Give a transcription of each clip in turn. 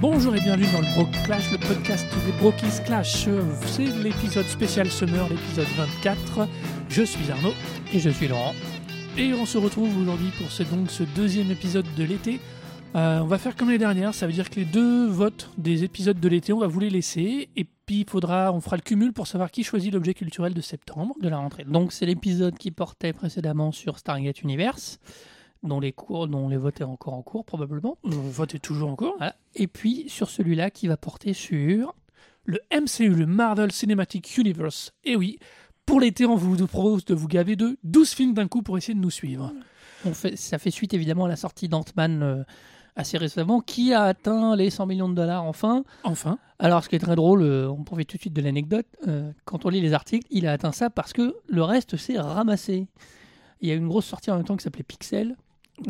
Bonjour et bienvenue dans le Bro Clash, le podcast des Brokis Clash. C'est l'épisode spécial Summer, l'épisode 24. Je suis Arnaud Et je suis Laurent. et on se retrouve aujourd'hui pour ce, donc, ce deuxième épisode de l'été. Euh, on va faire comme les dernières, ça veut dire que les deux votes des épisodes de l'été, on va vous les laisser. Et puis il faudra, on fera le cumul pour savoir qui choisit l'objet culturel de septembre. de la rentrée. Donc c'est l'épisode qui portait précédemment sur Stargate Universe, dont les cours, dont les votes est encore en cours probablement. Le vote est toujours en cours. Voilà. Et puis sur celui-là qui va porter sur Le MCU, le Marvel Cinematic Universe. Et oui, pour l'été, on vous propose de vous gaver de 12 films d'un coup pour essayer de nous suivre. on fait, ça fait suite évidemment à la sortie d'Ant-Man euh, assez récemment, qui a atteint les 100 millions de dollars enfin. Enfin, Alors ce qui est très drôle, euh, on profite tout de suite de l'anecdote, euh, quand on lit les articles, il a atteint ça parce que le reste s'est ramassé. Il y a eu une grosse sortie en même temps qui s'appelait Pixel,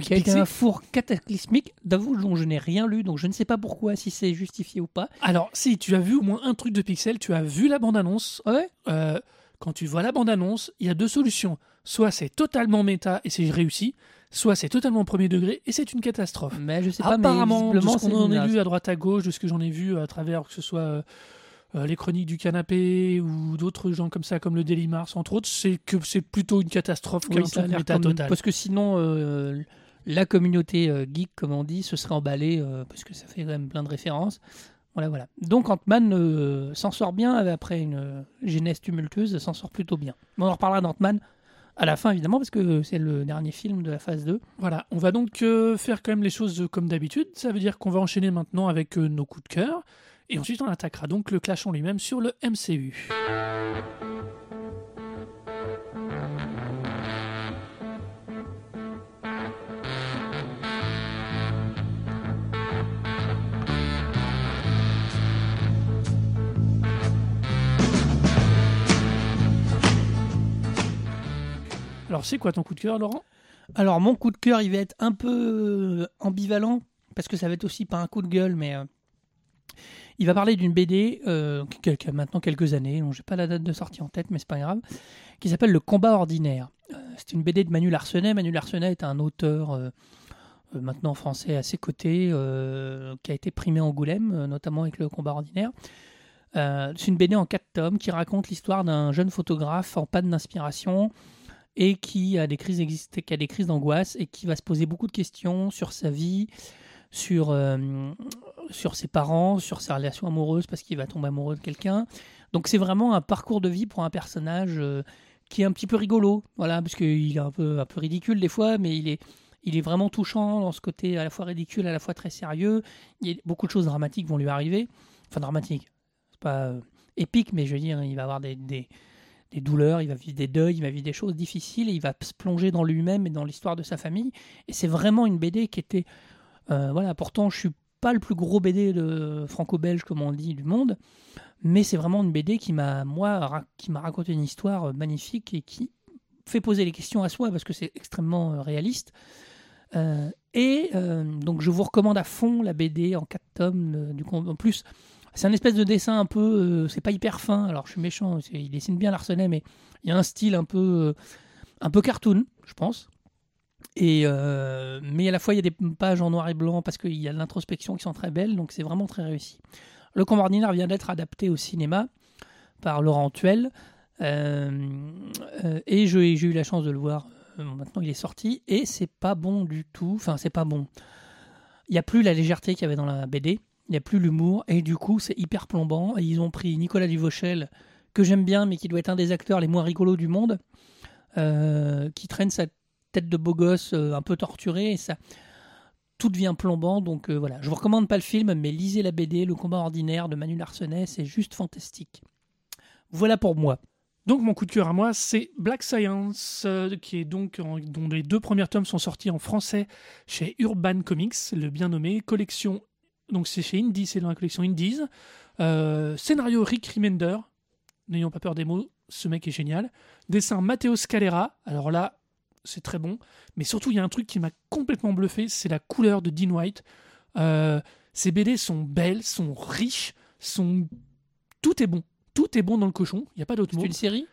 qui a été un four cataclysmique, d'avoue dont je n'ai rien lu, donc je ne sais pas pourquoi, si c'est justifié ou pas. alors si tu as vu au moins un truc de Pixel, tu as vu la bande-annonce. Ouais? Euh, quand tu vois la bande-annonce, il y a deux solutions. Soit c'est totalement méta et c'est réussi, soit c'est totalement premier degré et c'est une catastrophe. Mais je sais pas, mais Apparemment, de visiblement, ce qu'on en a lu à droite à gauche, de ce que j'en ai vu à travers que ce soit euh, euh, les chroniques du canapé ou d'autres gens comme ça, comme le Daily Mars, entre autres, c'est que c'est plutôt une catastrophe Oui, qu'un truc méta total. Parce que sinon, euh, la communauté euh, geek, comme on dit, se serait emballée, euh, parce que ça fait quand même plein de références. Voilà, voilà. Donc Ant-Man euh, s'en sort bien, après une euh, genèse tumultueuse, s'en sort plutôt bien. On en reparlera d'Ant-Man à la fin, évidemment, parce que c'est le dernier film de la phase 2. Voilà, on va donc faire quand même les choses comme d'habitude. Ça veut dire qu'on va enchaîner maintenant avec nos coups de cœur. Et ensuite, on attaquera donc le clash en lui-même sur le MCU. Alors, c'est quoi ton coup de cœur, Laurent? Alors, mon coup de cœur, il va être un peu euh, ambivalent, parce que ça va être aussi pas un coup de gueule, mais euh, il va parler d'une BD euh, qui, a maintenant quelques années, dont j'ai pas la date de sortie en tête, mais c'est pas grave, qui s'appelle Le Combat Ordinaire. C'est une BD de Manu Larsenet. Manu Larsenet est un auteur maintenant français à ses côtés, qui a été primé en Angoulême, notamment avec Le Combat Ordinaire. C'est une BD en quatre tomes qui raconte l'histoire d'un jeune photographe en panne d'inspiration et qui a des crises qui a des crises d'angoisse et qui va se poser beaucoup de questions sur sa vie, sur euh, sur ses parents, sur sa relation amoureuse parce qu'il va tomber amoureux de quelqu'un. Donc c'est vraiment un parcours de vie pour un personnage euh, qui est un petit peu rigolo, voilà, parce qu'il est un peu un peu ridicule des fois, mais il est il est vraiment touchant dans ce côté à la fois ridicule, à la fois très sérieux. Il y a beaucoup de choses dramatiques vont lui arriver, enfin dramatiques, c'est pas euh, épique, mais je veux dire, il va avoir des des douleurs, il va vivre des deuils, il va vivre des choses difficiles et il va se plonger dans lui-même et dans l'histoire de sa famille. Et c'est vraiment une BD qui était. euh, voilà, pourtant, je suis pas le plus gros BD de franco-belge, comme on dit, du monde, mais c'est vraiment une BD qui m'a, moi, qui m'a raconté une histoire euh, magnifique et qui fait poser les questions à soi parce que c'est extrêmement euh, réaliste. Et donc, je vous recommande à fond la BD en quatre tomes. du coup, en plus, c'est un espèce de dessin un peu, euh, c'est pas hyper fin. Alors je suis méchant, il dessine bien Larsenet, mais il y a un style un peu, euh, un peu cartoon, je pense. Et euh, mais à la fois il y a des pages en noir et blanc parce qu'il y a de l'introspection qui sont très belles, donc c'est vraiment très réussi. Le Combat ordinaire vient d'être adapté au cinéma par Laurent Tuel, et j'ai eu la chance de le voir. maintenant il est sorti et c'est pas bon du tout. Enfin c'est pas bon. Il y a plus la légèreté qu'il y avait dans la BD. Il n'y a plus l'humour et du coup c'est hyper plombant. Et ils ont pris Nicolas Duvauchel, que j'aime bien mais qui doit être un des acteurs les moins rigolos du monde, euh, qui traîne sa tête de beau gosse euh, un peu torturée et ça tout devient plombant. Donc euh, voilà, je vous recommande pas le film, mais lisez la BD, Le combat ordinaire de Manu Larsenet, c'est juste fantastique. Voilà pour moi. Donc mon coup de cœur à moi, c'est Black Science, qui est donc en- dont les deux premiers tomes sont sortis en français chez Urban Comics, le bien nommé collection. Donc c'est chez Indie, c'est dans la collection Indies. Euh, scénario Rick Remender, n'ayons pas peur des mots, ce mec est génial. Dessin Matteo Scalera, alors là c'est très bon, mais surtout il y a un truc qui m'a complètement bluffé, c'est la couleur de Dean White. Euh, ces BD sont belles, sont riches, sont tout est bon, tout est bon dans le cochon. Il y a pas d'autre C'est mot. une série?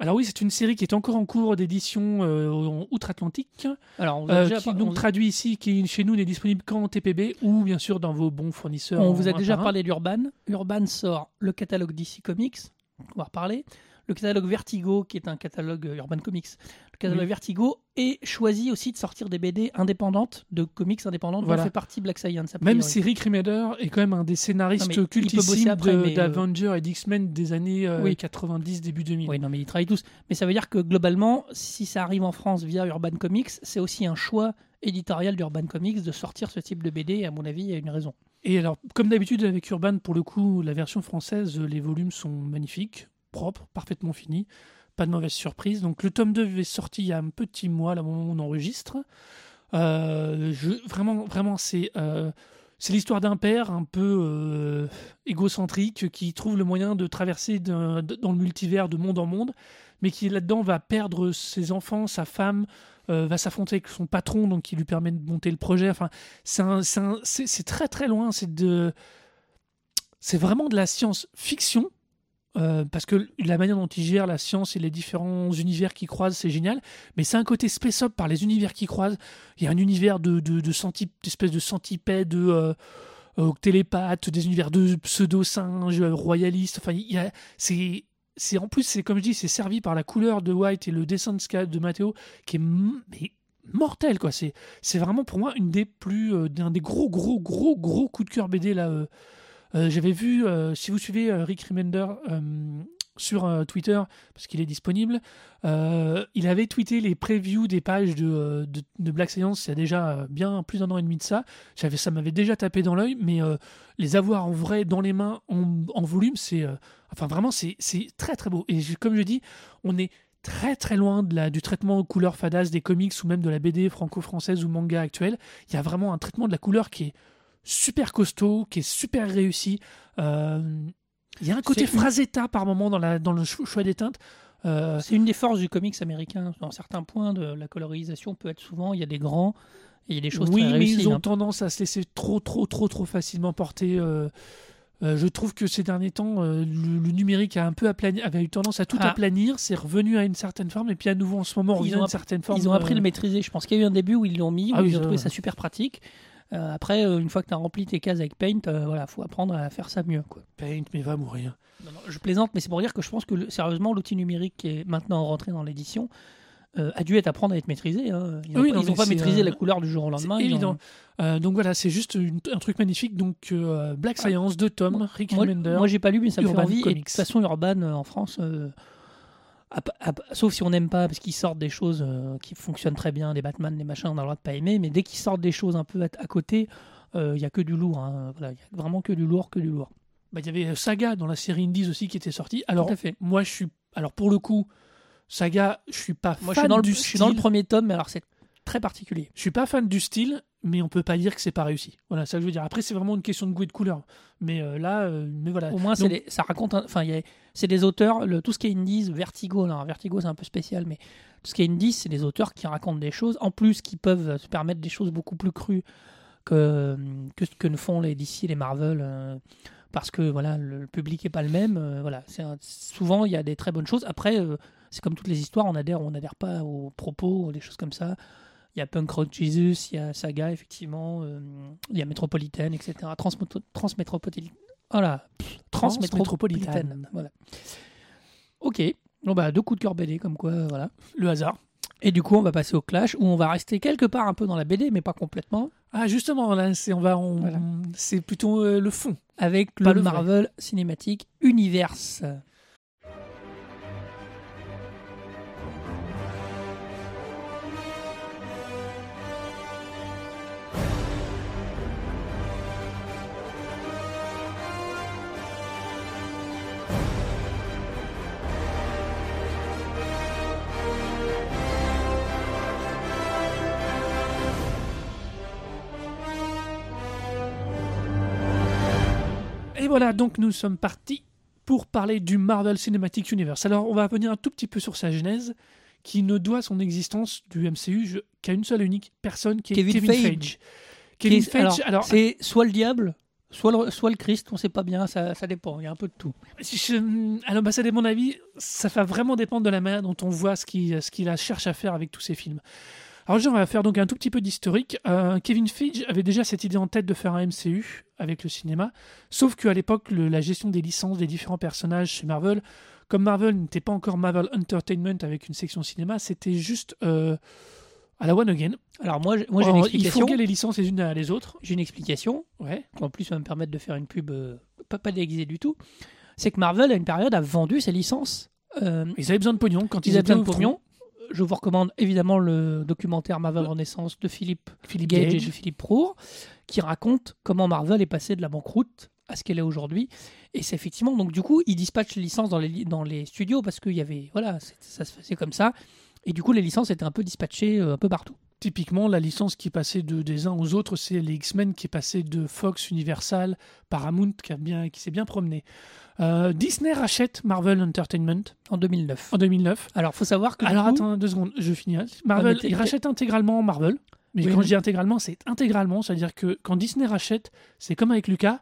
Alors oui, c'est une série qui est encore en cours d'édition euh, en outre-Atlantique, Alors, on vous a euh, déjà qui par- donc on- traduit ici, qui chez nous n'est disponible qu'en TPB ou bien sûr dans vos bons fournisseurs. On vous a déjà parlé d'Urban. Urban sort le catalogue DC Comics, on va reparler. Le catalogue Vertigo, qui est un catalogue euh, Urban Comics. Le catalogue Oui. Vertigo et choisit aussi de sortir des BD indépendantes, de comics indépendantes, Voilà. dont fait partie Black Science. Même si Rick Remender est quand même un des scénaristes cultissimes euh, d'Avengers et d'X-Men des années euh, Oui. 90, début 2000. Oui, non, mais ils travaillent tous. Mais ça veut dire que globalement, si ça arrive en France via Urban Comics, c'est aussi un choix éditorial d'Urban Comics de sortir ce type de BD. Et à mon avis, il y a une raison. Et alors, comme d'habitude avec Urban, pour le coup, la version française, les volumes sont magnifiques, propres, parfaitement finis, pas de mauvaise surprise. Donc le tome 2 est sorti il y a un petit mois, là, au moment où on enregistre. Euh, vraiment, vraiment, c'est euh, c'est l'histoire d'un père un peu euh, égocentrique qui trouve le moyen de traverser dans le multivers de monde en monde, mais qui là-dedans va perdre ses enfants, sa femme, va s'affronter avec son patron, donc qui lui permet de monter le projet. Enfin, c'est très très loin. C'est vraiment de la science-fiction. Euh, parce que la manière dont il gère la science et les différents univers qui croisent, c'est génial. Mais c'est un côté space up par les univers qui croisent. Il y a un univers de, de, de centi- d'espèces de centipèdes, de euh, euh, télépathes, des univers de pseudo-singes, royalistes. Enfin, c'est, en plus, c'est comme je dis, c'est servi par la couleur de White et le dessin de, Matteo qui est mortel quoi. C'est, c'est vraiment pour moi une des plus, euh, un des gros gros gros gros coups de cœur BD là. Euh. J'avais vu, euh, si vous suivez euh, Rick Remender sur Twitter, parce qu'il est disponible, il avait tweeté les previews des pages de, Black Science il y a déjà bien plus d'un an et demi de ça. Ça m'avait déjà tapé dans l'œil, mais les avoir en vrai dans les mains, en, volume, c'est, enfin vraiment, c'est, très très beau. Et comme je dis, on est très très loin du traitement couleur fadasse des comics ou même de la BD franco-française ou manga actuelle. Il y a vraiment un traitement de la couleur qui est super costaud, qui est super réussi. Euh, il y a un côté phrasetta par moment dans, la, dans le cho- choix des teintes. Euh, C'est une des forces du comics américain. Dans certains points de la colorisation peut être souvent, il y a des grands et il y a des choses oui, très mais réussies. ils ont hein. tendance à se laisser trop, trop, trop, trop facilement porter. euh, euh, je trouve que ces derniers temps, le, le numérique a un peu aplani, avait eu tendance à tout Ah. aplanir, c'est revenu à une certaine forme, et puis à nouveau en ce moment, on Ils revient ont à une certaine forme. Ils ont appris à le maîtriser. Je pense qu'il y a eu un début où ils l'ont mis, où Ah oui, ils ont ça- trouvé ça super pratique. Euh, après, euh, une fois que tu as rempli tes cases avec Paint, euh, voilà, faut apprendre à faire ça mieux. Quoi. Paint, mais va mourir. Non, non, je plaisante, mais c'est pour dire que je pense que sérieusement, l'outil numérique qui est maintenant rentré dans l'édition euh, a dû être apprendre à être maîtrisé. hein. Ils n'ont Oui, pas, non, ils ont mais pas maîtrisé la couleur du jour au lendemain. Ont- évident. Donc voilà, c'est juste une- un truc magnifique. Donc Black Ah. Science, deux tomes, Moi- Rick Moi, Remender. moi, j'ai pas lu, mais ça me fait envie. Et de Comics. toute façon, Urban en France, à à pa- sauf si on n'aime pas, parce qu'ils sortent des choses euh, qui fonctionnent très bien, des Batman, des machins, on a le droit de pas aimer, mais dès qu'ils sortent des choses un peu à, à côté, euh, il y a que du lourd. hein. Voilà, il y a vraiment que du lourd, que du lourd. Bah, il y avait Saga dans la série Indies aussi qui était sortie. Alors, Tout à fait. moi, je suis. Alors, pour le coup, Saga, je suis pas Moi, je fan suis, dans le, du je suis dans le style. premier tome, mais alors c'est très particulier. Je suis pas fan du style, mais on peut pas dire que c'est pas réussi. Voilà, ça que je veux dire. Après, c'est vraiment une question de goût et de couleur. Mais euh, là, euh, mais voilà. Au moins, c'est Donc, des- ça raconte. Enfin, c'est des auteurs. Le, tout ce qui est indies, Vertigo. Alors, Vertigo, c'est un peu spécial, mais tout ce qui est indies, c'est des auteurs qui racontent des choses. En plus, qui peuvent se permettre des choses beaucoup plus crues que que, que ne font les DC, les Marvel. euh, parce que voilà, le, le public est pas le même. voilà, un- souvent il y a des très bonnes choses. Après, c'est comme toutes les histoires, on adhère ou on n'adhère pas aux propos, ou des choses comme ça. Il y a Punk Rock Jesus, il y a Saga, effectivement, euh, il y a Metropolitan, etc. Transmoto- Transmétropolitan. Voilà. Transmétropolitaine. Transmétropolitaine. Voilà. Ok. Bon, bah, deux coups de cœur BD, comme quoi, euh, voilà. le hasard. Et du coup, on va passer au Clash, où on va rester quelque part un peu dans la BD, mais pas complètement, Ah, justement, là, c'est on va, on- Voilà. c'est plutôt euh, le fond. avec Pas le, le. Marvel Cinematic Universe. Et voilà, donc nous sommes partis pour parler du Marvel Cinematic Universe. Alors, on va revenir un tout petit peu sur sa genèse, qui ne doit son existence du MCU qu'à une seule et unique personne, qui est Kevin Kevin, Feige. Feige. Kevin Feige, alors, c'est soit le diable, soit le, soit le Christ, on sait pas bien, ça, ça dépend, il y a un peu de tout. Si je- Alors, bah, ça dépend mon avis. Ça va vraiment dépendre de la manière dont on voit ce qu'il ce qu'il cherche à faire avec tous ces films. Alors, déjà, on va faire donc un tout petit peu d'historique. Euh, Kevin Feige avait déjà cette idée en tête de faire un MCU avec le cinéma, sauf qu'à l'époque, la gestion des licences des différents personnages chez Marvel, comme Marvel n'était pas encore Marvel Entertainment avec une section cinéma, c'était juste euh, à la one again. Alors moi, j'ai- moi j'ai une Alors, il explication. fourguait les licences les unes derrière les autres. J'ai une explication, Ouais. en plus va me permettre de faire une pub euh, pas, pas déguisée du tout. C'est que Marvel, à une période, a vendu ses licences. Ils avaient besoin de pognon quand ils, ils avaient besoin de pognon. Je vous recommande évidemment le documentaire Marvel Renaissance de Philippe, Philippe Gage, Gage. et de Philippe Prour, qui raconte comment Marvel est passé de la banqueroute à ce qu'elle est aujourd'hui. Et c'est effectivement, donc du coup, ils dispatchent les licences dans les, dans les studios parce qu'il y avait, voilà, ça se faisait comme ça. Et du coup, les licences étaient un peu dispatchées euh, un peu partout. Typiquement, la licence qui passait de, des uns aux autres, c'est les X-Men qui est passé de Fox, Universal, Paramount, qui, a bien, qui s'est bien promené. Euh, Disney rachète Marvel Entertainment En 2009. en 2009. Alors, faut savoir que. Alors coup- attends deux secondes, je finis. hein. Marvel, t'es- il rachète intégralement Marvel. Mais Oui, quand oui. je dis intégralement, c'est intégralement. C'est-à-dire que quand Disney rachète, c'est comme avec Lucas,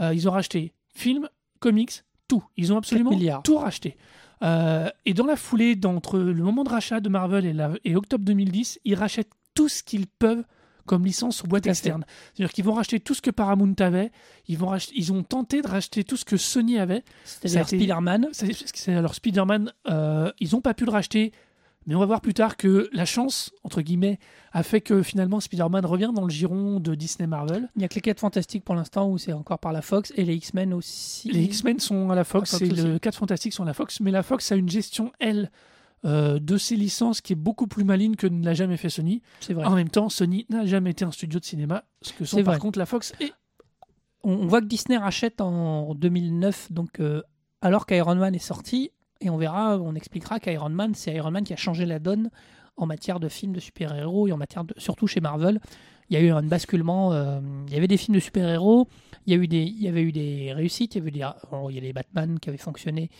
euh, ils ont racheté films, comics, tout. Ils ont absolument 4 milliards. tout racheté. Euh, et dans la foulée, d'entre le moment de rachat de Marvel et, la- et octobre 2010, ils rachètent tout ce qu'ils peuvent comme licence ou boîte Tout à fait. externe. C'est-à-dire qu'ils vont racheter tout ce que Paramount avait. Ils, vont racheter, ils ont tenté de racheter tout ce que Sony avait. C'est-à-dire Spider-Man. C'est c'est- alors Spider-Man, euh, ils n'ont pas pu le racheter, mais on va voir plus tard que la chance, entre guillemets, a fait que finalement Spider-Man revient dans le giron de Disney Marvel. Il n'y a que les 4 Fantastiques pour l'instant où c'est encore par la Fox et les X-Men aussi. Les X-Men sont à la Fox, À Fox et aussi. le 4 Fantastiques sont à la Fox, mais la Fox a une gestion, elle, euh, de ses licences qui est beaucoup plus maligne que ne l'a jamais fait Sony. C'est vrai. En même temps, Sony n'a jamais été un studio de cinéma, ce que sont par vrai. contre la Fox et on, on voit que Disney rachète en 2009, donc euh, alors qu'Iron Man est sorti, et on verra, on expliquera qu'Iron Man, c'est Iron Man qui a changé la donne en matière de films de super-héros et en matière de, surtout chez Marvel. Il y a eu un basculement. euh, il y avait des films de super-héros, il y a eu des, il y avait eu des réussites, il y avait des, oh, il y a les Batman qui avaient fonctionné.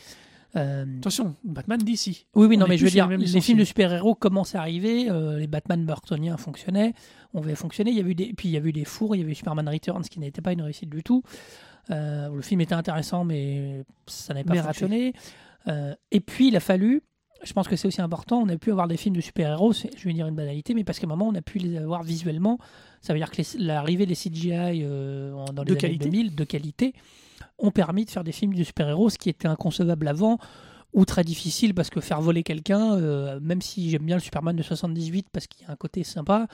Euh, attention, Batman d'ici. oui, oui, On non, mais je veux dire, les films de super-héros commencent à arriver, euh, les Batman burtoniens fonctionnaient, on avait fonctionné, il y a eu des, puis il y avait eu des fours, il y avait eu Superman Returns qui n'était pas une réussite du tout. Euh, le film était intéressant, mais ça n'avait pas Mais fonctionné. Et puis il a fallu, je pense que c'est aussi important, on a pu avoir des films de super-héros, je vais dire une banalité, mais parce qu'à un moment on a pu les avoir visuellement, ça veut dire que l'arrivée des CGI euh, dans les De années qualité. 2000 de qualité ont permis de faire des films de super-héros, ce qui était inconcevable avant ou très difficile parce que faire voler quelqu'un, euh, même si j'aime bien le Superman de 78 parce qu'il y a un côté sympa,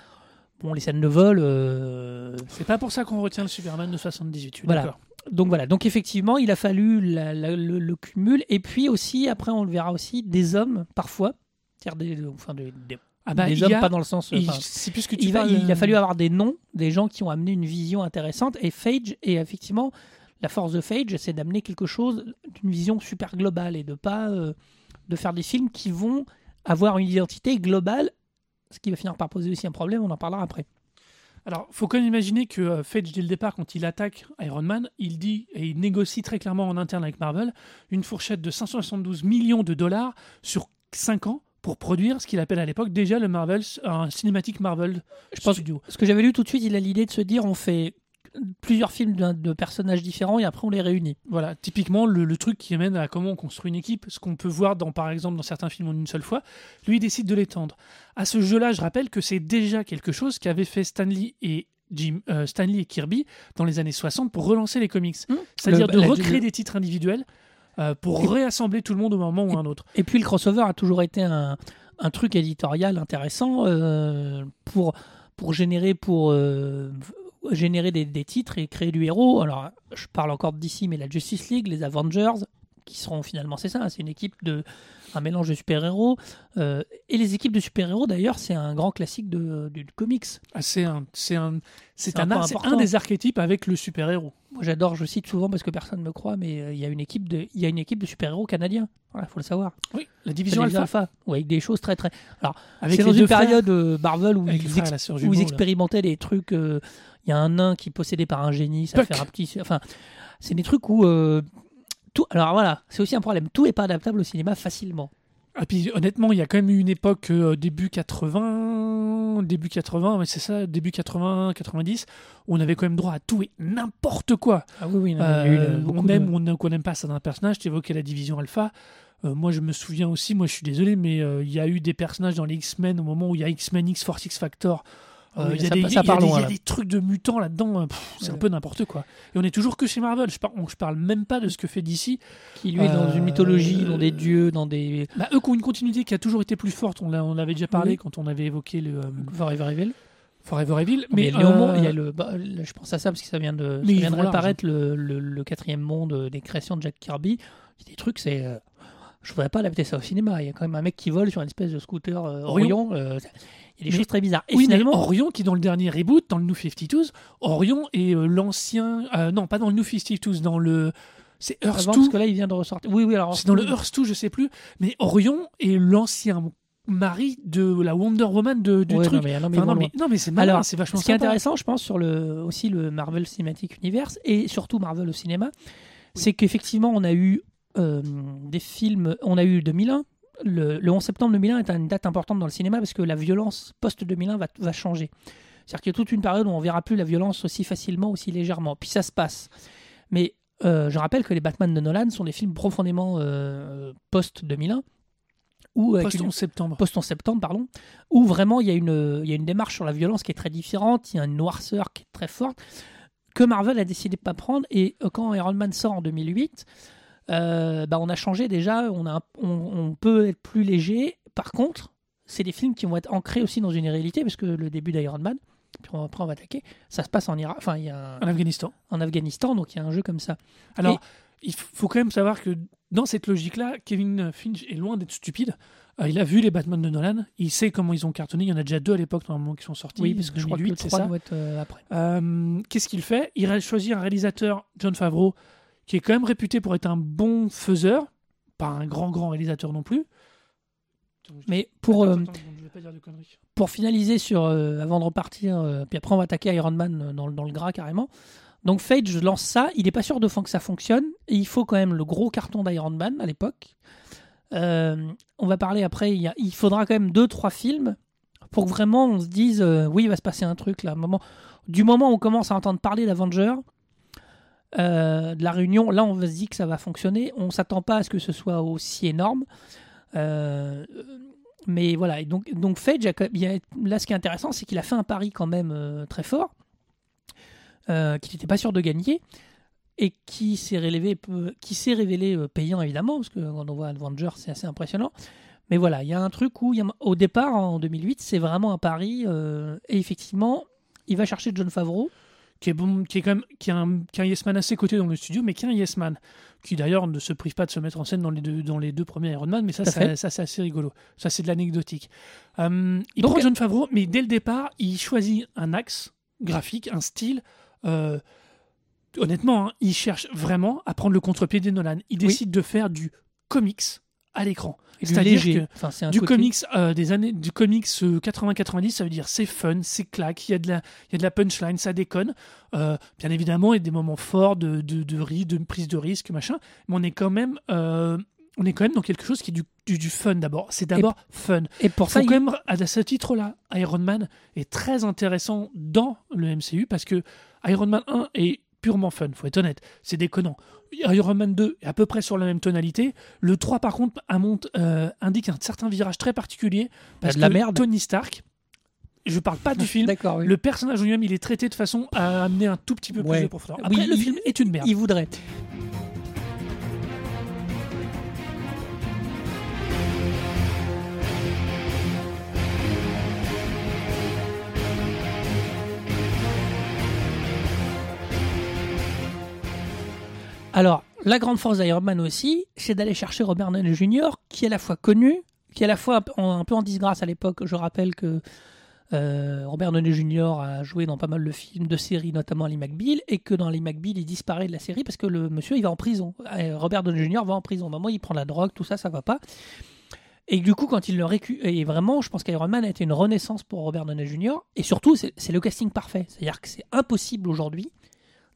bon, les scènes de vol, euh, C'est pas pour ça qu'on retient le Superman de 78. je suis Voilà. Donc voilà. Donc effectivement, il a fallu la- la- le, le cumul et puis aussi, après, on le verra aussi, des hommes parfois, c'est-à-dire des, enfin, des, des- Ah bah, des hommes a- pas dans le sens. enfin, C'est plus que tu il, va- il a euh, fallu avoir des noms, des gens qui ont amené une vision intéressante. Et Phage, et effectivement, la force de Phage, c'est d'amener quelque chose d'une vision super globale et de pas euh, de faire des films qui vont avoir une identité globale, ce qui va finir par poser aussi un problème. On en parlera après. Alors, faut quand même imaginer que euh, Fage, dès le départ, quand il attaque Iron Man, il dit et il négocie très clairement en interne avec Marvel une fourchette de 572 millions de dollars sur 5 ans pour produire ce qu'il appelle à l'époque déjà le Marvel, un cinématique Marvel Je pense- Studio. Ce que j'avais lu tout de suite, il a l'idée de se dire on fait plusieurs films de personnages différents et après on les réunit. Voilà, typiquement le, le truc qui amène à comment on construit une équipe, ce qu'on peut voir dans, par exemple dans certains films en une seule fois, lui il décide de l'étendre. À ce jeu-là, je rappelle que c'est déjà quelque chose qu'avaient fait Stanley et Jim, euh, Stanley et Kirby dans les années 60 pour relancer les comics. Hmm. C'est-à-dire de la- recréer des titres individuels euh, pour réassembler tout le monde au moment ou un autre. Et puis le crossover a toujours été un, un truc éditorial intéressant euh, pour, pour générer, pour, euh, générer des, titres et créer du héros. Alors, je parle encore d'ici, mais la Justice League, les Avengers, qui seront finalement, c'est ça, c'est une équipe de un mélange de super-héros. Euh, et les équipes de super-héros, d'ailleurs, c'est un grand classique de, du comics. Ah, c'est un, c'est un, c'est un, un un des archétypes avec le super-héros. Moi, j'adore, je cite souvent parce que personne ne me croit, mais euh, il y a une équipe de, il y a une équipe de super-héros canadiens. Voilà, faut le savoir. Oui, la division les alpha. Alpha, ouais, avec des choses très très. Avec C'est dans une période euh, Marvel où ils, frère ex- et la sœur où jumeau, ils là. expérimentaient des trucs. Il y a un nain qui est possédé par un génie, ça Puck. fait un petit. Enfin, c'est des trucs où tout. Alors voilà, c'est aussi un problème. Tout n'est pas adaptable au cinéma facilement. Et puis honnêtement, il y a quand même eu une époque euh, début 80, 80, début 80, mais c'est ça, début 80, 90, où on avait quand même droit à tout et n'importe quoi. Ah oui, oui, non, eu, Euh, on de- aime ou on qu'on n'aime pas ça d'un personnage. Tu évoquais la division alpha. Euh, moi, je me souviens aussi, moi je suis désolé, mais euh, il y a eu des personnages dans les X-Men au moment où il y a X-Men X-Force X-Factor. Euh, Oui, il y a ça des, pa- il y ça a part des- loin, il y a là. des trucs de mutants là-dedans, euh, pff, c'est un peu n'importe quoi. Et on est toujours que chez Marvel. Je, par- on- je parle même pas de ce que fait DC. qui lui est dans Euh, une mythologie, dans des dieux, dans des Bah, eux qui ont une continuité qui a toujours été plus forte. On l'a- on l'avait déjà parlé Oui. quand on avait évoqué le euh, Forever Evil. Forever Evil. Mais Mais euh, il y a le, bah, je pense à ça parce que ça vient de, ça vient réapparaître le, le, le quatrième monde euh, des créations de Jack Kirby. Il y a des trucs, c'est, euh, je voudrais pas adapter ça au cinéma. Il y a quand même un mec qui vole sur une espèce de scooter euh, Orion. Euh, il y a des Mais- choses très bizarres. Et oui, mais finalement, Orion, qui dans le dernier reboot, dans le New 52s, Orion est euh, l'ancien. non, pas dans le New 52s, dans le. C'est Earth avant, 2. parce que là, il vient de ressortir. Oui, oui, alors C'est dans le Earth 2, je sais plus. Mais Orion est l'ancien mari de la Wonder Woman de, du Ouais, truc. non, mais, non, mais Enfin, non, bon, mais, non, mais c'est malin, c'est vachement Ce qui est intéressant, je pense, sur le, aussi le Marvel Cinematic Universe et surtout Marvel au cinéma, c'est qu'effectivement, on a eu des films. On a eu 2001. Le, le 11 septembre 2001 est une date importante dans le cinéma parce que la violence post-2001 va, va changer. C'est-à-dire qu'il y a toute une période où on verra plus la violence aussi facilement, aussi légèrement. Puis ça se passe. Mais euh, je rappelle que les Batman de Nolan sont des films profondément euh, post-2001. Ou avec Post une- 11 septembre. post en septembre, pardon, où vraiment il y, a une, il y a une démarche sur la violence qui est très différente, il y a une noirceur qui est très forte, que Marvel a décidé de pas prendre. Et euh, quand Iron Man sort en 2008, euh, bah, on a changé déjà, on, a, on, on peut être plus léger. Par contre, c'est des films qui vont être ancrés aussi dans une réalité, parce que le début d'Iron Man, puis on- après on va attaquer, ça se passe en Irak, enfin il y a un- En Afghanistan. en Afghanistan, donc il y a un jeu comme ça. Alors, il faut quand même savoir que dans cette logique-là, Kevin Finch est loin d'être stupide. Euh, il a vu les Batman de Nolan, il sait comment ils ont cartonné. Il y en a déjà deux à l'époque, normalement, qui sont sortis. Oui, parce que je crois que le 2008, c'est 3 ça. doit être euh, après. Euh, Qu'est-ce qu'il fait? Il a choisi un réalisateur, John Favreau, qui est quand même réputé pour être un bon faiseur, pas un grand, grand réalisateur non plus. Mais pour, Attends, attends, je vais pas dire de conneries. pour finaliser sur euh, avant de repartir, euh, puis après on va attaquer Iron Man euh, dans, le- dans le gras carrément. Donc Fage lance ça, il n'est pas sûr de fond que ça fonctionne, et il faut quand même le gros carton d'Iron Man à l'époque. Euh, on va parler après, il, y a- il faudra quand même deux trois films pour que vraiment on se dise oui il va se passer un truc là. Moment, du moment où on commence à entendre parler d'Avengers, euh, de la réunion, là on se dire que ça va fonctionner. On s'attend pas à ce que ce soit aussi énorme. Euh, mais voilà, donc, donc a- là ce qui est intéressant, c'est qu'il a fait un pari quand même euh, très fort, euh, qu'il n'était pas sûr de gagner, et qui s'est révélé, qui s'est révélé euh, payant évidemment, parce que quand on voit Avengers, c'est assez impressionnant. Mais voilà, il y a un truc où, au départ, en 2008, c'est vraiment un pari, euh, et effectivement, il va chercher John Favreau. Qui est bon, qui est quand même qui a un, qui a un yes man assez coté dans le studio, mais qui est un yes man, qui d'ailleurs ne se prive pas de se mettre en scène dans les deux, dans les deux premiers Iron Man, mais ça, ça, c'est assez rigolo. Ça, c'est de l'anecdotique. Euh, il Donc- prend John Favreau, mais dès le départ, il choisit un axe graphique, un style. euh, honnêtement, hein, il cherche vraiment à prendre le contre-pied des Nolan. Il Oui. décide de faire du comics à l'écran. C'est-à-dire que du côté- comics euh, des années du comics euh, 80-90 ça veut dire c'est fun c'est claque il y a de la il y a de la punchline ça déconne. Euh, bien évidemment il y a des moments forts de de de, ri- de prise de risque machin. Mais on est quand même euh, on est quand même dans quelque chose qui est du, du, du fun d'abord. C'est d'abord fun. Et pour faut ça, quand il- même à ce titre là Iron Man est très intéressant dans le MCU parce que Iron Man 1 est purement fun, faut être honnête, c'est déconnant. Iron Man 2 est à peu près sur la même tonalité. Le 3, par contre, euh, indique un certain virage très particulier. Parce de la que merde. Tony Stark, je parle pas du film, oui. le personnage lui-même, il est traité de façon à amener un tout petit peu plus de profondeur. Après, Oui, le il- film est une merde. Il voudrait. Alors, la grande force d'Iron Man aussi, c'est d'aller chercher Robert Downey Jr., qui est à la fois connu, qui est à la fois un peu en disgrâce à l'époque. Je rappelle que euh, Robert Downey Jr. a joué dans pas mal de films, de séries, notamment Ali McBeal, et que dans Ali McBeal, il disparaît de la série parce que le monsieur, il va en prison. Euh, Robert Downey Jr. va en prison. Au moment où il prend la drogue, tout ça, ça va pas. Et du coup, quand il le récupère, et vraiment, je pense qu'Iron Man a été une renaissance pour Robert Downey Jr. Et surtout, c'est le casting parfait. C'est-à-dire que c'est impossible aujourd'hui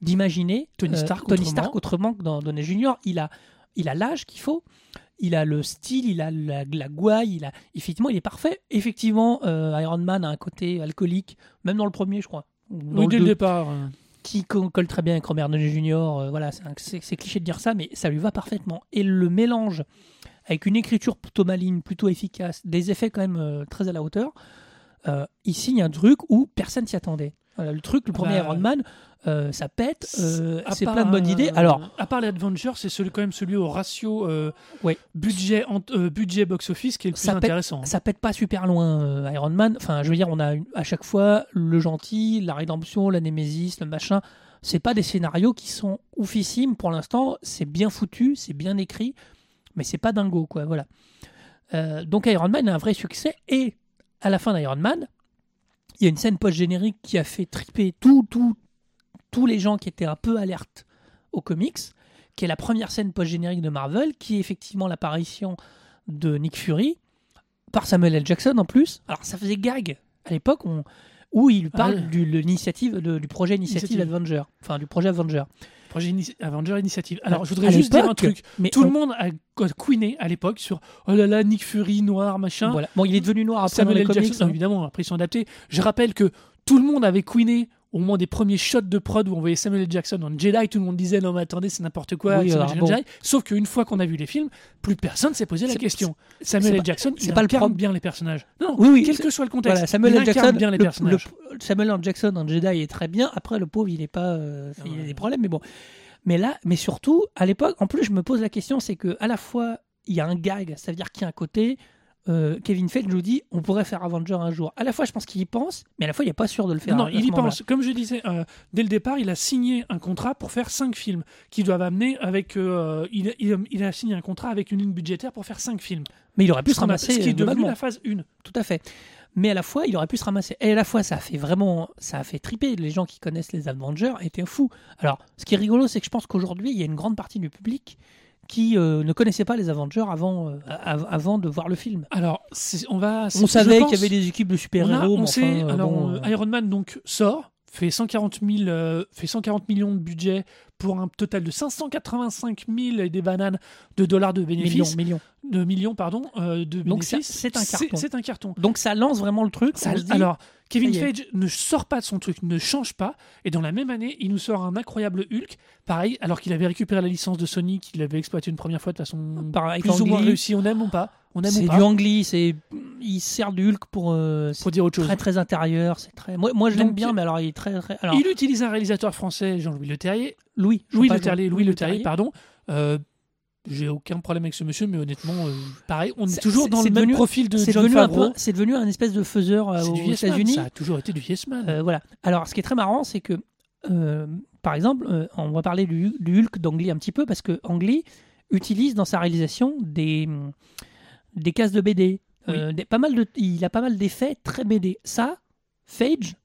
d'imaginer Tony euh, Stark Tony autrement. Stark autrement que dans Downey Jr. Il a il a l'âge qu'il faut. il a le style, il a la, la gouaille, il a effectivement, il est parfait. Effectivement, euh, Iron Man a un côté alcoolique, même dans le premier, je crois. Dans Oui, dès le départ. qui co- colle très bien avec Robert Downey Jr. euh, voilà, c'est cliché de dire ça, mais ça lui va parfaitement. Et le mélange avec une écriture plutôt maligne, plutôt efficace, des effets quand même euh, très à la hauteur. ici, il y a un truc où personne s'y attendait. Voilà, le truc, le premier Bah, Iron Man, euh, ça pète, euh, c'est part, plein de bonnes euh, idées. Alors, à part les Avengers, c'est celui, quand même celui au ratio euh, Ouais. budget, euh, budget box-office qui est le plus Ça pète- intéressant. ça pète pas super loin euh, Iron Man. Enfin, je veux dire, on a une- à chaque fois le gentil, la rédemption, la némésis, le machin. C'est pas des scénarios qui sont oufissimes pour l'instant. C'est bien foutu, c'est bien écrit, mais c'est pas dingo, quoi. Voilà. Euh, donc Iron Man a un vrai succès et à la fin d'Iron Man, il y a une scène post-générique qui a fait triper tout, tout, tous les gens qui étaient un peu alertes aux comics, qui est la première scène post-générique de Marvel, qui est effectivement l'apparition de Nick Fury par Samuel L. Jackson en plus. Alors ça faisait gag à l'époque où il parle ouais. du, l'initiative, du projet Initiative Initiative. Avenger, enfin du projet Avenger. Projet Ini- Avenger Initiative. Alors, je À voudrais juste dire un truc. Mais Tout on- le monde a queené à l'époque sur oh là là, Nick Fury, noir, machin. voilà. Bon, il est devenu noir après Samuel dans les L. comics. Jackson, hein. évidemment, après ils sont adaptés. Je rappelle que tout le monde avait queené au moment des premiers shots de prod où on voyait Samuel L. Jackson en Jedi, tout le monde disait non mais attendez c'est n'importe quoi, Oui, Samuel alors, L. bon. Jedi. Sauf qu'une fois qu'on a vu les films, plus personne s'est posé la question. Samuel L. Jackson, c'est pas le problème. bien les personnages. Non, Oui, oui, quel que soit le contexte, Voilà, Samuel il L. Jackson, bien les le- personnages. le- Samuel L. Jackson en Jedi est très bien. Après, le pauvre, il est pas, euh, il a des problèmes, mais bon. Mais là, mais surtout, à l'époque, en plus, je me pose la question, c'est que à la fois, il y a un gag, ça veut dire qu'il y a un côté. Euh, Kevin Feige nous dit, on pourrait faire Avenger un jour. À la fois, je pense qu'il y pense, mais à la fois, il n'est pas sûr de le faire. Non, à il y pense. Comme je disais, euh, dès le départ, il a signé un contrat pour faire cinq films qui doivent amener avec. euh, il, il- il a signé un contrat avec une ligne budgétaire pour faire cinq films. Mais il aurait pu se ramasser ce qui est devenu la phase 1. Tout à fait. Mais à la fois, il aurait pu se ramasser. Et à la fois, ça a fait vraiment, ça a fait triper. Les gens qui connaissent les Avengers étaient fous. Alors, ce qui est rigolo, c'est que je pense qu'aujourd'hui, il y a une grande partie du public qui euh, ne connaissait pas les Avengers avant, euh, av- avant de voir le film. Alors, on va. On savait qu'il y avait des équipes de On, a- super-héros. on sait. euh, alors, bon, euh, Iron Man donc sort, fait 140 000, euh, fait 140 millions de budget pour un total de 585 000 et des bananes de dollars de millions, bénéfices, millions. de millions pardon, euh, de Donc, c'est un carton. C'est un carton. Donc ça lance vraiment le truc. Ça- dit, alors, Kevin. Feige ne sort pas de son truc, ne change pas, et dans la même année, il nous sort un incroyable Hulk, pareil, alors qu'il avait récupéré la licence de Sony, qu'il avait exploité une première fois de façon par, plus ou moins réussie, on aime ou pas, on aime c'est du Angli, c'est il sert du Hulk pour euh, faut dire autre chose. très très intérieur, c'est très moi, moi je l'aime bien mais alors il est très très alors Il utilise un réalisateur français, Jean-Louis Le Terrier, Louis Louis sais Le pas, Terrier, Louis Le Terrier, pardon. Euh, j'ai aucun problème avec ce monsieur, mais honnêtement, euh, pareil, on est, toujours dans le même devenu- profil de John Favreau. c'est devenu un espèce de faiseur aux yes États-Unis. ça a toujours été du yes man. Voilà. Alors, ce qui est très marrant, c'est que, par exemple, on va parler du, du Hulk d'Angly un petit peu, parce que Angly utilise dans sa réalisation des, des cases de BD. Euh, des- pas mal de, il a pas mal d'effets très BD. Ça, Phage,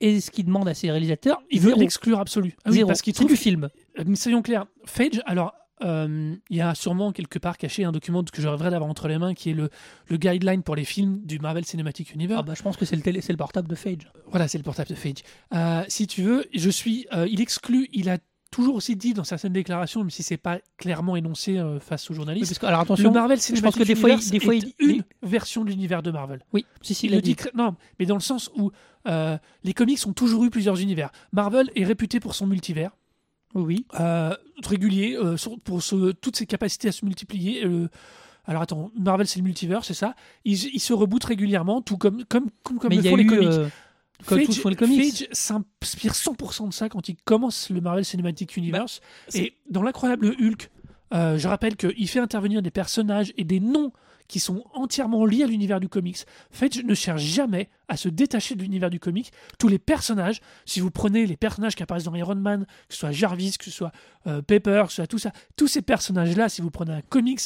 et ce qu'il demande à ses réalisateurs, il veut l'exclure absolu. Ah oui, Zéro. parce qu'il trouve du film. Euh, Mais soyons clairs, Phage, alors, euh, il y a sûrement quelque part caché un document que je rêverais d'avoir entre les mains qui est le, le guideline pour les films du Marvel Cinematic Universe. Ah bah, je pense que c'est le, télé- c'est le portable de Phage. Voilà, c'est le portable de Phage. Euh, si tu veux, je suis. euh, il exclut, il a toujours aussi dit dans certaines déclarations, même si c'est pas clairement énoncé euh, face aux journalistes. parce que, alors le attention, Marvel pense Cinematic que des fois, il- Universe des fois, il- une version de l'univers de Marvel. oui, si, si, Il il le dit non, mais dans le sens où euh, les comics ont toujours eu plusieurs univers. Marvel est réputé pour son multivers. Oui. euh, régulier pour ce- toutes ses capacités à se multiplier. alors attends, Marvel c'est le multivers, c'est ça? Ils, ils se rebootent régulièrement, tout comme, comme, comme, le il les comics. euh, comme tous font les comics. Phage s'inspire 100% de ça quand il commence le Marvel Cinematic Universe. c'est- et dans l'incroyable Hulk, euh, je rappelle qu'il fait intervenir des personnages et des noms qui sont entièrement liés à l'univers du comics. Phage ne cherche jamais à se détacher de l'univers du comics. Tous les personnages, si vous prenez les personnages qui apparaissent dans Iron Man, que ce soit Jarvis, que ce soit euh, Pepper, que ce soit tout ça, tous ces personnages-là, si vous prenez un comics,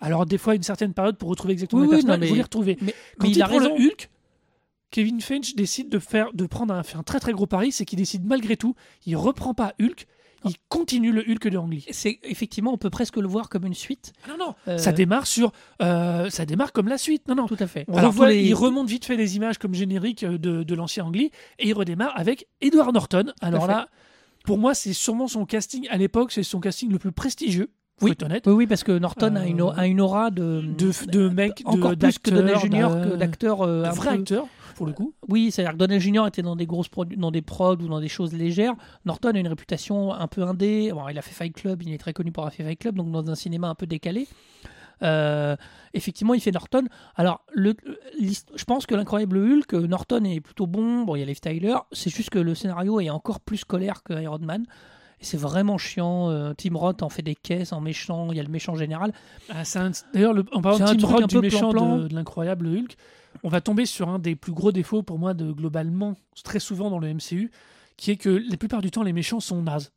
alors des fois une certaine période pour retrouver exactement Oui, les personnages, non, mais- vous les retrouvez. Mais, Quand mais il, il a prend raison. le Hulk, Kevin Feige décide de faire, de prendre un, très très gros pari, c'est qu'il décide malgré tout, il reprend pas Hulk, il continue le Hulk de Ang Lee. C'est effectivement, on peut presque le voir comme une suite. Ah Non non, Euh, ça démarre sur, euh, ça démarre comme la suite. Non non. Tout à fait. On Alors, revoit- tous les- Il remonte vite fait les images comme générique euh, de, de l'ancien Ang Lee et il redémarre avec Edward Norton. Alors là, pour moi, c'est sûrement son casting à l'époque, c'est son casting le plus prestigieux Oui. être honnête. Oui, oui, parce que Norton a, une, a une aura de, De, de- encore plus que Junior, de- euh, de un vrais peu- acteurs, pour le coup. Oui, c'est-à-dire que Donnell Junior était dans des grosses dans des prods ou dans des choses légères. Norton a une réputation un peu indé. Bon, il a fait Fight Club, il est très connu pour avoir fait Fight Club, donc dans un cinéma un peu décalé. Euh, effectivement, il fait Norton. Alors, le, je pense que l'incroyable Hulk, euh, Norton est plutôt bon. Bon, il y a Liv Tyler. C'est juste que le scénario est encore plus colère que Iron Man. Et c'est vraiment chiant. Euh, Tim Roth en fait des caisses en méchant. Il y a le méchant général. Ah, un- D'ailleurs, le- en parlant de Tim Roth, un du peu méchant plan-plan. de, de l'incroyable Hulk, on va tomber sur un des plus gros défauts pour moi de globalement, très souvent dans le MCU, qui est que la plupart du temps, les méchants sont nazes.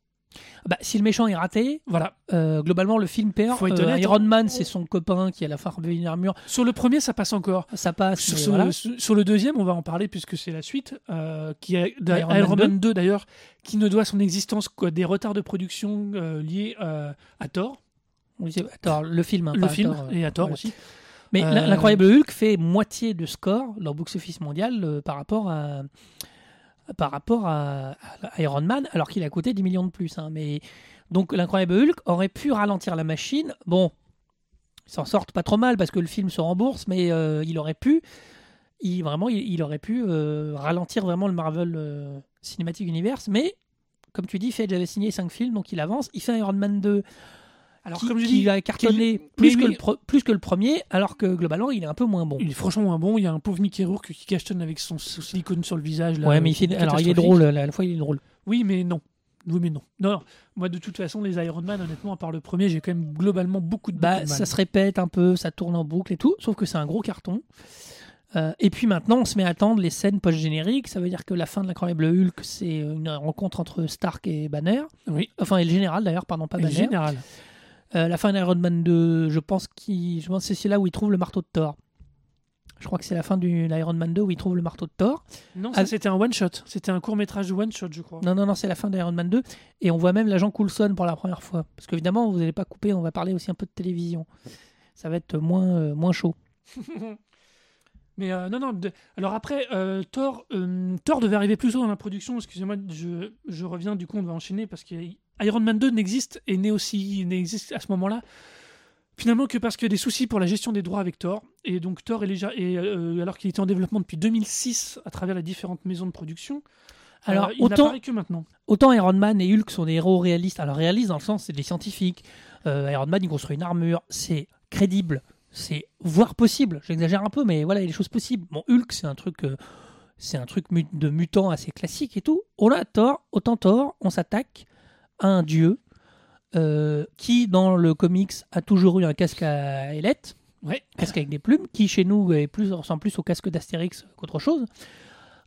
Bah, si le méchant est raté, Voilà. euh, globalement, le film perd. Faut être Euh, honnête, Iron on- Man, c'est son copain qui a la farbe et une armure. Sur le premier, ça passe encore. Ça passe. Sur, mais sur- voilà. sur- sur le deuxième, on va en parler puisque c'est la suite, euh, qui Iron Iron, Man Man 2, d'ailleurs, qui ne doit son existence qu'à des retards de production liés à Thor, Oui, c'est- Thor, le film. hein, le film, Thor, et à Thor aussi. Mais Euh, l'in- l'incroyable Hulk fait moitié de score dans le box-office mondial euh, par rapport à par rapport à, à Iron Man, alors qu'il a coûté 10 millions de plus. hein. Mais donc l'incroyable Hulk aurait pu ralentir la machine. Bon, ils s'en sortent pas trop mal parce que le film se rembourse, mais euh, il aurait pu, il vraiment, il, il aurait pu euh, ralentir vraiment le Marvel euh, Cinematic Universe. Mais comme tu dis, Fedge avait signé 5 films, donc il avance. Il fait Iron Man 2 Alors, qui, comme je qui dis, a cartonné qu'il- plus, que oui. Le pro- plus que le premier, alors que globalement, il est un peu moins bon. il est franchement moins bon. Il y a un pauvre Mickey Rourke qui cachetonne avec son, son silicone sur le visage. Là, ouais, mais il fait- alors il est drôle, à la fois il est drôle. Oui, mais non. Oui, mais non. Non, non. Moi, de toute façon, les Iron Man, honnêtement, à part le premier, j'ai quand même globalement beaucoup de, Bah, beaucoup de mal. ça se répète un peu, ça tourne en boucle et tout, sauf que c'est un gros carton. Euh, et puis maintenant, on se met à attendre les scènes post-génériques. Ça veut dire que la fin de l'incroyable Hulk, c'est une rencontre entre Stark et Banner. Oui, Enfin, et le général d'ailleurs, pardon, pas Banner. général. Euh, la fin d'Iron Man 2, je pense, qu'il- je pense que c'est là où il trouve le marteau de Thor. Je crois que c'est la fin du l'Iron Man 2 où il trouve le marteau de Thor. Non, ça, Ah. c'était un one-shot. C'était un court-métrage de one-shot, je crois. Non, non, non, c'est la fin d'Iron Man 2. Et on voit même l'agent Coulson pour la première fois. Parce qu'évidemment, vous n'allez pas couper, on va parler aussi un peu de télévision. Ça va être moins, euh, moins chaud. Mais euh, non, non. de- Alors après, euh, Thor, euh, Thor devait arriver plus tôt dans la production. Excusez-moi, je, je reviens. Du coup, on va enchaîner parce que Iron Man 2 n'existe et n'est aussi n'existe à ce moment-là finalement que parce qu'il y a des soucis pour la gestion des droits avec Thor. Et donc Thor est déjà et euh, alors qu'il était en développement depuis 2006 à travers les différentes maisons de production. Alors, euh, il autant- que maintenant. Autant Iron Man et Hulk sont des héros réalistes. Alors réalistes dans le sens, c'est des scientifiques. Euh, Iron Man, il construit une armure. C'est crédible. C'est voire possible. J'exagère un peu, mais voilà, il y a des choses possibles. Bon, Hulk, c'est un truc, c'est un truc de mutant assez classique et tout. On a Thor, autant Thor, on s'attaque un dieu euh, qui, dans le comics, a toujours eu un casque à ailettes, Ouais. casque avec des plumes, qui chez nous est plus, ressemble plus au casque d'Astérix qu'autre chose.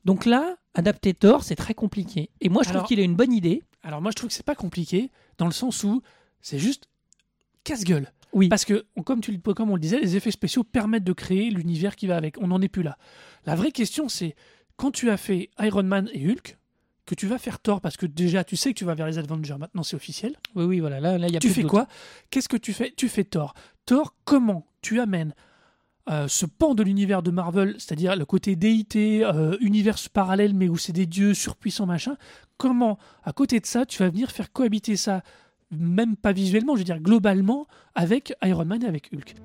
Donc là, adapter Thor, c'est très compliqué. Et moi, je Alors- trouve qu'il a une bonne idée. Alors moi, je trouve que c'est pas compliqué dans le sens où c'est juste casse-gueule. Oui. Parce que, comme, tu, comme on le disait, les effets spéciaux permettent de créer l'univers qui va avec. On n'en est plus là. La vraie question, c'est quand tu as fait Iron Man et Hulk, que tu vas faire Thor, parce que déjà, tu sais que tu vas vers les Avengers, maintenant c'est officiel. Oui, oui, voilà. Là, là, il y a tu plus fais de quoi? Qu'est-ce que tu fais? Tu fais Thor. Thor, comment tu amènes euh, ce pan de l'univers de Marvel, c'est-à-dire le côté déité, euh, univers parallèle, mais où c'est des dieux surpuissants, machin, comment, à côté de ça, tu vas venir faire cohabiter ça, même pas visuellement, je veux dire globalement, avec Iron Man et avec Hulk?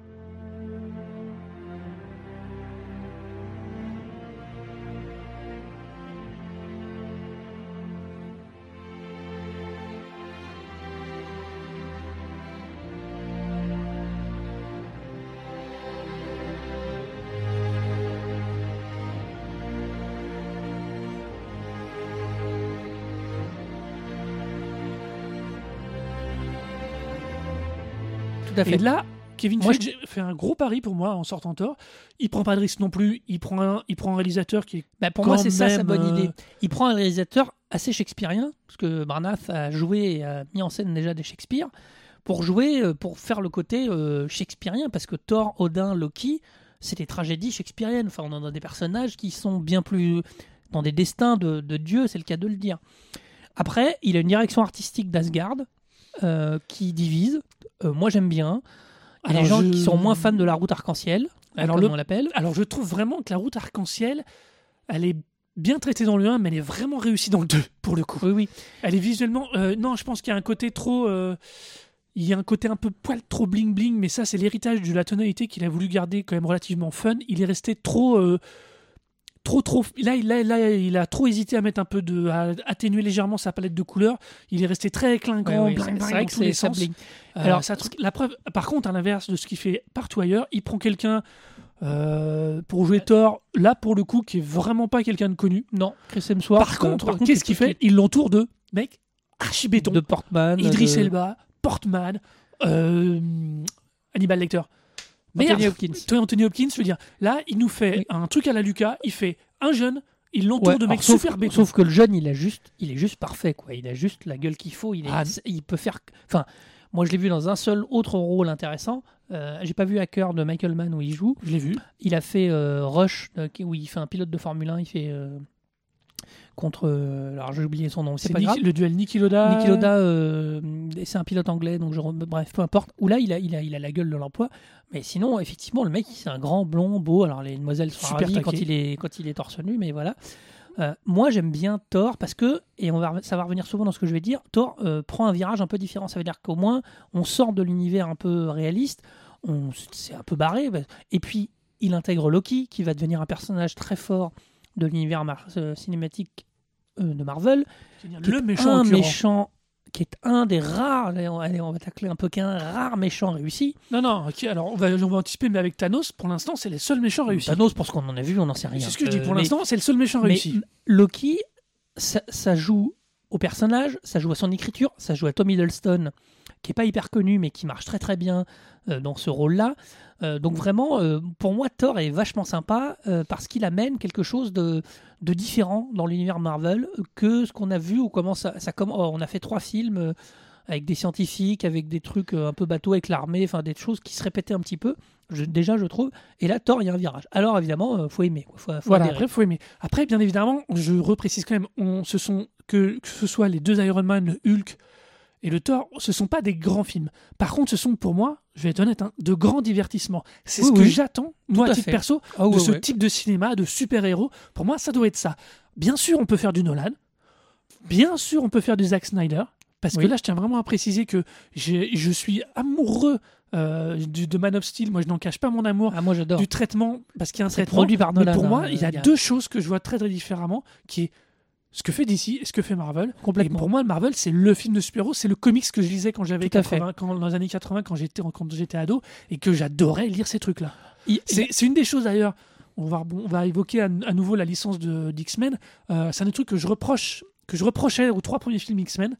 Tout à fait. Et là, Kevin Moi, Feige fait un gros pari pour moi en sortant Thor. Il prend pas de risque non plus. Il prend un, il prend un réalisateur qui est Bah, pour moi, c'est ça sa bonne euh, idée. Il prend un réalisateur assez shakespearien, parce que Barnath a joué et a mis en scène déjà des Shakespeare, pour jouer, euh, pour faire le côté euh, shakespearien, parce que Thor, Odin, Loki, c'est des tragédies shakespeariennes. Enfin, on en a des personnages qui sont bien plus dans des destins de, de dieux, c'est le cas de le dire. Après, il a une direction artistique d'Asgard euh, qui divise. Euh, moi, j'aime bien. Il y a des gens je- qui sont moins fans de la route arc-en-ciel, Alors, comme le- on l'appelle. Alors je trouve vraiment que la route arc-en-ciel, elle est bien traitée dans le 1, mais elle est vraiment réussie dans le 2, pour le coup. Oui, oui. Elle est visuellement... euh, non, je pense qu'il y a un côté trop... Il y a un côté un peu poil trop bling bling, mais ça c'est l'héritage de la tonalité qu'il a voulu garder quand même relativement fun. Il est resté trop, trop, trop. Là, il a, là, il a trop hésité à mettre un peu de, à atténuer légèrement sa palette de couleurs. Il est resté très clinquant, Ouais, ouais, c'est- vrai que tous les c'est- ça. Euh, Alors, ça la preuve, par contre, à l'inverse de ce qu'il fait partout ailleurs, il prend quelqu'un euh, pour jouer Thor, là pour le coup, qui est vraiment pas quelqu'un de connu. Non, Chris Hemsworth. Par contre, euh, qu'est-ce qu'il fait? Il l'entoure de mec archi béton. De Portman. Idris de Elba, Portman, euh, Hannibal Lecter. Merde. Anthony Hopkins. Toi, Anthony Hopkins, je veux dire, là, il nous fait un truc à la Lucas, il fait un jeune, il l'entoure Ouais, de mecs sauf, super sauf que le jeune, il a juste, il est juste parfait, quoi. Il a juste la gueule qu'il faut. Il, est, Ah. il peut faire. Enfin, moi, je l'ai vu dans un seul autre rôle intéressant. Euh, J'ai pas vu Hacker de Michael Mann où il joue. Je l'ai vu. Il a fait euh, Rush, euh, où il fait un pilote de Formule 1. Il fait euh, contre. euh, alors, j'ai oublié son nom. C'est pas Nick- grave. le duel Niki Loda. Niki Loda, euh, c'est un pilote anglais, donc je, bref, peu importe. Où là, il a, il a, il a la gueule de l'emploi. Mais sinon, effectivement, le mec, c'est un grand blond, beau. Alors, les demoiselles sont Super ravies quand il est, quand il est torse nu, mais voilà. Euh, moi, j'aime bien Thor parce que, et on va, ça va revenir souvent dans ce que je vais dire, Thor euh, prend un virage un peu différent. Ça veut dire qu'au moins, on sort de l'univers un peu réaliste, on c'est un peu barré, bah, et puis il intègre Loki, qui va devenir un personnage très fort de l'univers euh, cinématique euh, de Marvel, qui le méchant un méchant qui est un des rares, allez, on, va tacler un peu qu'un rare méchant réussi. Non, non, ok, alors on va, on va anticiper, mais avec Thanos, pour l'instant, c'est les seuls méchants réussis. Thanos, pour ce qu'on en a vu, on n'en sait rien. C'est ce que je dis, Euh, pour l'instant, c'est le seul méchant Mais réussi. Loki, ça, ça joue au personnage, ça joue à son écriture, ça joue à Tom Hiddleston, qui est pas hyper connu, mais qui marche très très bien euh, dans ce rôle-là. Euh, donc vraiment, euh, pour moi, Thor est vachement sympa euh, parce qu'il amène quelque chose de, de différent dans l'univers Marvel que ce qu'on a vu ou comment ça, ça comm- oh, on a fait trois films. avec des scientifiques, avec des trucs un peu bateaux avec l'armée, enfin des choses qui se répétaient un petit peu, je- déjà je trouve. Et là, Thor, il y a un virage. Alors évidemment, faut aimer. quoi. Faut, faut Voilà, adhérer. après, faut aimer. Après, bien évidemment, je reprécise quand même, on, ce sont, que, que ce soit les deux Iron Man, Hulk et le Thor, ce sont pas des grands films. Par contre, ce sont pour moi, je vais être honnête, hein, de grands divertissements. C'est Oui, ce que j'attends, moi, à à titre fait. perso, Ah de ce type de cinéma, de super-héros. Pour moi, ça doit être ça. Bien sûr, on peut faire du Nolan. Bien sûr, on peut faire du Zack Snyder. Parce que là, je tiens vraiment à préciser que je suis amoureux euh, du, de Man of Steel. Moi, je n'en cache pas mon amour Ah, moi j'adore. du traitement, parce qu'il y a un traitement. produit par Mais Nolan. pour moi, hein, il y a gars. deux choses que je vois très très différemment, qui est ce que fait DC et ce que fait Marvel. Et complètement. pour moi, Marvel, c'est le film de super-héros, c'est le comics que je lisais quand j'avais Tout à fait. 80, quand, dans les années 80, quand j'étais quand j'étais ado, et que j'adorais lire ces trucs-là. C'est c'est une des choses d'ailleurs. On va, on va évoquer à, à nouveau la licence de d'X-Men. Euh, c'est un des trucs que je reproche, que je reprochais aux trois premiers films X-Men.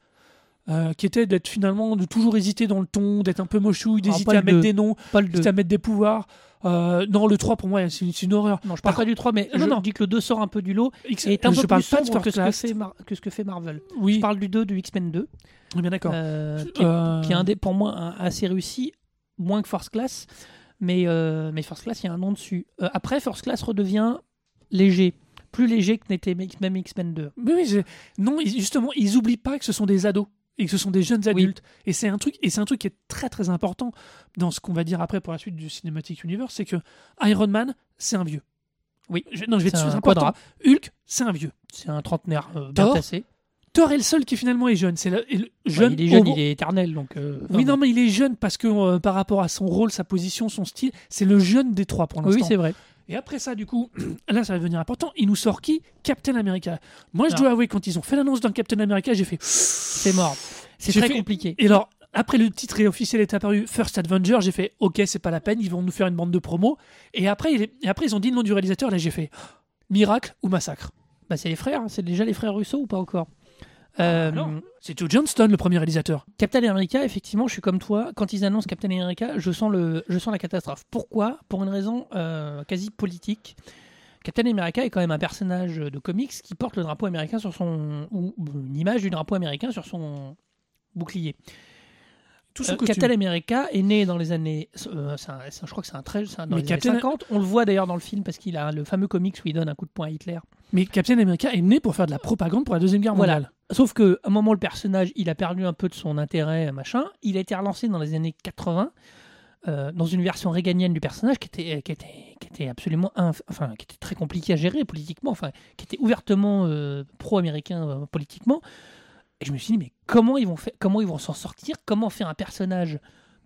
Euh, qui était d'être finalement de toujours hésiter dans le ton, d'être un peu mochouille, Alors, d'hésiter à mettre des noms, d'hésiter 2. à mettre des pouvoirs. Euh, non, le 3 pour moi, c'est une, horreur. Non, je parle Par- pas du 3, mais Non, je non. dis que le 2 sort un peu du lot X- et est un je peu parle plus pas sombre que ce que, fait Mar- que ce que fait Marvel. Oui, Je parle du 2 du X-Men 2, on est bien d'accord. euh, qui, est, qui est un des, pour moi un- assez réussi, moins que First Class, mais, mais First Class, il y a un nom dessus. Après, First Class redevient léger, plus léger que n'était même X-Men 2. Mais oui, j'ai- non, justement, ils oublient pas que ce sont des ados et que ce sont des jeunes adultes. Et c'est un truc, et c'est un truc qui est très très important dans ce qu'on va dire après pour la suite du Cinematic Universe, c'est que Iron Man, c'est un vieux. Oui, je, non, je vais te un important. Hulk, c'est un vieux. C'est un trentenaire euh, bien Thor, placé. Thor est le seul qui finalement est jeune. C'est le, et le- Bah, jeune. il est jeune, au- il est éternel, donc. euh, Oui, non, mais il est jeune parce que euh, par rapport à son rôle, sa position, son style, c'est le jeune des trois pour l'instant. oui, c'est vrai. Et après ça, du coup, là, ça va devenir important. Il nous sort qui? Captain America. Moi, je dois avouer, quand ils ont fait l'annonce d'un Captain America, j'ai fait. C'est mort. C'est très fait- compliqué. Et alors, après le titre officiel est apparu First Avenger, j'ai fait OK, c'est pas la peine, ils vont nous faire une bande de promo. Et après, et après ils ont dit le nom du réalisateur, là j'ai fait Miracle ou Massacre? Bah, c'est les frères, hein. c'est déjà les frères Russo ou pas encore? Euh, non. C'est Joe Johnston, le premier réalisateur. Captain America, effectivement, je suis comme toi. Quand ils annoncent Captain America, je sens, le, je sens la catastrophe. Pourquoi? Pour une raison euh, quasi politique. Captain America est quand même un personnage de comics qui porte le drapeau américain sur son. ou une image du drapeau américain sur son bouclier. Tout son Euh. Captain America est né dans les années. euh, un- je crois que c'est un 13, c'est un- dans Mais les Captain- années 50. On le voit d'ailleurs dans le film parce qu'il a le fameux comics où il donne un coup de poing à Hitler. Mais Captain America est né pour faire de la propagande pour la Deuxième Guerre Voilà. Sauf que à un moment, le personnage, il a perdu un peu de son intérêt, machin. Il a été relancé dans les années 80 euh, dans une version réganienne du personnage qui était, était absolument, qui était très compliqué à gérer politiquement, qui était ouvertement euh, pro-américain euh, politiquement. Et je me suis dit, mais comment ils vont, faire, comment ils vont s'en sortir? Comment faire un personnage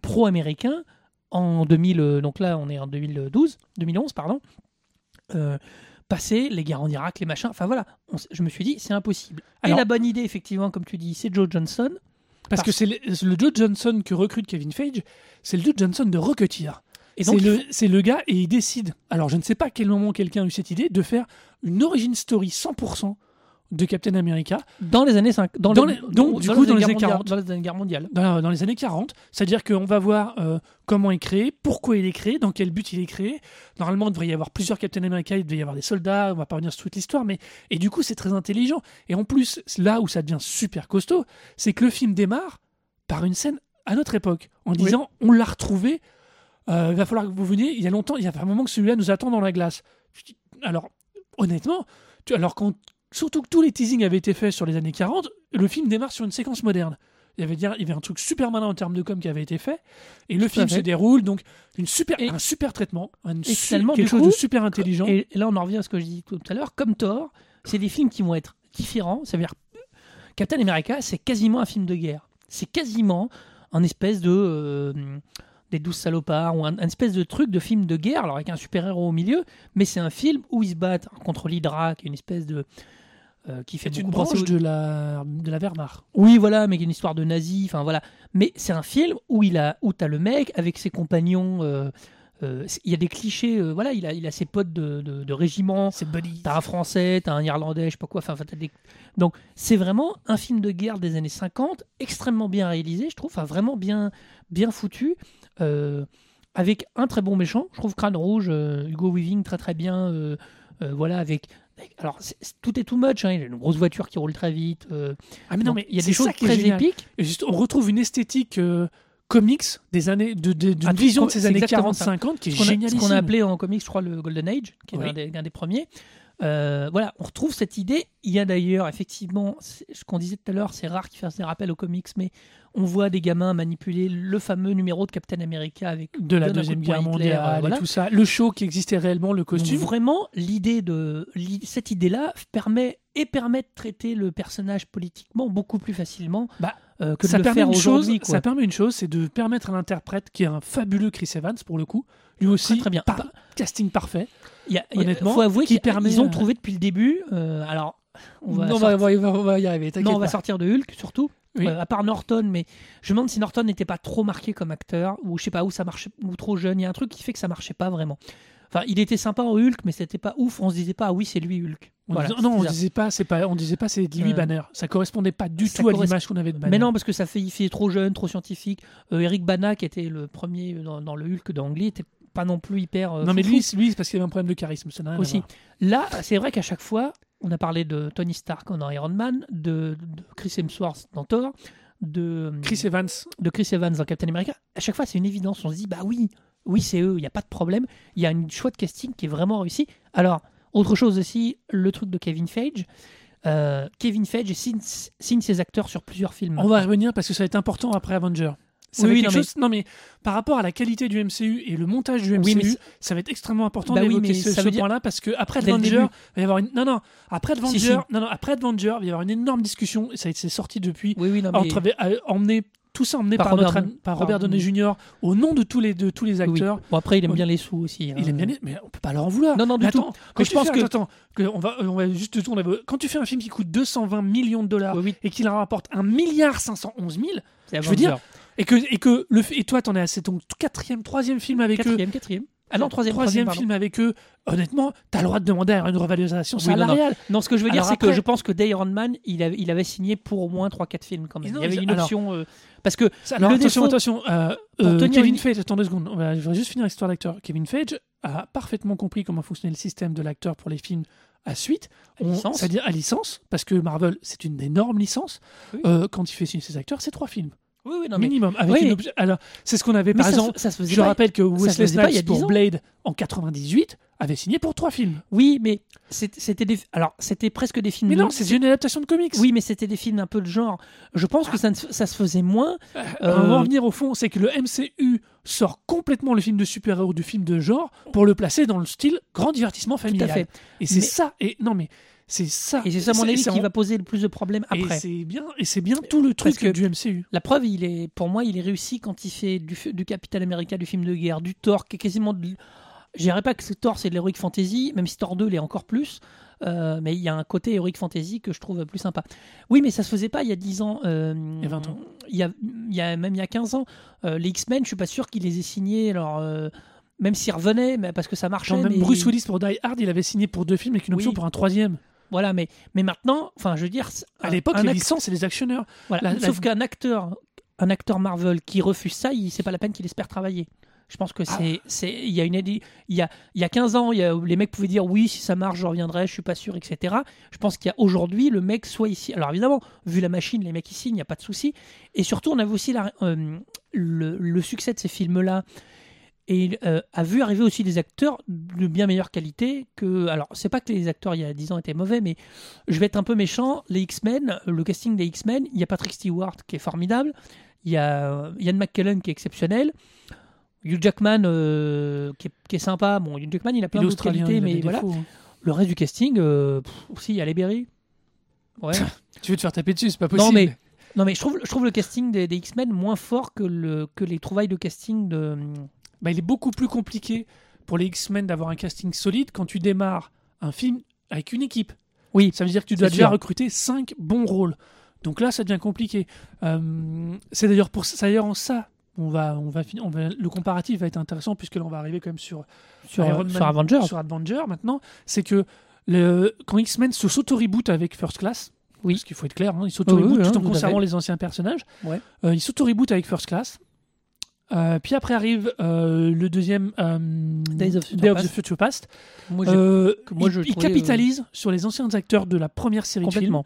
pro-américain en 2000, euh, donc là on est en 2012, 2011, pardon, euh, passer les guerres en Irak, les machins, enfin voilà, on je me suis dit, c'est impossible. Alors- Et la bonne idée, effectivement, comme tu dis, c'est Joe Johnson. Parce que c'est le, le Joe Johnson que recrute Kevin Feige, c'est le Joe Johnson de Rocketeer. Et C'est donc, le, c'est le gars et il décide, alors je ne sais pas à quel moment quelqu'un a eu cette idée, de faire une origin story 100% de Captain America dans les années 5, dans, Dans les, donc, du coup, dans les années mondiales- 40. dans les années guerres mondiales. dans, dans les années 40. C'est-à-dire qu'on va voir euh, comment il est créé, pourquoi il est créé, dans quel but il est créé. Normalement, il devrait y avoir plusieurs Captain America, il devait y avoir des soldats, on va pas revenir sur toute l'histoire, mais et du coup, c'est très intelligent. Et en plus, là où ça devient super costaud, c'est que le film démarre par une scène à notre époque, en Oui. disant on l'a retrouvé, euh, il va falloir que vous veniez, il y a longtemps, il y a un moment que celui-là nous attend dans la glace. Alors, honnêtement, alors quand, surtout que tous les teasings avaient été faits sur les années 40, le film démarre sur une séquence moderne. Il y avait, dire, il y avait un truc super malin en termes de com qui avait été fait, et le film se déroule, donc une super, Et- un super traitement, un su- finalement, quelque chose de super intelligent. Et, et là, on en revient à ce que je disais tout à l'heure. Comme Thor, c'est des films qui vont être différents. Ça veut dire, Captain America, c'est quasiment un film de guerre. C'est quasiment un espèce de. euh, des douze salopards ou un, un espèce de truc de film de guerre, alors avec un super-héros au milieu, mais c'est un film où ils se battent contre l'Hydra, qui est une espèce de. Euh, qui fait une beaucoup penser branche au- de la, de la Wehrmacht. Oui, voilà, mais qui est une histoire de nazis, enfin voilà. Mais c'est un film où il a, où t'as le mec avec ses compagnons. euh, euh, il y a des clichés, voilà, il a, il a ses potes de, de, de régiment. C'est Buddy. T'as un français, t'as un irlandais, je sais pas quoi. Enfin, des... Donc, c'est vraiment un film de guerre des années 50, extrêmement bien réalisé, je trouve, enfin, vraiment bien, bien foutu, avec un très bon méchant. Je trouve Crâne Rouge, Hugo Weaving, très très bien. voilà, avec. Alors, c'est- c'est- tout est too much. Hein, il y a une grosse voiture qui roule très vite. euh, Ah mais non, mais il y a des choses est très génial. épiques. Et juste, on retrouve une esthétique euh, comics des années, de, Ah, vision de ces années exactement ça. 40-50 qui est ce qu'on a- ce qu'on a appelé en comics, je crois, le Golden Age, qui est Oui. un, des, un des premiers. Euh, voilà, on retrouve cette idée. Il y a d'ailleurs, effectivement, ce qu'on disait tout à l'heure, c'est rare qu'ils fassent des rappels aux comics, mais on voit des gamins manipuler le fameux numéro de Captain America avec de la deuxième guerre mondiale euh, voilà. et tout ça, le show qui existait réellement, le Donc costume. vraiment, l'idée de cette idée-là permet et permet de traiter le personnage politiquement beaucoup plus facilement Bah, euh, que ça de le permet faire une chose, aujourd'hui. ça permet une chose, c'est de permettre à l'interprète qui est un fabuleux Chris Evans pour le coup, lui aussi, Très, très bien. par- casting parfait. Il y a- honnêtement, faut avouer qui qu'ils permet, ils ont euh, trouvé depuis le début. euh, alors, on va, Non, on sortir- va, on va- on va y arriver. non, on va pas. sortir de Hulk surtout. Oui. Euh, à part Norton, mais je me demande si Norton n'était pas trop marqué comme acteur, ou je sais pas où ça marchait, ou trop jeune. Il y a un truc qui fait que ça marchait pas vraiment. Enfin, il était sympa en Hulk, mais c'était pas ouf. On se disait pas, ah oui, c'est lui Hulk. On Voilà, disait- non, on ça. disait pas, c'est pas, on disait pas, c'est lui Euh, Banner. Ça correspondait pas du tout à l'image qu'on avait de Banner. Mais non, parce que ça fait, il fait trop jeune, trop scientifique. Euh, Eric Bana, qui était le premier dans, dans le Hulk d'Angly, était pas non plus hyper. euh, non, mais lui, c'est- lui, c'est parce qu'il avait un problème de charisme. Ça rien aussi. Là, c'est vrai qu'à chaque fois, on a parlé de Tony Stark dans Iron Man, de, de Chris Hemsworth dans Thor, de Chris Evans, de Chris Evans dans Captain America, à chaque fois c'est une évidence. On se dit, bah oui, oui, c'est eux, il n'y a pas de problème. Il y a une choix de casting qui est vraiment réussi. Alors, autre chose aussi, le truc de Kevin Feige. Euh, Kevin Feige signe, signe ses acteurs sur plusieurs films. on va revenir parce que ça va être important après Avenger. Ça Oui, va être oui, quelque non, mais- chose- non, mais par rapport à la qualité du MCU et le montage du MCU, Oui, mais ça va être extrêmement important Bah oui, d'évoquer mais ce, ce dire- point-là parce que après Avenger, début. il va y avoir une non non après Avenger, Si, si. non non après Avenger, il va y avoir une énorme discussion et ça c'est sorti depuis Oui, oui, non, mais- entre, euh, emmené tout ça emmené Par par, notre Robert- ami- par Robert Downey Jr. au nom de tous les de tous les oui, oui. acteurs. Bon, après, il aime Oui. bien les sous aussi. hein. Il aime bien les- mais on peut pas leur en vouloir. Non, non, du Mais tout. attends, quand Mais tu je pense fais- que- attends, que on va on va juste va- quand tu fais un film qui coûte 220 millions de dollars Oui, oui, et qu'il en rapporte 1 milliard 511 000 c'est je veux dire. Et que et que le et toi t'en es à c'est ton quatrième troisième film avec eux Quatrième, quatrième. Ah non, troisième, troisième pardon. film avec eux honnêtement t'as le droit de demander à une revalorisation Oui, non, non. salariale Non, ce que je veux dire, c'est que je pense que Day Iron Man, il avait, il avait signé pour au moins 3-4 films quand même. Non, il y avait une alors- option. euh, parce que Alors Le attention, défaut- attention. euh, euh, Kevin une- Feige, attends deux secondes. Je vais juste finir l'histoire d'acteur. Kevin Feige a parfaitement compris comment fonctionnait le système de l'acteur pour les films à suite, c'est-à-dire à licence, parce que Marvel c'est une énorme licence. Oui. Euh, quand il fait signer ses acteurs, c'est trois films Oui, oui, non, mais, minimum. Avec Oui. une obje- Alors c'est ce qu'on avait mais par ça, se- exemple. ça se faisait Je pas. rappelle que Wesley faisait pas il y a Snipes pour 10 ans. Blade en 98 avait signé pour trois films. Oui, mais c'était des. Alors, c'était presque des films. Mais de- non, c'est une adaptation de comics. Oui, mais c'était des films un peu de genre. Je pense que ça, ne se- ça se faisait moins. Euh, Euh, On va en venir au fond, c'est que le MCU sort complètement le film de super-héros du film de genre pour le placer dans le style grand divertissement Tout familial. à fait. Et c'est Mais- ça. Et non, mais C'est ça. Et c'est ça, à mon avis, qui va poser le plus de problèmes Et après. c'est bien, et c'est bien tout le truc que- du MCU. La preuve, il est, pour moi, il est réussi quand il fait du, du Capitaine America, du film de guerre, du Thor, qui est quasiment. De... Je dirais pas que ce Thor c'est de l'heroic fantasy, même si Thor 2 l'est encore plus. euh, mais il y a un côté heroic fantasy que je trouve plus sympa. Oui, mais ça se faisait pas il y a 10 ans. euh, Il y a 20 ans. Il y a, il y a- même il y a 15 ans. Euh, les X-Men, je suis pas sûr qu'ils les aient signés. Alors, euh, même s'ils revenaient, mais parce que ça marchait. Genre même mais- Bruce Willis pour Die Hard, il avait signé pour deux films avec une option Oui. pour un troisième. Voilà, mais, mais maintenant, enfin, je veux dire. c'est- À l'époque, les licences et les actionneurs. Voilà. La- la- Sauf qu'un acteur, un acteur Marvel qui refuse ça, c'est pas la peine qu'il espère travailler. Je pense que Ah. c'est, c'est, il y a une, il y a, il y a 15 ans, il y a, les mecs pouvaient dire oui, si ça marche, je reviendrai, je suis pas sûr, etc. Je pense qu'il y a aujourd'hui, le mec soit ici. Alors évidemment, vu la machine, les mecs ici, il n'y a pas de souci. Et surtout, on a vu aussi la- euh, le, le succès de ces films-là. Et euh, a vu arriver aussi des acteurs de bien meilleure qualité que. Alors, c'est pas que les acteurs il y a 10 ans étaient mauvais, mais je vais être un peu méchant. Les X-Men, le casting des X-Men, il y a Patrick Stewart qui est formidable, il y a euh, Ian McKellen qui est exceptionnel, Hugh Jackman euh, qui, est, qui est sympa. Bon, Hugh Jackman, il a plein de qualités, mais voilà. défauts, hein. Le reste du casting, euh, pff, aussi, il y a les Berry. Ouais. Tu veux te faire taper dessus, c'est pas possible. non, mais, non, mais je trouve, je trouve le casting des, des X-Men moins fort que, le, que les trouvailles de casting de. Bah, il est beaucoup plus compliqué pour les X-Men d'avoir un casting solide quand tu démarres un film avec une équipe. Oui, Ça veut dire que tu dois déjà sûr. recruter 5 bons rôles. Donc là, ça devient compliqué. Euh, c'est d'ailleurs pour c'est d'ailleurs en ça. On va, on va finir, on va, le comparatif va être intéressant puisque là on va arriver quand même sur sur, Iron sur Avengers. sur Avenger maintenant. C'est que le, quand X-Men se s'auto-reboot avec First Class, Oui. parce qu'il faut être clair, hein, ils s'auto-reboot Oui, oui, tout hein, en conservant les anciens personnages. Ouais. Euh, ils s'auto-reboot avec First Class. Euh, puis après arrive euh, le deuxième euh, Days of Day of the Future Past. Moi, moi, il, je il capitalise sur les anciens acteurs de la première série de films,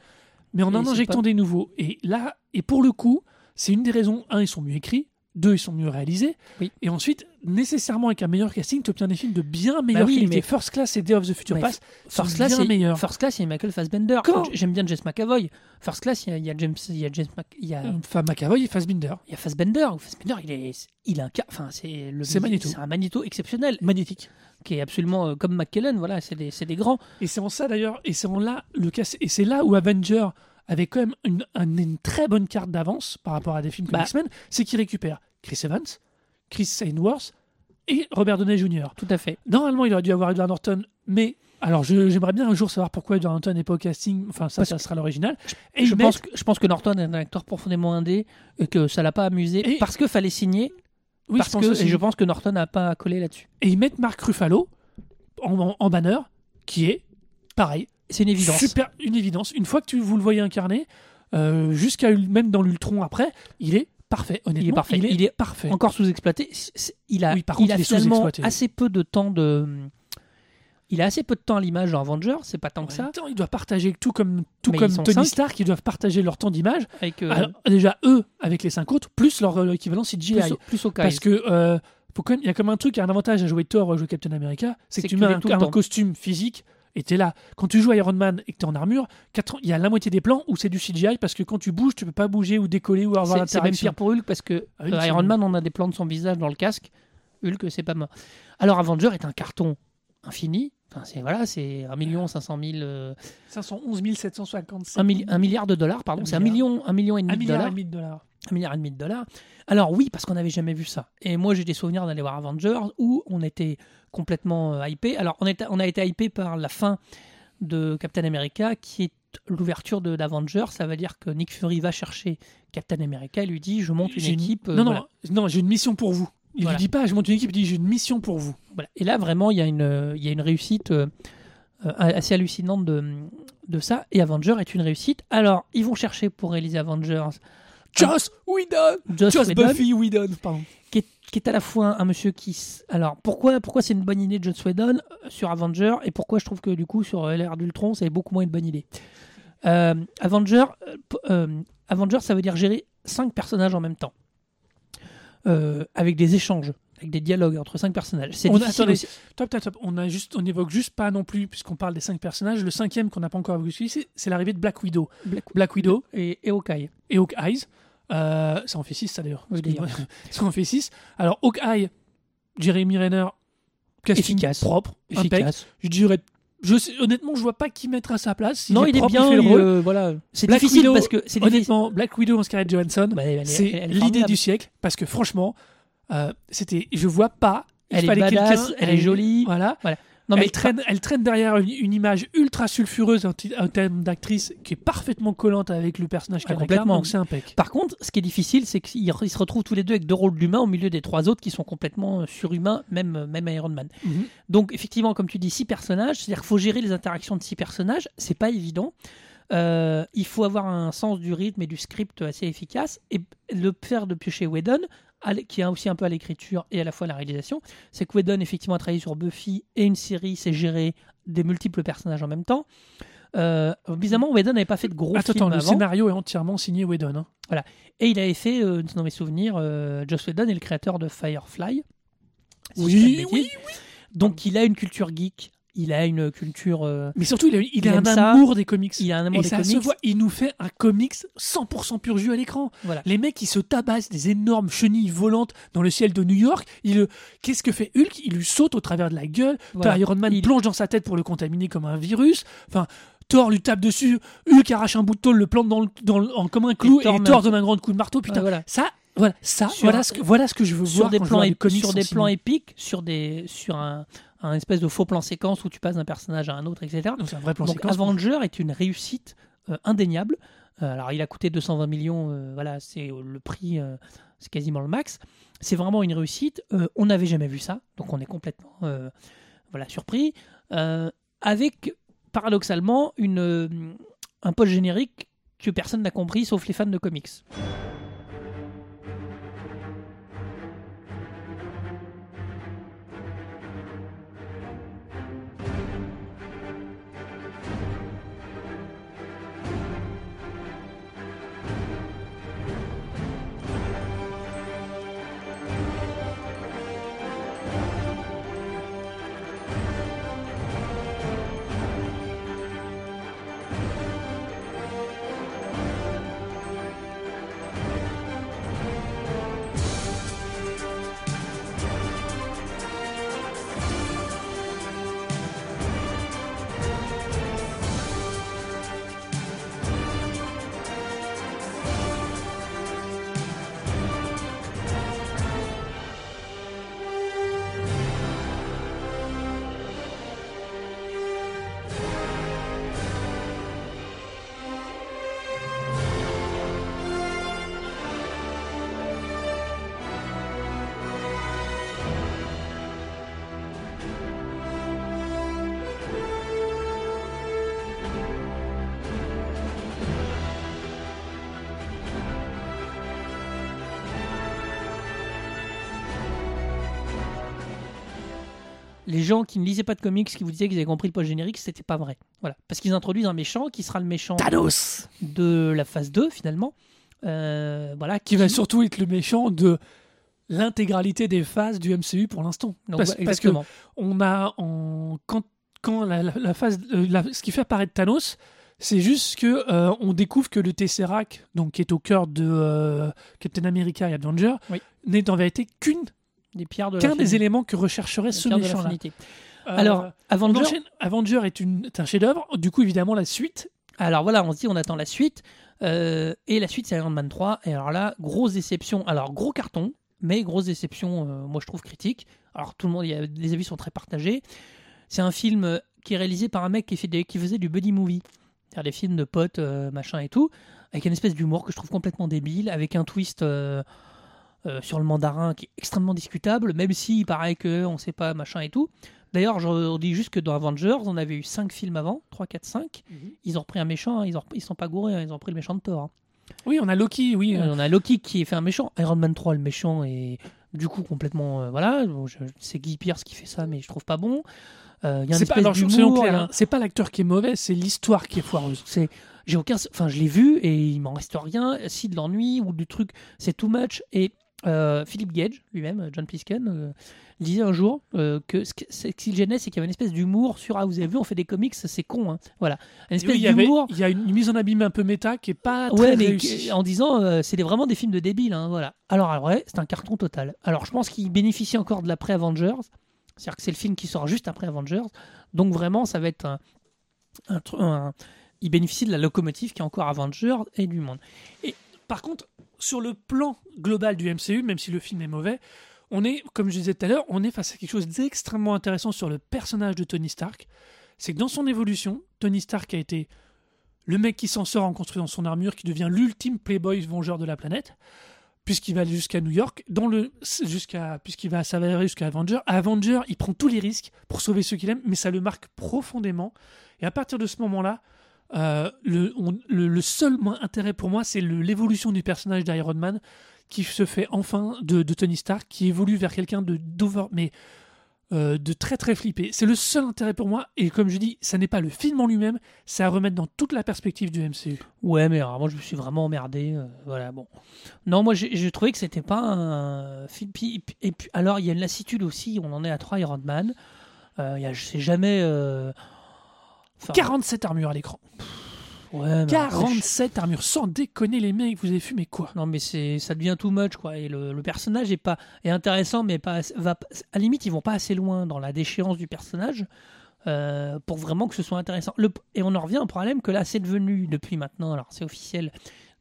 mais en Et en injectant pas- des nouveaux. Et là, et pour le coup, c'est une des raisons. Un, ils sont mieux écrits. Deux, ils sont mieux réalisés. Oui. Et ensuite, nécessairement avec un meilleur casting, tu obtiens des films de bien meilleure oui, qualité. mais- First Class et Day of the Future Mais Past First Class, bien meilleurs. First Class, il y a Michael Fassbender. Quand J'aime bien James McAvoy. First Class, il y a, il y a James, il y a James, il y a, Enfin, McAvoy et Fassbinder. il y a Fassbender. Fassbender, il est, il a un cas, enfin c'est le, C'est Magneto. c'est un Magneto exceptionnel, Magnétique. qui est absolument euh, comme McKellen. Voilà, c'est des, c'est des grands. Et c'est en ça d'ailleurs, et c'est en là le cas, et c'est là où Avenger avait quand même une, un- une très bonne carte d'avance par rapport à des films comme Bah. X-Men, c'est qu'il récupère Chris Evans, Chris Sainworth et Robert Downey Jr. Tout à fait. Normalement, il aurait dû avoir Edward Norton, mais alors j'aimerais bien un jour savoir pourquoi Edward Norton n'est pas au casting. Enfin, ça, Parce ça sera l'original. Et je pense, que, je pense que Norton est un acteur profondément indé et que ça l'a pas amusé Et- parce qu'il fallait signer. oui, parce je que, et je pense que Norton n'a pas collé là-dessus. Et ils mettent Mark Ruffalo en, en- en banner, qui est pareil, C'est une évidence. super, une évidence. Une fois que tu, vous le voyez incarner, euh, jusqu'à même dans l'Ultron après, il est parfait. Honnêtement, parfait. Il est, Il est parfait. Encore sous-exploité. Il a, Oui, par il contre, a il est finalement sous-exploité. assez peu de temps de. Il a assez peu de temps à l'image dans Avengers, c'est pas tant que ça. temps, ils doivent partager tout comme tout Mais comme Tony. Stark, ils doivent partager leur temps d'image. Euh, déjà eux avec les cinq autres, plus leur euh, équivalent CGI. plus, au- plus au Parce que euh, faut quand même, il y a comme un truc, il y a un avantage à jouer Thor ou à jouer Captain America, c'est que tu mets un, un costume physique et t'es là. Quand tu joues Iron Man et que t'es en armure, il y a la moitié des plans où c'est du CGI parce que quand tu bouges, tu peux pas bouger ou décoller ou avoir C'est c'est même l'interaction. pire pour Hulk parce que Ah, Hulk, euh, Iron. Man, on a des plans de son visage dans le casque. Hulk, c'est pas mort. Alors Avenger est un carton infini. Enfin, c'est voilà, c'est 1 million 500 000, euh, 511 757. un, milli- un milliard de dollars, pardon. C'est un milliard. million, un million et demi de milliard et dollars. de dollars. Un milliard et demi de dollars. Alors oui, parce qu'on n'avait jamais vu ça. Et moi, j'ai des souvenirs d'aller voir Avengers où on était complètement euh, hypé. Alors, on, a été hypé par la fin de Captain America, qui est l'ouverture de d'Avengers. Ça veut dire que Nick Fury va chercher Captain America et lui dit Je monte une équipe. euh, non, voilà. non, non, j'ai une mission pour vous. Il Voilà. lui dit pas, je monte une équipe, il dit j'ai une mission pour vous. Voilà. Et là, vraiment, il y a une, il y a une réussite euh, euh, assez hallucinante de, de ça. Et Avenger est une réussite. Alors, ils vont chercher pour réaliser Avengers Joss Whedon Joss Joss Whedon, Buffy Whedon, pardon. qui est, qui est à la fois un monsieur qui. Alors, pourquoi, pourquoi c'est une bonne idée de Joss Whedon euh, sur Avenger et pourquoi je trouve que du coup, sur euh, l'ère d'Ultron, c'est beaucoup moins une bonne idée? Euh, Avenger, euh, Avenger, ça veut dire gérer cinq personnages en même temps. Euh, avec des échanges, avec des dialogues entre cinq personnages. C'est difficile aussi. Top, top, top. On a juste, on évoque juste pas non plus, puisqu'on parle des cinq personnages. Le cinquième qu'on n'a pas encore évoqué, c'est l'arrivée de Black Widow. Black, Black Widow et, et Hawkeye. et Hawkeye. Euh, ça en fait 6 ça d'ailleurs. Ça en fait 6 Alors Hawkeye, Jeremy Renner, casting Efficace. propre, impec. Efficace. Je dirais je sais- honnêtement, je vois pas qui mettre à sa place. non, il est propre, bien. fait le il, rôle. euh, voilà. C'est difficile Widow, parce que c'est honnêtement, Black Widow en Scarlett Johansson, Bah, c'est l'idée du siècle parce que franchement, euh, c'était, je vois pas. il Elle est badass, elle est jolie. Voilà. Non, mais elle, traîne, elle traîne derrière une, une image ultra sulfureuse en, termes d'actrice qui est parfaitement collante avec le personnage Ah, qu'elle complètement. donc c'est impec. Par contre, ce qui est difficile, c'est qu'ils ils se retrouvent tous les deux avec deux rôles d'humains au milieu des trois autres qui sont complètement euh, surhumains, même, euh, même Iron Man. Mhm. Donc, effectivement, comme tu dis, six personnages, c'est-à-dire qu'il faut gérer les interactions de six personnages, c'est pas évident. Euh, il faut avoir un sens du rythme et du script assez efficace. Et le faire depuis chez Whedon, qui a aussi un peu à l'écriture et à la fois à la réalisation, c'est que Whedon, effectivement, a travaillé sur Buffy et une série, c'est gérer des multiples personnages en même temps. Euh, bizarrement, Whedon n'avait pas fait de gros Attends, films le avant. scénario est entièrement signé Whedon. hein. Et il avait fait, euh, dans mes souvenirs, euh, Joss Whedon est le créateur de Firefly. Si Oui, oui, bêtises. Donc il a une culture geek, il a une culture, euh, Mais surtout, il a, il Il a un ça. amour des comics. il a un amour Et des ça se comics. voit, il nous fait un comics 100% pur jus à l'écran. Voilà. Les mecs, ils se tabassent des énormes chenilles volantes dans le ciel de New York. Il, Qu'est-ce que fait Hulk? Il lui saute au travers de la gueule. Voilà. Iron Man Il- plonge dans sa tête pour le contaminer comme un virus. Enfin, Thor lui tape dessus. Hulk arrache un bout de tôle, le plante dans le, dans le- en, comme un clou. Et Et Thor Thor, donne un grand coup de marteau. Putain, Ouais, voilà. ça, voilà, ça, Sur voilà, ce que, voilà ce que je veux Sur voir des quand je plans, vois des ép- comics sur des plans épiques, sur des, sur un, un espèce de faux plan séquence où tu passes d'un personnage à un autre, etc. Donc, un vrai plan Donc séquence. Avenger est une réussite euh, indéniable. Euh, alors il a coûté 220 millions, euh, voilà, c'est le prix, c'est quasiment le max. C'est vraiment une réussite. On n'avait jamais vu ça, donc on est complètement voilà, surpris. Avec paradoxalement une, un post générique que personne n'a compris sauf les fans de comics. Les gens qui ne lisaient pas de comics, qui vous disaient qu'ils avaient compris le post générique, c'était pas vrai. Voilà. Parce qu'ils introduisent un méchant qui sera le méchant Thanos de la phase 2 finalement. Euh, voilà, Qui va surtout être le méchant de l'intégralité des phases du MCU pour l'instant. Parce, que on a en quand quand la, la- la phase euh, la- ce qui fait apparaître Thanos c'est juste que euh, on découvre que le Tesseract donc qui est au cœur de euh, Captain America et Avenger Oui. n'est en vérité qu'une des pierres de qu'un des éléments que rechercherait ce pierres de méchant là l'infinité. Alors, Avenger. Avenger est, une, est un chef-d'œuvre du coup évidemment la suite Alors voilà, on se dit, on attend la suite. Euh, et la suite, c'est Iron Man 3. Et alors là, grosse déception. Alors, gros carton, mais grosse déception, euh, moi je trouve critique. Alors, tout le monde, y a- les avis sont très partagés. C'est un film euh, qui est réalisé par un mec qui, fait des- qui faisait du buddy movie. C'est-à-dire des films de potes, euh, machin et tout. Avec une espèce d'humour que je trouve complètement débile. Avec un twist. Euh, sur le mandarin qui est extrêmement discutable, même s'il paraît que on sait pas machin et tout. D'ailleurs, je dit juste que dans Avengers, on avait eu 5 films avant, 3, 4, 5. Ils ont repris un méchant, hein, ils, ont, ils sont pas gourés, hein, ils ont pris le méchant de Thor. hein. oui on a Loki oui euh, On a Loki qui fait un méchant, Iron Man 3 le méchant est du coup complètement euh, voilà, Bon, c'est Guy Pierce qui fait ça mais je trouve pas bon. Euh, Il c'est pas il c'est pas l'acteur qui est mauvais c'est l'histoire qui est foireuse c'est j'ai aucun enfin je l'ai vu et il m'en reste rien si de l'ennui ou du truc c'est too much et euh, Philippe Gage lui-même John Plisken euh, disait un jour euh, que ce qui ce qui le gênait c'est qu'il y avait une espèce d'humour sur ah vous avez vu on fait des comics c'est con hein. voilà une Et espèce oui, d'humour il y a une mise en abîme un peu méta qui est pas très Ouais, mais réussie que- en disant euh, c'est vraiment des films de débiles, hein, voilà. Alors, alors, ouais, c'est un carton total. Alors, je pense qu'il bénéficie encore de l'après Avengers. C'est-à-dire que c'est le film qui sort juste après Avengers. Donc vraiment, ça va être un, un, un- il bénéficie de la locomotive qui est encore Avengers et du monde. Par contre, sur le plan global du MCU, même si le film est mauvais, on est, comme je disais tout à l'heure, on est face à quelque chose d'extrêmement intéressant sur le personnage de Tony Stark. C'est que dans son évolution, Tony Stark a été le mec qui s'en sort en construisant son armure, qui devient l'ultime playboy vengeur de la planète, puisqu'il va jusqu'à New York, jusqu'à, puisqu'il va s'avérer jusqu'à Avenger. Avenger, il prend tous les risques pour sauver ceux qu'il aime, mais ça le marque profondément. Et à partir de ce moment-là, euh, le, le, seul intérêt pour moi, c'est l'évolution du personnage d'Iron Man qui se fait enfin de, Tony Stark, qui évolue vers quelqu'un de d'over, mais euh, de très très flippé. C'est le seul intérêt pour moi. Et comme je dis, ça n'est pas le film en lui-même, c'est à remettre dans toute la perspective du MCU. Ouais, mais alors, moi je me suis vraiment emmerdé. euh, voilà, bon. Non, moi j'ai trouvé que c'était pas un film. Et puis, alors, il y a une lassitude aussi. On en est à 3 Iron Man. Il je sais jamais. Euh, enfin, 47 armures à l'écran. ouais, mais 47 armures, sans déconner les mecs, vous avez fumé quoi? Non, mais c'est ça devient too much quoi. Et le, le personnage est pas est intéressant, mais pas va à la limite ils vont pas assez loin dans la déchéance du personnage euh, pour vraiment que ce soit intéressant. Le- et on en revient au problème que là c'est devenu depuis maintenant, alors c'est officiel,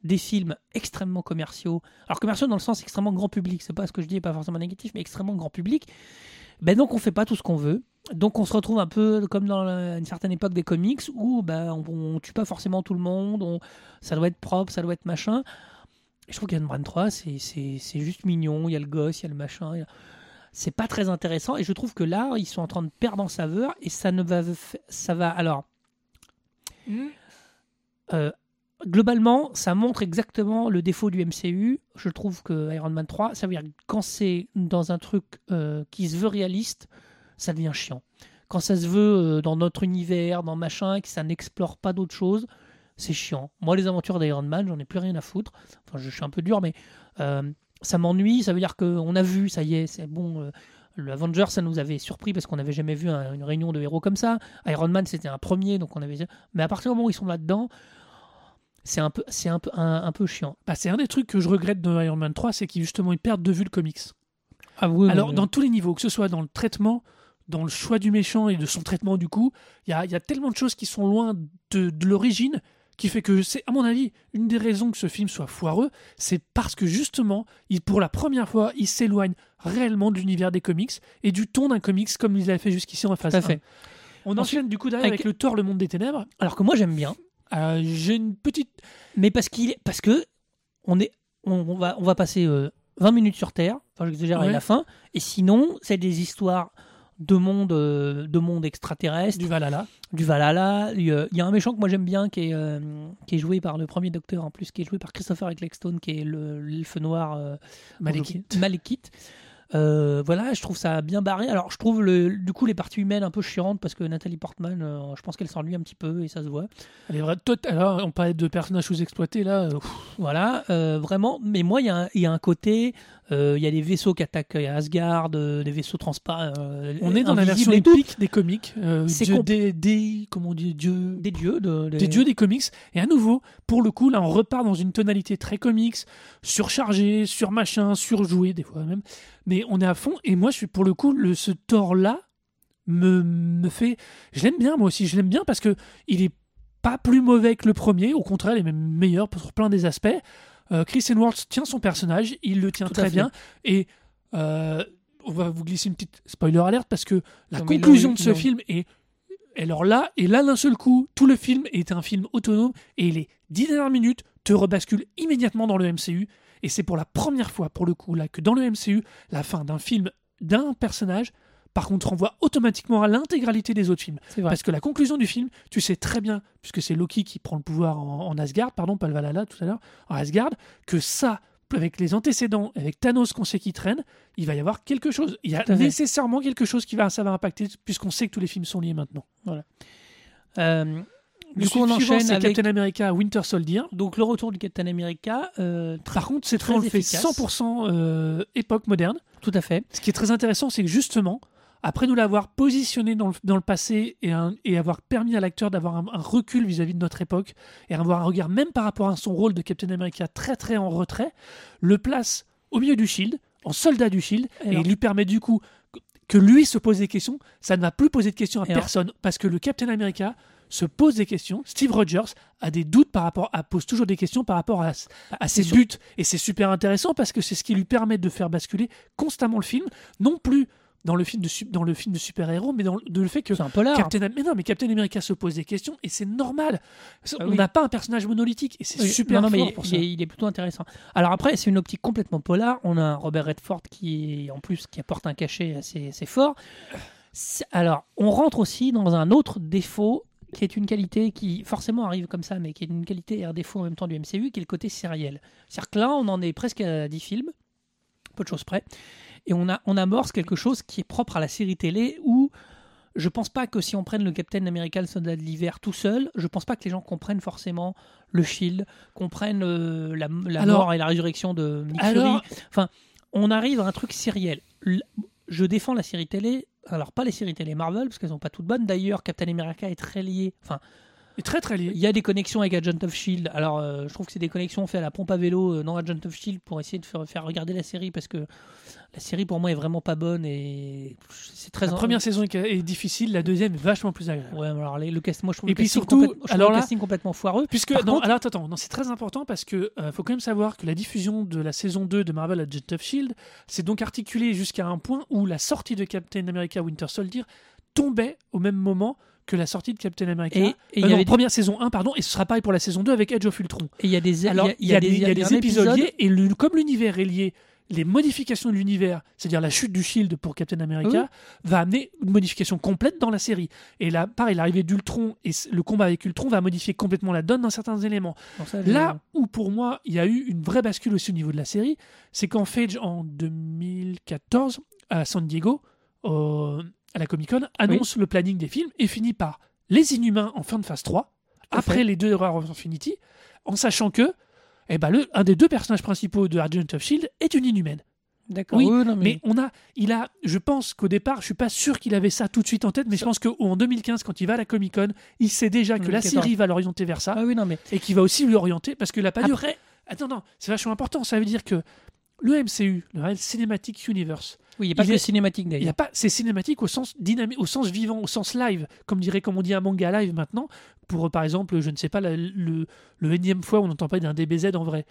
des films extrêmement commerciaux. Alors commerciaux dans le sens extrêmement grand public. C'est pas ce que je dis, est pas forcément négatif, mais extrêmement grand public. Ben donc on fait pas tout ce qu'on veut. Donc on se retrouve un peu comme dans une certaine époque des comics où ben, on, on tue pas forcément tout le monde, on- ça doit être propre, ça doit être machin. Et je trouve qu'Iron Man 3, c'est, c'est, c'est juste mignon, il y a le gosse, il y a le machin. a- C'est pas très intéressant et je trouve que là, ils sont en train de perdre en saveur et ça ne va. Ça va. Alors, euh, globalement, ça montre exactement le défaut du MCU. Je trouve que Iron Man 3, ça veut dire que quand c'est dans un truc euh, qui se veut réaliste, ça devient chiant. Quand ça se veut euh, dans notre univers, dans machin, et que ça n'explore pas d'autres choses, c'est chiant. Moi, les aventures d'Iron Man, j'en ai plus rien à foutre. Enfin, je suis un peu dur, mais euh, ça m'ennuie. Ça veut dire qu'on a vu, ça y est, c'est bon. le Avenger, ça nous avait surpris parce qu'on n'avait jamais vu un- une réunion de héros comme ça. Iron Man, c'était un premier, donc on avait. Mais à partir du moment où ils sont là-dedans, c'est un peu, c'est un peu, un, un peu chiant. Bah, c'est un des trucs que je regrette de Iron Man 3, c'est qu'ils justement ils perdent de vue le comics. Ah oui, Alors, dans tous les niveaux, que ce soit dans le traitement, dans le choix du méchant et de son traitement du coup, il y a, il y a tellement de choses qui sont loin de, de l'origine qui fait que c'est, à mon avis, une des raisons que ce film soit foireux, c'est parce que justement, il, pour la première fois, il s'éloigne réellement de l'univers des comics et du ton d'un comics comme il l'avait fait jusqu'ici en phase Tout à 1. fait. On enchaîne du coup derrière avec- avec le Thor, le monde des ténèbres. Alors que moi, j'aime bien. Euh, J'ai une petite Mais parce qu'il est, parce que on est, on, on va, on va passer euh, 20 minutes sur Terre. Enfin, j'exagère Ouais. la fin. Et sinon, c'est des histoires de monde, euh, de monde extraterrestre, du Valhalla. du Valhalla. Il y a il y a un méchant que moi j'aime bien qui est, euh, qui est joué par le premier Docteur en plus, qui est joué par Christopher Ecclestone, qui est le- l'elfe noir Malekith. Malekith. Euh, voilà, je trouve ça bien barré. Alors, je trouve le, du coup les parties humaines un peu chiantes parce que Nathalie Portman, euh, je pense qu'elle s'ennuie un petit peu et ça se voit. Elle est Alors, on parlait de personnages sous-exploités là. euh, Voilà, euh, vraiment. Mais moi, il y, a un- il y a un côté, il y a des vaisseaux qui attaquent Asgard, des vaisseaux transparents. on est dans la version épique des comics. C'est dieu- des, des- comment on dit, dieu, Des dieux, de, des dieux des comics. Et à nouveau, pour le coup, là, on repart dans une tonalité très comics, surchargé, sur machin, surjoué des fois même. Mais on est à fond. Et moi, je suis pour le coup, le, ce Thor là me, me fait. Je l'aime bien, moi aussi. Je l'aime bien parce que il est pas plus mauvais que le premier. Au contraire, il est même meilleur sur plein des aspects. Euh, Chris Hemsworth tient son personnage, il le tient Tout très bien. Et euh, on va vous glisser une petite spoiler alerte parce que la Non, conclusion de ce non. film est alors là, et là d'un seul coup, tout le film est un film autonome et les dix dernières minutes te rebasculent immédiatement dans le MCU. Et c'est pour la première fois, pour le coup, là, que dans le MCU, la fin d'un film d'un personnage, par contre, renvoie automatiquement à l'intégralité des autres films. Parce que la conclusion du film, tu sais très bien, puisque c'est Loki qui prend le pouvoir en, en Asgard, pardon, pas le Valhalla tout à l'heure, en Asgard, que ça, avec les antécédents, avec Thanos qu'on sait qui traîne, il va y avoir quelque chose. Il y a nécessairement quelque chose qui va, ça va impacter, puisqu'on sait que tous les films sont liés maintenant. Euh, Le du coup, on enchaîne c'est avec Captain America Winter Soldier. donc le retour du Captain America. euh, Par contre, c'est Très on le fait efficace. 100% euh, époque moderne. tout à fait. Ce qui est très intéressant, c'est que justement, après nous l'avoir positionné dans le, dans le passé et, un- et avoir permis à l'acteur d'avoir un, un recul vis-à-vis de notre époque et avoir un regard même par rapport à son rôle de Captain America très très en retrait, le place au milieu du Shield, en soldat du Shield, et Alors- il lui permet du coup que lui se pose des questions, ça ne va plus poser de questions à Et alors- personne parce que le Captain America se pose des questions. Steve Rogers a des doutes par rapport à pose toujours des questions par rapport à, à ses buts et c'est super intéressant parce que c'est ce qui lui permet de faire basculer constamment le film, non plus dans le film de dans le film de super-héros mais dans le, de le fait que C'est un polar. Captain, mais non, mais Captain America se pose des questions et c'est normal. Ah On oui. n'a pas un personnage monolithique et c'est Oui, super non, mais pour il ça. est, il est plutôt intéressant. Alors après, c'est une optique complètement polar. On a un Robert Redford qui est en plus qui apporte un cachet assez, assez fort. Alors, on rentre aussi dans un autre défaut qui est une qualité qui forcément arrive comme ça, mais qui est une qualité et un défaut en même temps du MCU, qui est le côté sériel. C'est-à-dire que là, on en est presque à 10 films, peu de choses près, et on, a, on amorce quelque chose qui est propre à la série télé où je pense pas que si on prenne le Captain America, le soldat de l'hiver tout seul, je pense pas que les gens comprennent forcément le Shield, comprennent euh, la, la Alors- mort et la résurrection de Nick Alors- Fury. Enfin, on arrive à un truc sériel. Je défends la série télé, alors pas les séries télé Marvel, parce qu'elles sont pas toutes bonnes. D'ailleurs, Captain America est très lié. Enfin, est très très lié. il y a des connexions avec Agent of Shield. Alors, euh, je trouve que c'est des connexions faites à la pompe à vélo euh, dans Agent of Shield pour essayer de faire, faire regarder la série parce que la série pour moi est vraiment pas bonne et c'est très La première saison est, est difficile, la deuxième est vachement plus agréable. Ouais, alors les- le cast, moi je trouve Et le puis casting surtout, complète- je alors le là- casting complètement foireux. Puisque, Par non, contre- alors attends, attends, non, c'est très important parce que euh, faut quand même savoir que la diffusion de la saison 2 de Marvel Agent of Shield s'est donc articulée jusqu'à un point où la sortie de Captain America Winter Soldier tombait au même moment que la sortie de Captain America. Et- et Euh, non, première saison 1, pardon, et ce sera pareil pour la saison 2 avec Edge of Ultron. Et il y a des, Alors, il y, a des, il y a des un épisodes épisode- liés, et le- comme l'univers est lié, les modifications de l'univers, c'est-à-dire la chute du Shield pour Captain America, va amener une modification complète dans la série. Et là, pareil, l'arrivée d'Ultron et le combat avec Ultron va modifier complètement la donne dans certains éléments. Ça, Là où pour moi il y a eu une vraie bascule aussi au niveau de la série, c'est quand Fage en 2014 à San Diego, à la Comic Con, annonce le planning des films et finit par Les Inhumains en fin de phase 3, à après fait. les deux Horror of Infinity, en sachant que eh ben, le, un des deux personnages principaux de Agent of Shield est une inhumaine. D'accord. Oui, oui, non, Mais on a, il a, je pense qu'au départ, je suis pas sûr qu'il avait ça tout de suite en tête, mais je pense qu'en 2015, quand il va à la Comic Con, il sait déjà que la 2014. série va l'orienter vers ça Ah oui, non, mais et qui va aussi lui orienter parce qu'il n'a pas après, Attends, non, c'est vachement important. Ça veut dire que le MCU, le Cinematic Universe, oui, il n'y a pas il que est- cinématique il y a d'ailleurs. pas, c'est cinématique au sens dynamique, au sens vivant, au sens live, comme dirait, comme on dit un manga live maintenant. Pour par exemple, je ne sais pas, la- le, le énième fois où on entend parler d'un DBZ en vrai,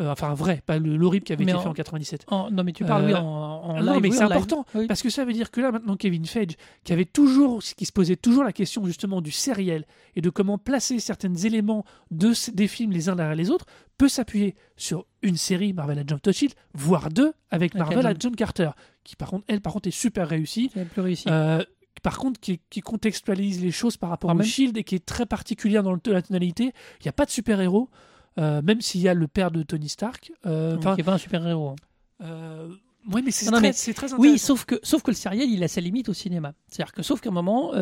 Euh, enfin vrai, pas le l'horrible qui avait Mais été en- fait en 97. En- non, mais tu parles, oui, Euh, en, en live. non, mais oui, c'est important Oui. parce que ça veut dire que là maintenant Kevin Feige, qui avait toujours, qui se posait toujours la question justement du sériel et de comment placer certains éléments de des films les uns derrière les autres, peut s'appuyer sur une série Marvel Agent Shield, voire deux avec Marvel. Agent Carter, qui par contre elle par contre est super réussie. C'est plus réussi. Euh, par contre, qui, qui contextualise les choses par rapport Quand au même. Shield et qui est très particulière dans le- la tonalité. Il n'y a pas de super-héros, euh, même s'il y a le père de Tony Stark. Euh, qui n'est pas un super-héros. hein. ouais, mais c'est très, mais- très Oui, intéressant. sauf que, sauf que le sériel, il a ses limites au cinéma. C'est-à-dire que, sauf qu'à un moment,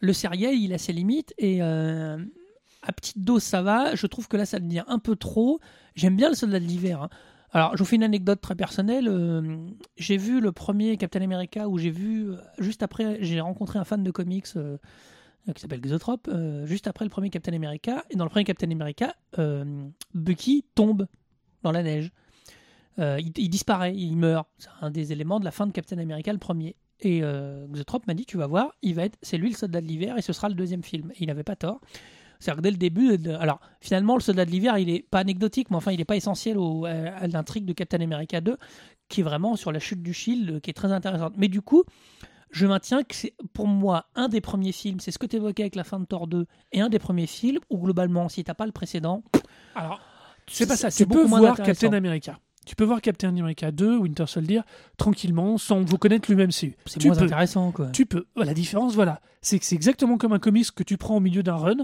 le sériel, il a ses limites et à petite dose, ça va. Je trouve que là, ça devient un peu trop. J'aime bien le soldat de l'hiver. hein. Alors, je vous fais une anecdote très personnelle. euh, j'ai vu le premier Captain America où j'ai vu, euh, juste après, j'ai rencontré un fan de comics euh, qui s'appelle Xotrop, euh, juste après le premier Captain America. Et dans le premier Captain America, Bucky tombe dans la neige. Il, disparaît, il meurt. C'est un des éléments de la fin de Captain America, le premier. Et euh, Xotrop m'a dit, tu vas voir, il va être, c'est lui le soldat de l'hiver et ce sera le deuxième film. Et il n'avait pas tort. C'est-à-dire que dès le début, de- alors finalement, le soldat de l'hiver, il est pas anecdotique, mais enfin, il n'est pas essentiel au- à, l'intrigue de Captain America 2, qui est vraiment sur la chute du Shield, euh, qui est très intéressante. Mais du coup, je maintiens que c'est pour moi un des premiers films, c'est ce que tu évoquais avec la fin de Thor 2, et un des premiers films où globalement, si t'as pas le précédent, Alors, c'est pas ça. c'est Tu peux moins voir. Captain America. Tu peux voir Captain America 2, Winter Soldier, tranquillement, sans vous connaître le MCU. c'est moins peux. intéressant. Quoi. Tu peux. La différence, voilà, c'est que c'est exactement comme un comics que tu prends au milieu d'un run,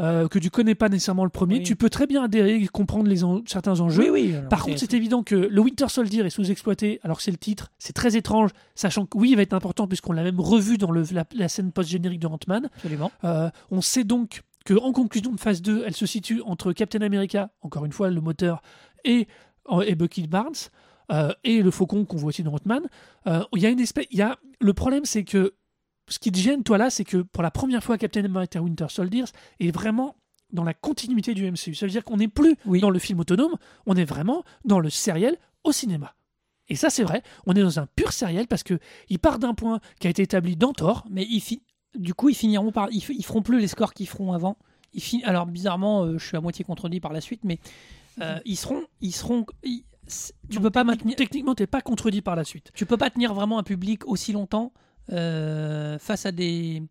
euh, que tu connais pas nécessairement le premier. Oui. Tu peux très bien adhérer et comprendre les en- certains enjeux. oui, oui. alors, Par contre, c'est évident que le Winter Soldier est sous-exploité, alors que c'est le titre. C'est très étrange, sachant que oui, il va être important puisqu'on l'a même revu dans le- la, la scène post-générique de Ant-Man. absolument. Euh, on sait donc que en conclusion de phase 2, elle se situe entre Captain America, encore une fois le moteur, et, et Bucky Barnes, euh, et le faucon qu'on voit aussi dans Ant-Man. Euh, Il y a une espèce, il y a le problème, c'est que ce qui te gêne toi là, c'est que pour la première fois, Captain America Winter Soldier est vraiment dans la continuité du MCU. Ça veut dire qu'on n'est plus Oui. dans le film autonome, on est vraiment dans le sériel au cinéma. Et ça, c'est vrai. On est dans un pur sériel parce que il part d'un point qui a été établi dans Thor. Mais fi- du coup, ils finiront par. Ils, ils feront plus les scores qu'ils feront avant. Ils Alors, bizarrement, euh, je suis à moitié contredit par la suite, mais euh, ils seront. Ils seront ils- c- Tu Non, peux pas maintenir. Techniquement, t'es pas contredit par la suite. Tu peux pas tenir vraiment un public aussi longtemps face à des.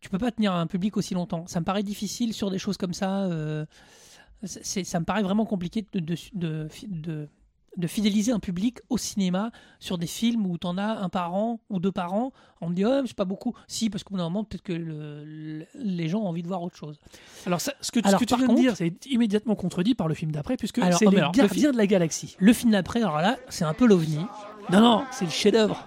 Tu peux pas tenir un public aussi longtemps. Ça me paraît difficile sur des choses comme ça. euh, ça me paraît vraiment compliqué de, de, de, de- de fidéliser un public au cinéma sur des films où tu en as un par an ou deux par an. On me dit, oh, c'est pas beaucoup. Si, parce qu'au bout d'un moment, peut-être que le- le- les gens ont envie de voir autre chose. Alors, ça, ce que, ce Alors, que tu viens de dire, c'est immédiatement contredit par le film d'après, puisque c'est oh, mais les alors, le gardiens de la galaxie. Le film d'après, alors là, c'est un peu l'ovni. Non, non, c'est le chef-d'œuvre.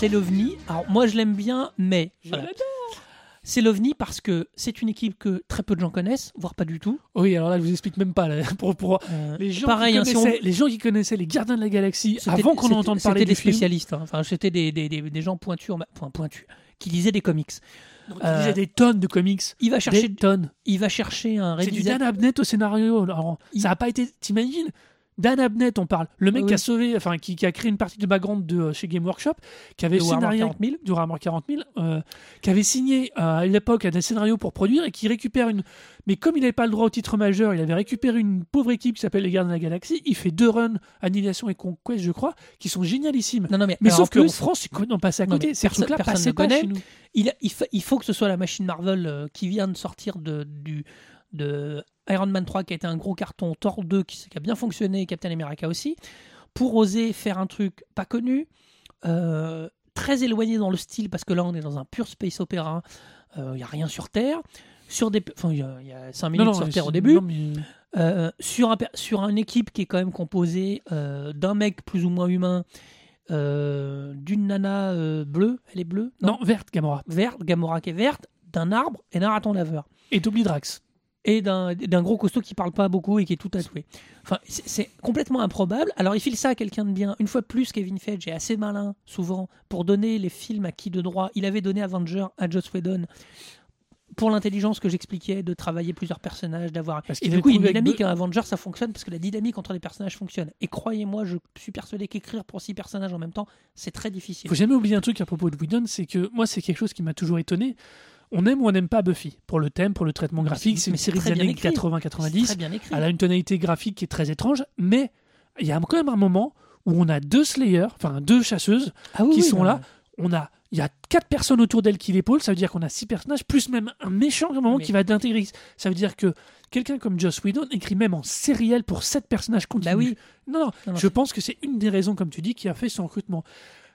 C'est l'ovni. Alors, moi, je l'aime bien, mais. Voilà. C'est l'ovni parce que c'est une équipe que très peu de gens connaissent, voire pas du tout. Oui, alors là, je vous explique même pas. là, pour, pour- Euh, les, gens pareil, qui hein, si on- connaissaient, les gens qui connaissaient les gardiens de la galaxie avant qu'on entende parler des film, spécialistes. hein. Enfin, c'était des, des, des, des gens pointus, enfin, pointus, qui lisaient des comics. donc, ils Euh, des tonnes de comics. Il va Des chercher, tonnes. il va chercher un C'est du. Dan Abnett au scénario. Alors, Il- Ça n'a pas été. T'imagines Dan Abnett, on parle. Le mec qui a sauvé, enfin, qui, qui a créé une partie de background de euh, chez Game Workshop, qui avait De Warhammer scénario 40 000. du Warhammer 40 000, euh, qui avait signé euh, à l'époque des scénarios pour produire et qui récupère une. Mais comme il n'avait pas le droit au titre majeur, il avait récupéré une pauvre équipe qui s'appelle les Gardiens de la Galaxie. Il fait deux runs, Annihilation et Conquest, je crois, qui sont génialissimes. Non, non, mais, Mais sauf en qu'en France, c'est complètement passé à côté. mais Ces personne- personne ne pas connaît. il, il, fa- il faut que ce soit la machine Marvel qui vient de sortir de, du, de Iron Man 3, qui a été un gros carton, Thor 2, qui, qui a bien fonctionné, Captain America aussi, pour oser faire un truc pas connu, euh, très éloigné dans le style, parce que là, on est dans un pur space opéra, il n'y a rien sur Terre. Sur des, enfin, il y, a- il y a 5 minutes sur Terre au début. non, mais- Euh, sur, un, sur une équipe qui est quand même composée euh, d'un mec plus ou moins humain, euh, d'une nana euh, bleue, elle est bleue Non, verte, Gamora. Verte, Gamora qui est verte, d'un arbre et d'un raton laveur. Et d'Oblidrax. Et d'un gros costaud qui parle pas beaucoup et qui est tout tatoué. Enfin, c'est complètement improbable. Alors, il file ça à quelqu'un de bien. Une fois de plus, Kevin Feige est assez malin, souvent, pour donner les films à qui de droit. Il avait donné Avenger à Joss Whedon pour l'intelligence que j'expliquais, de travailler plusieurs personnages, d'avoir. Parce Et qu'il du coup, il y a une dynamique. Un Avenger, ça fonctionne parce que la dynamique entre les personnages fonctionne. Et croyez-moi, je suis persuadé qu'écrire pour six personnages en même temps, c'est très difficile. faut jamais oublier un truc à propos de Whedon, c'est que moi, c'est quelque chose qui m'a toujours étonné. On aime ou on n'aime pas Buffy. Pour le thème, pour le traitement graphique, c'est une série des années écrit. C'est 80-90. très bien écrit. Elle a une tonalité graphique qui est très étrange, mais il y a quand même un moment où on a deux Slayers, enfin deux chasseuses, Ah oui, qui oui, sont non, là. On a, il y a quatre personnes autour d'elle qui l'épaulent. Ça veut dire qu'on a six personnages, plus même un méchant à un moment Mais- qui va d'intégrer. Ça veut dire que quelqu'un comme Joss Whedon écrit même en sériel pour sept personnages continus. Bah oui. Non, non, Non, non, je pense que c'est une des raisons, comme tu dis, qui a fait son recrutement.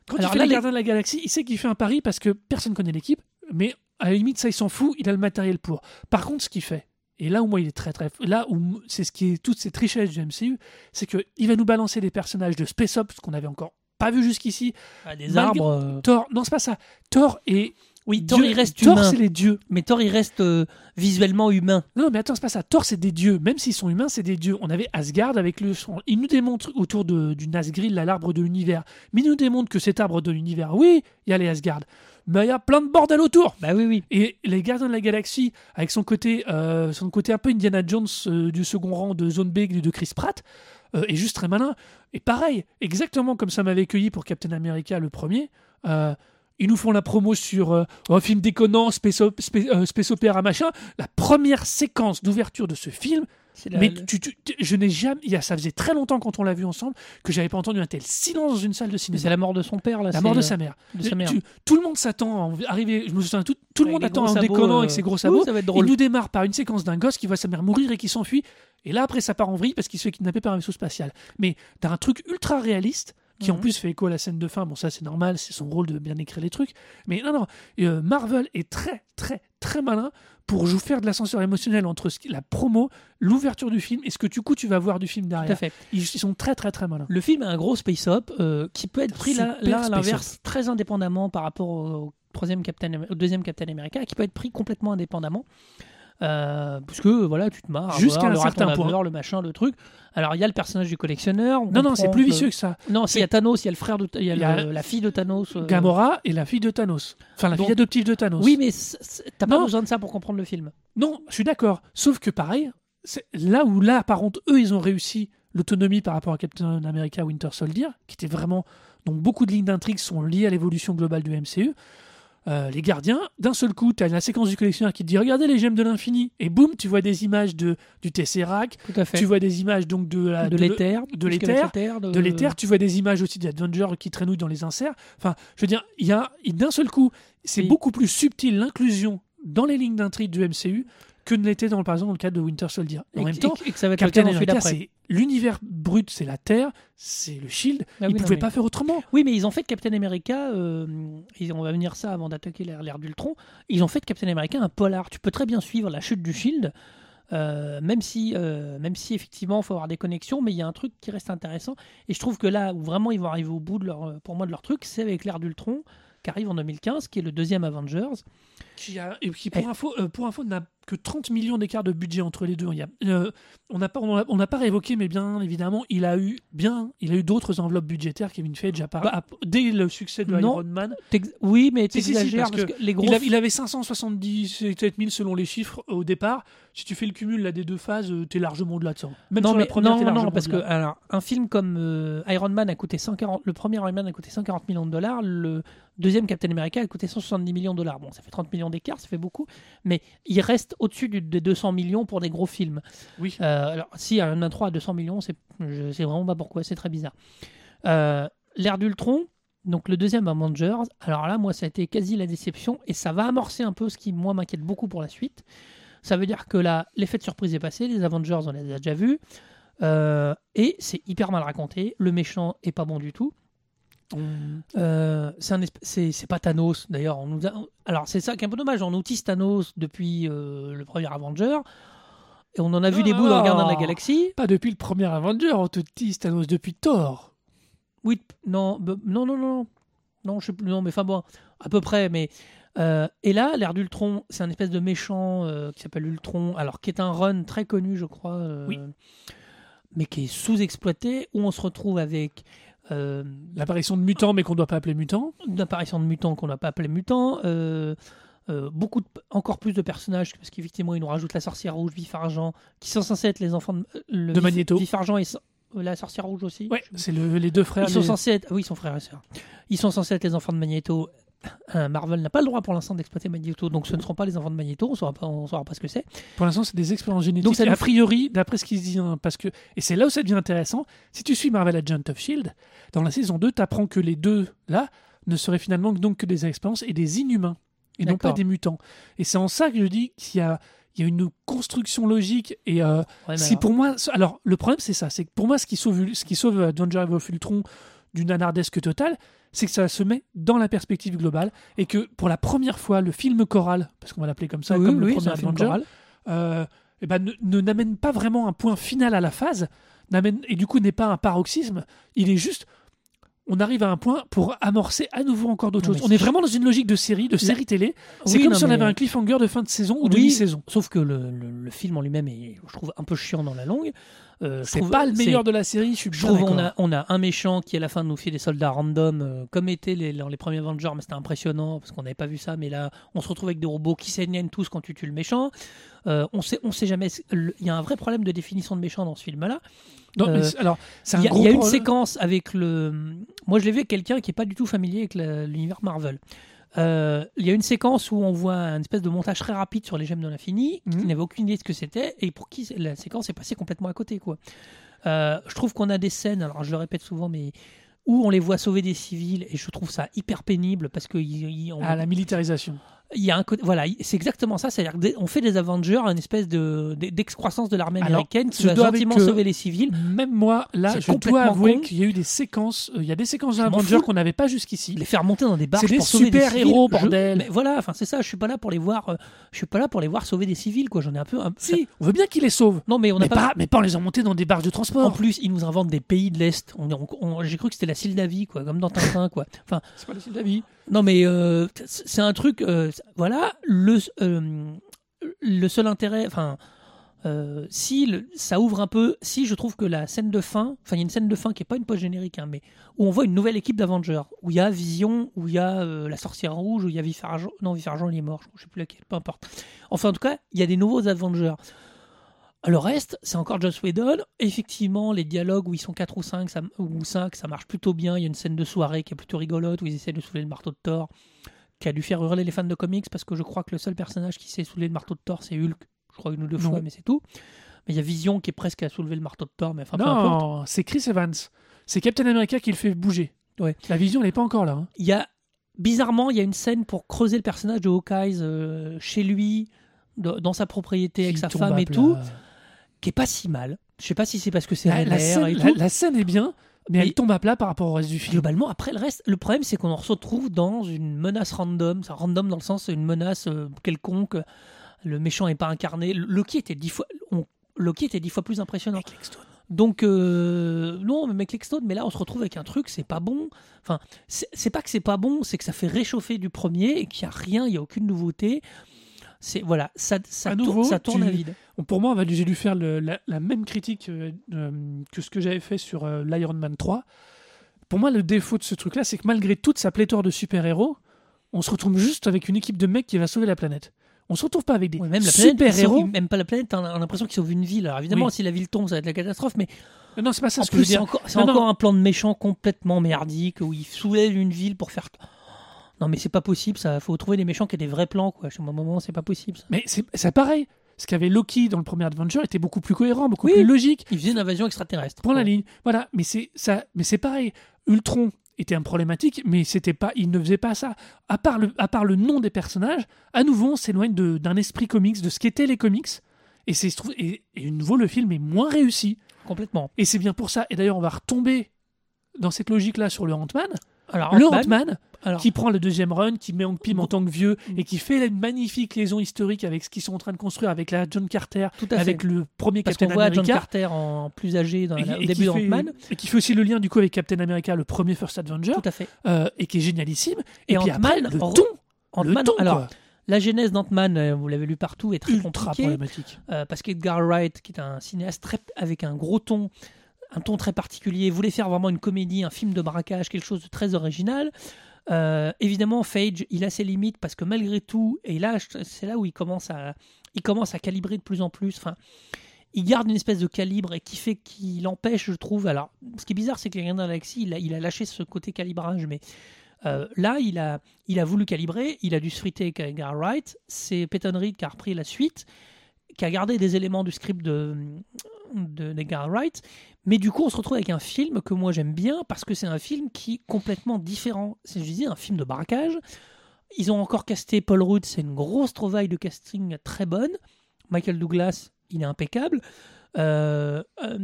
Quand Alors il fait là, les les- Gardiens de la Galaxie, il sait qu'il fait un pari parce que personne connaît l'équipe, mais à la limite, ça, il s'en fout, il a le matériel pour. Par contre, ce qu'il fait, et là où moi il est très très là où c'est ce qui est toute cette richesse du MCU, c'est que il va nous balancer des personnages de Space Ops qu'on avait encore pas vu jusqu'ici. Ah, des Malgré- arbres. euh, Thor, non c'est pas ça. Thor et Oui, Thor, Dieu- il reste Thor humain. c'est les dieux. Mais Thor, il reste euh, visuellement humain. Non, mais attends, c'est pas ça. Thor, c'est des dieux. Même s'ils sont humains, c'est des dieux. On avait Asgard avec le. son- Il nous démontre autour de, du Nazgûl, l'arbre de l'univers. Mais il nous démontre que cet arbre de l'univers, oui, il y a les Asgard. Mais il y a plein de bordel autour. Bah oui, oui. Et les Gardiens de la Galaxie, avec son côté, euh, son côté un peu Indiana Jones euh, du second rang de Zone B de Chris Pratt, euh, est juste très malin. Et pareil, exactement comme ça m'avait cueilli pour Captain America le premier. ils nous font la promo sur un film déconnant, space, op- space, space opéra machin. La première séquence d'ouverture de ce film, la- mais le- tu, tu- je n'ai jamais, il y a, ça faisait très longtemps quand on l'a vu ensemble que j'avais pas entendu un tel silence dans une salle de cinéma. c'est la mort de son père, là. La mort de euh, sa mère. de sa mère. Tu- tout le monde s'attend à arriver. Je me souviens, tout, tout le monde attend en sabots, déconnant euh, avec ses gros sabots. ça va être Il drôle. nous démarre par une séquence d'un gosse qui voit sa mère mourir et qui s'enfuit. Et là, après, ça part en vrille parce qu'il se fait kidnapper par un vaisseau spatial. Mais d'un truc ultra réaliste, qui en Mhm. plus fait écho à la scène de fin. Bon, ça c'est normal, c'est son rôle de bien écrire les trucs. Mais non, non, euh, Marvel est très, très, très malin pour jou- faire de l'ascenseur émotionnel entre ce qui- la promo, l'ouverture du film et ce que du coup tu vas voir du film Tout à derrière. fait. Ils, ils sont très, très, très malins. Le film a un gros space-up euh, qui peut être pris là, à l'inverse, très indépendamment par rapport au, troisième Captain, au deuxième Captain America, qui peut être pris complètement indépendamment. Euh, parce que voilà, tu te marres. Jusqu'à un certain point. laveur, le machin, le truc. Alors il y a le personnage du collectionneur. on Non, non, c'est plus que- vicieux que ça. Non, s'il y a Thanos, il y a le frère de, il y a, Il y a le- la fille de Thanos. euh, Gamora et la fille de Thanos. Enfin, la Donc- fille adoptive de Thanos. Oui, mais t'as pas besoin de ça pour comprendre le film. Non, je suis d'accord. Sauf que pareil, là où là, par contre, eux, ils ont réussi l'autonomie par rapport à Captain America Winter Soldier, qui était vraiment. Donc beaucoup de lignes d'intrigue sont liées à l'évolution globale du MCU. Euh, les gardiens, d'un seul coup, tu as la séquence du collectionneur qui te dit Regardez les gemmes de l'infini. Et boum, tu vois des images de, du Tesseract, tu vois des images donc de la. de l'éther, de l'éther, de l'éther, tu vois des images aussi d'Avenger qui traînouillent dans les inserts. Enfin, je veux dire, il y a d'un seul coup, c'est Oui. beaucoup plus subtil l'inclusion dans les lignes d'intrigue du MCU que ne l'était dans le par exemple dans le cadre de Winter Soldier. En Et, même temps, et que ça va être le Captain America, c'est l'univers brut, c'est la Terre, c'est le Shield. Ah Ils non, pouvaient mais- pas faire autrement. Oui, mais ils ont fait de Captain America, euh, on va venir ça avant d'attaquer l'ère d'Ultron, ils ont fait de Captain America un polar. Tu peux très bien suivre la chute du Shield, euh, même, si, euh, même si effectivement il faut avoir des connexions, mais il y a un truc qui reste intéressant. Et je trouve que là où vraiment ils vont arriver au bout de leur, pour moi de leur truc, c'est avec l'ère d'Ultron qui arrive en 2015, qui est le deuxième Avengers. Qui a, et qui, pour Eh. info, euh, pour info, n'a que 30 millions d'écart de budget entre les deux. Il y a, euh, on n'a pas, on a- n'a pas réévoqué, mais bien évidemment, il a eu bien, il a eu d'autres enveloppes budgétaires. Kevin Feige, part- Bah, dès le succès de non. Iron Man, Oui, mais Si, si, si, t'exagères parce parce, que, les gros il, a- il avait 577 000 selon les chiffres au départ. Si tu fais le cumul là, des deux phases, euh, t'es largement au-delà de ça. Même non, sur mais la première, non, non, parce que alors, un film comme euh, Iron Man a coûté 140, le premier Iron Man a coûté 140 millions de dollars, le deuxième Captain America a coûté 170 millions de dollars. Bon, ça fait 30 millions d'écart, ça fait beaucoup, mais il reste au-dessus des 200 millions pour des gros films. Oui. Euh, alors, si Iron Man 3 à 200 millions, c'est, je sais vraiment pas pourquoi, c'est très bizarre. Euh, L'ère d'Ultron, donc le deuxième Avengers, alors là, moi, ça a été quasi la déception, et ça va amorcer un peu ce qui, moi, m'inquiète beaucoup pour la suite. Ça veut dire que là, l'effet de surprise est passé, les Avengers, on les a déjà vus, euh, et c'est hyper mal raconté, le méchant est pas bon du tout. Euh, c'est pas Thanos d'ailleurs. On nous a... Alors c'est ça qui est un peu dommage. On utilise Thanos depuis euh, le premier Avenger et on en a vu des bouts dans Gardien de la. Galaxie. Pas depuis le premier Avenger, on te tease Thanos depuis Thor. Oui, non, non, non, non, non, je sais plus, non, mais enfin bon, à peu près. Mais euh, et là, l'ère d'Ultron, c'est un espèce de méchant euh, qui s'appelle Ultron, alors qui est un run très connu, je crois, euh, Oui. mais qui est sous-exploité où on se retrouve avec euh, L'apparition de mutants, mais qu'on doit pas appeler mutants. une apparition de mutants qu'on n'a pas appelé mutants, euh, euh, beaucoup de- encore plus de personnages parce qu'effectivement ils nous rajoutent la sorcière rouge, Vif Argent, qui sont censés être les enfants de, le De Vif- Magneto. Vif Argent et la sorcière rouge aussi. Ouais, c'est le- les deux frères. Ils sont les- censés être, oui, ils sont frères et sœurs. Ils sont censés être les enfants de Magneto. Euh, Marvel n'a pas le droit pour l'instant d'exploiter Magneto, donc ce ne seront pas les enfants de Magneto. On on saura pas ce que c'est. Pour l'instant, c'est des expériences génétiques. Donc, ça a priori, d'après ce qu'ils disent, hein, parce que et c'est là où ça devient intéressant. Si tu suis Marvel Agent of Shield, dans la saison 2, tu apprends que les deux là ne seraient finalement que- donc que des expériences et des inhumains et non pas des mutants. Et c'est en ça que je dis qu'il y a il y a une construction logique et euh, Ouais, si alors- pour moi alors le problème c'est ça c'est que pour moi ce qui sauve ce qui sauve Avenger of Ultron d'une anardesque totale c'est que ça se met dans la perspective globale et que pour la première fois le film choral parce qu'on va l'appeler comme ça Oui, comme oui, le premier un film Avenger choral. euh, eh ben, ne, ne- n'amène pas vraiment un point final à la phase, et du coup n'est pas un paroxysme, il est juste, on arrive à un point pour amorcer à nouveau encore d'autres choses. On est vraiment dans une logique de série, de série télé. C'est Oui, comme non, si on mais- avait un cliffhanger de fin de saison ou de Oui, mi-saison. Sauf que le, le- le film en lui-même est, je trouve, un peu chiant dans la longue. Euh, C'est trouve- pas le meilleur de la série, je suis Je trouve on a, on a un méchant qui à la fin nous fait des soldats random, euh, comme étaient les, dans les premiers Avengers, mais c'était impressionnant parce qu'on n'avait pas vu ça. Mais là, on se retrouve avec des robots qui s'éniennent tous quand tu tues le méchant. Euh, on sait, on sait jamais. Il y a un vrai problème de définition de méchant dans ce film-là. Non, mais c'est- alors, Il y a, y une séquence avec le. Moi, je l'ai vu avec quelqu'un qui est pas du tout familier avec la- l'univers Marvel. Euh, il y a une séquence où on voit un espèce de montage très rapide sur les gemmes de l'infini, qui Mhm. n'avait aucune idée de ce que c'était, et pour qui la séquence est passée complètement à côté. Quoi. Euh, je trouve qu'on a des scènes, alors je le répète souvent, mais où on les voit sauver des civils, et je trouve ça hyper pénible parce que ils- ils- on- Ah, la militarisation. Il y a un côté, voilà, c'est exactement ça. C'est-à-dire qu'on fait des Avengers une espèce de d'excroissance de l'armée américaine qui va gentiment sauver les civils. Même moi, là, je dois avouer qu'il y a eu des séquences, euh, il y a des séquences d'Avengers qu'on n'avait pas jusqu'ici. les faire monter dans des barges pour sauver des super-héros, civils. Je- bordel. Mais voilà, enfin c'est ça. Je suis pas là pour les voir. euh, je suis pas là pour les voir sauver des civils, quoi. J'en ai un peu. Un... Si, on veut bien qu'ils les sauvent. Non, mais on n'a pas. pas, mais pas en les emmonter dans des barges de En transport. plus, ils nous inventent des pays de l'est. On, on- on- J'ai cru que c'était la Sildavie, quoi, comme dans Tintin, quoi. Enfin, C'est pas la de la vie. Non, mais euh, c'est un truc. euh, voilà, le euh, le seul intérêt. Enfin. si ça ouvre un peu, si je trouve que la scène de fin, enfin il y a une scène de fin qui est pas une post générique, hein, mais où on voit une nouvelle équipe d'Avengers, où il y a Vision, où il y a la sorcière rouge, où il y a Vif Argent, non Vif Argent il est mort, je sais plus laquelle, peu importe. Enfin en tout cas, il y a des nouveaux Avengers. Le reste, c'est encore Joss Whedon. Effectivement, les dialogues où ils sont 4 ou 5, ça, ou 5, ça marche plutôt bien. Il y a une scène de soirée qui est plutôt rigolote où ils essaient de soulever le marteau de Thor, qui a dû faire hurler les fans de comics parce que je crois que le seul personnage qui sait soulever le marteau de Thor, c'est Hulk. Je crois une ou deux Non. fois, mais c'est tout. Mais il y a Vision qui est presque à soulever le marteau de Thor, mais enfin. Non, c'est Chris Evans. C'est Captain America qui le fait bouger. Ouais. La vision, elle n'est pas encore là. hein. Il y a bizarrement, il y a une scène pour creuser le personnage de Hawkeye euh, chez lui, de- dans sa propriété avec sa femme et plat. tout, qui est pas si mal. Je sais pas si c'est parce que c'est La, la scène, et la- tout. la scène est bien, mais Mais- elle tombe à plat par rapport au reste du film. Globalement, après le reste, le problème c'est qu'on en se retrouve dans une menace random. C'est random dans le sens une menace euh, quelconque. Le méchant n'est pas incarné. Loki était dix fois, on- Loki était dix fois plus impressionnant. Donc euh, non, mais mec Stone, mais là on se retrouve avec un truc, c'est pas bon. Enfin, c'est c'est pas que c'est pas bon, c'est que ça fait réchauffer du premier et qu'il y a rien, il y a aucune nouveauté. C'est voilà, ça, ça, À tourne- nouveau, ça tourne tu- à vide. Pour moi, j'ai dû faire le- la, la même critique euh, euh, que ce que j'avais fait sur euh, l'Iron Man 3. Pour moi, le défaut de ce truc-là, c'est que malgré toute sa pléthore de super-héros, on se retrouve juste avec une équipe de mecs qui va sauver la planète. On se retrouve pas avec des Ouais, même la planète, ils super-héros. sauvent- même pas la planète, on a l'impression qu'ils sauvent une ville. Alors évidemment, Oui. si la ville tombe, ça va être la catastrophe, mais Non, c'est pas ça en ce que je veux plus, c'est dire. encore, c'est non. encore un plan de méchant complètement merdique où ils soulèvent une ville pour faire. Non, mais c'est pas possible, ça. Faut trouver des méchants qui aient des vrais plans, quoi. À un moment, c'est pas possible. Ça. Mais c'est pareil. Ce qu'avait Loki dans le premier Adventure était beaucoup plus cohérent, beaucoup Oui. plus logique. Ils faisaient une invasion extraterrestre. Point la ligne. Voilà, mais c'est ça, mais c'est pareil. Ultron était un problématique, mais c'était pas, il ne faisait pas ça. À part le, à part le nom des personnages, à nouveau, on s'éloigne d'un esprit comics, de ce qu'étaient les comics. Et c'est, et, et nouveau, le film est moins réussi. Complètement. Et c'est bien pour ça. Et d'ailleurs, on va retomber dans cette logique-là sur le Ant-Man. Alors, le Ant-Man, alors, qui prend le deuxième run, qui met Hank Pym en tant que vieux et qui fait une magnifique liaison historique avec ce qu'ils sont en train de construire avec la John Carter, tout à avec fait. le premier Parce Captain qu'on voit John America. Carter en plus âgé dans et, la- au et début qui fait, d'Ant-Man. et qui fait aussi le lien du coup avec Captain America, le premier First Avenger, Tout à fait. euh, et qui est génialissime. Et, Et puis après, Ant-Man, le ton, Ant-Man, le ton, alors, quoi. la genèse d'Ant-Man, euh, vous l'avez lu partout, est très ultra compliquée. problématique. euh, parce qu'Edgar Wright, qui est un cinéaste très, avec un gros ton, un ton très particulier, voulait faire vraiment une comédie, un film de braquage, quelque chose de très original. Euh, évidemment, Phage, il a ses limites parce que malgré tout, et là, c'est là où il commence à, il commence à calibrer de plus en plus. Enfin, il garde une espèce de calibre et qui fait qu'il empêche, je trouve. Alors, ce qui est bizarre, c'est que les Gardiens de la il a, il a lâché ce côté calibrage, mais euh, là, il a, il a voulu calibrer, il a dû se friter avec Edgar Wright. C'est Peyton Reed qui a repris la suite, qui a gardé des éléments du script de, de Wright. Mais du coup, on se retrouve avec un film que moi j'aime bien parce que c'est un film qui est complètement différent. C'est, je disais, un film de braquage. Ils ont encore casté Paul Rudd, c'est une grosse trouvaille de casting très bonne. Michael Douglas, il est impeccable. Euh, euh,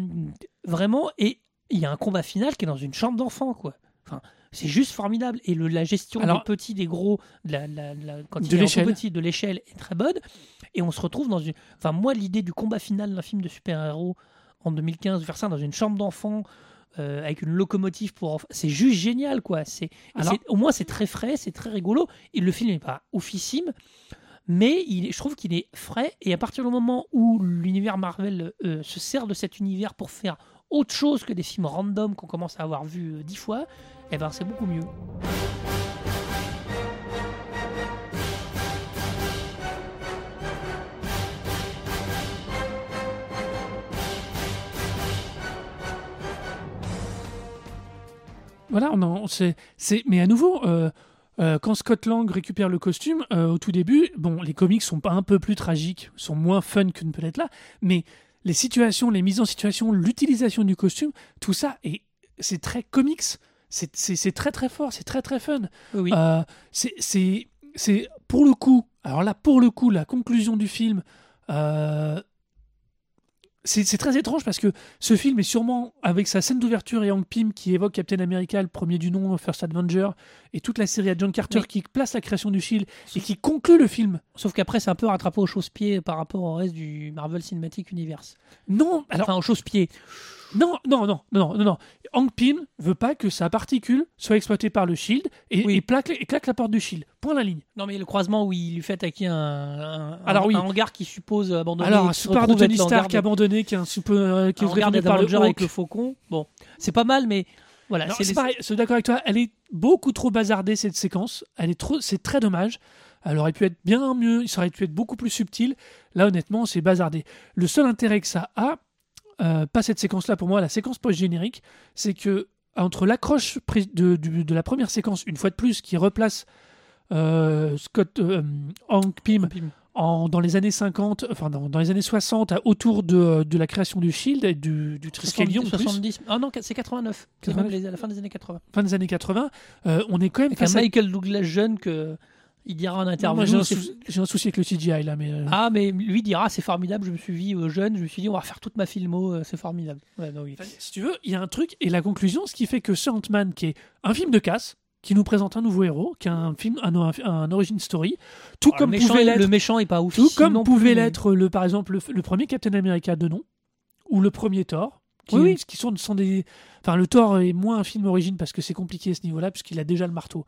vraiment, et il y a un combat final qui est dans une chambre d'enfant, quoi. Enfin, c'est juste formidable. Et le, la gestion Alors- des petits, des gros, de la, la- la- quand De il est petit, de l'échelle est très bonne. Et on se retrouve dans une. Enfin, moi, l'idée du combat final d'un film de super-héros en 2015, de faire ça dans une chambre d'enfant. euh, avec une locomotive pour c'est juste génial quoi. C'est Alors- au moins c'est très frais c'est très rigolo. Et le film n'est pas oufissime mais il, je trouve qu'il est frais. Et à partir du moment où l'univers Marvel euh, se sert de cet univers pour faire autre chose que des films random qu'on commence à avoir vu euh, dix fois eh ben c'est beaucoup mieux Voilà, on c'est, mais à nouveau, euh, euh, quand Scott Lang récupère le costume, euh, au tout début, bon, les comics sont pas un peu plus tragiques, sont moins fun que ne peut être là, mais les situations, les mises en situation, l'utilisation du costume, tout ça, et c'est très comics, c'est, très très fort, c'est très très fun. oui. Euh, c'est, pour le coup, alors là, pour le coup, la conclusion du film, c'est très étrange parce que ce film est sûrement, avec sa scène d'ouverture et Hank Pym qui évoque Captain America, le premier du nom, First Avenger, et toute la série à John Carter qui place la création du Shield et qui conclut le film. Sauf qu'après, c'est un peu rattrapé au chausse-pied par rapport au reste du Marvel Cinematic Universe. Non, alors enfin, au chausse-pied. Non, non, non, non, non, non. Hank Pym veut pas que sa particule soit exploitée par le Shield et, Oui. et plaque, et claque la porte du Shield. Point la ligne. Non, mais le croisement où il lui fait attaquer un, un, Alors un- oui. un hangar qui suppose abandonné. Alors, un super de Tony Stark abandonné qui est un super, euh, qui est par le avec le faucon. Bon, c'est pas mal, mais voilà. Alors, c'est les- pareil, je suis d'accord avec toi, elle est beaucoup trop bazardée cette séquence. Elle est trop, c'est très dommage. Elle aurait pu être bien mieux, ça aurait pu être beaucoup plus subtil. Là, honnêtement, c'est bazardé. Le seul intérêt que ça a, euh, pas cette séquence-là pour moi, la séquence post-générique, c'est que entre l'accroche de, la première séquence, une fois de plus, qui replace euh, Scott euh, Hank Pym en, dans les années 50, enfin dans, dans les années 60, à- autour de, de la création du Shield et du, du Triskelion, en plus, 70. Ah non, c'est 89. C'est 89. même les- à la fin des années 80. fin des années 80, euh, on est quand même Avec un face à Michael Douglas jeune que il dira en interview. j'ai un, sou- souci avec le CGI là, mais. euh, Ah, mais lui dira c'est formidable. Je me suis vu euh, jeune. Je me suis dit on va refaire toute ma filmo. euh, c'est formidable. Ouais, non, oui. enfin, si tu veux, il y a un truc, et la conclusion, ce qui fait que ce Ant-Man, qui est un film de casse, qui nous présente un nouveau héros, qui a un film, un, un, un origin story, tout Alors, comme le, méchant, pouvait l'être, le méchant est pas ouf. tout comme pouvait l'être le, par exemple, le, le premier Captain America de nom, ou le premier Thor, qui, Oui, oui. qui sont, sont des, enfin, le Thor est moins un film origine parce que c'est compliqué à ce niveau-là, puisqu'il a déjà le marteau.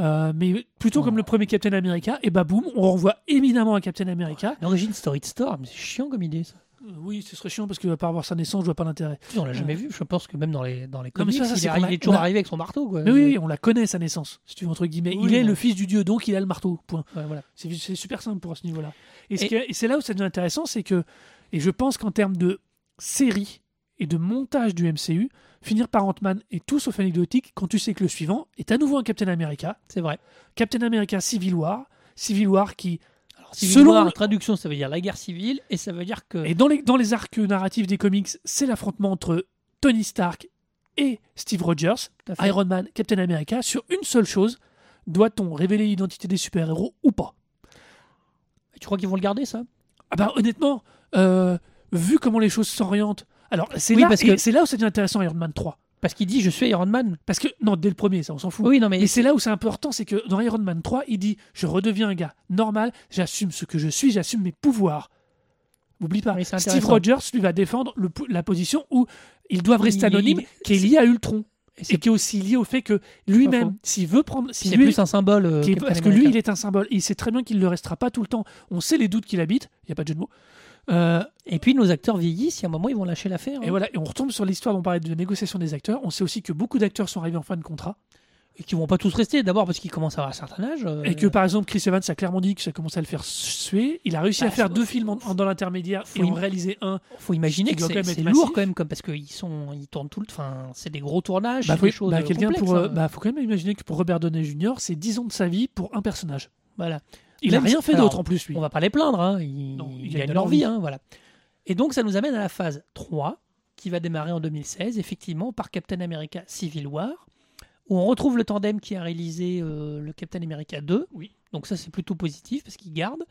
Euh, mais plutôt comme le premier Captain America, et bah boum, on renvoie évidemment à Captain America. L'origine story de Storm, c'est chiant comme idée ça. Euh, Oui, ce serait chiant parce que à part voir sa naissance, je vois pas l'intérêt. On l'a jamais vu. Je pense que même dans les dans les Non, comics, ça, ça, il, est, toujours a- arrivé avec son marteau quoi. Mais oui, oui, on la connaît sa naissance, si tu veux entre guillemets. Oui, il est le fils du dieu, donc il a le marteau. Point. Ouais, voilà. C'est super simple pour ce niveau-là. Et c'est là où ça devient intéressant, c'est que, et je pense qu'en termes de série et de montage du MCU, finir par Ant-Man est tout sauf anecdotique quand tu sais que le suivant est à nouveau un Captain America. C'est vrai. Captain America Civil War. Civil War qui, Civil selon War, traduction, ça veut dire la guerre civile et ça veut dire que et dans les, dans les arcs narratifs des comics, c'est l'affrontement entre Tony Stark et Steve Rogers. Iron Man, Captain America, sur une seule chose doit-on révéler l'identité des super-héros ou pas? Tu crois qu'ils vont le garder ça? Ah bah honnêtement, euh, vu comment les choses s'orientent, alors c'est Oui, là, parce et que- c'est là où ça devient intéressant Iron Man 3. Parce qu'il dit je suis Iron Man. Parce que, non, dès le premier, ça on s'en fout. Oui, non mais Mais c'est là où c'est important, c'est que dans Iron Man 3, il dit Je redeviens un gars normal, j'assume ce que je suis, j'assume mes pouvoirs. N'oublie pas, Oui, Steve. Rogers lui va défendre le la position où ils doivent rester Il- anonymes, il- qui est liée à Ultron. Et Et qui est aussi lié au fait que lui-même, s'il veut prendre. Si c'est lui, plus un symbole. euh, parce que lui, il est un symbole. Il sait très bien qu'il ne le restera pas tout le temps. On sait les doutes qu'il habite. Il n'y a pas de jeu de mots. Euh, Et puis nos acteurs vieillissent, il y a un moment ils vont lâcher l'affaire. et hein. voilà. Et on retombe sur l'histoire dont on parlait de négociation des acteurs. On sait aussi que beaucoup d'acteurs sont arrivés en fin de contrat. Et qui vont pas tous rester, d'abord parce qu'ils commencent à avoir un certain âge. euh, Et que par exemple, Chris Evans a clairement dit que ça commençait à le faire suer. Il a réussi Bah, à faire deux films en- en- dans l'intermédiaire et en réaliser un. faut imaginer que c'est lourd quand même, comme, parce qu'ils sont, ils tournent tout le, enfin, c'est des gros tournages, Bah, faut, des choses bah, euh, complexes, pour. euh, hein. bah, faut quand même imaginer que pour Robert Downey Jr., c'est 10 ans de sa vie pour un personnage. voilà. Il n'a rien fait d'autre en plus, lui. On va pas les plaindre, hein. ils, Non, ils ils gagnent leur vie, hein, voilà. Et donc ça nous amène à la phase 3, qui va démarrer en 2016, effectivement, par Captain America Civil War, où on retrouve le tandem qui a réalisé euh, le Captain America 2. Oui. Donc ça c'est plutôt positif parce qu'il garde.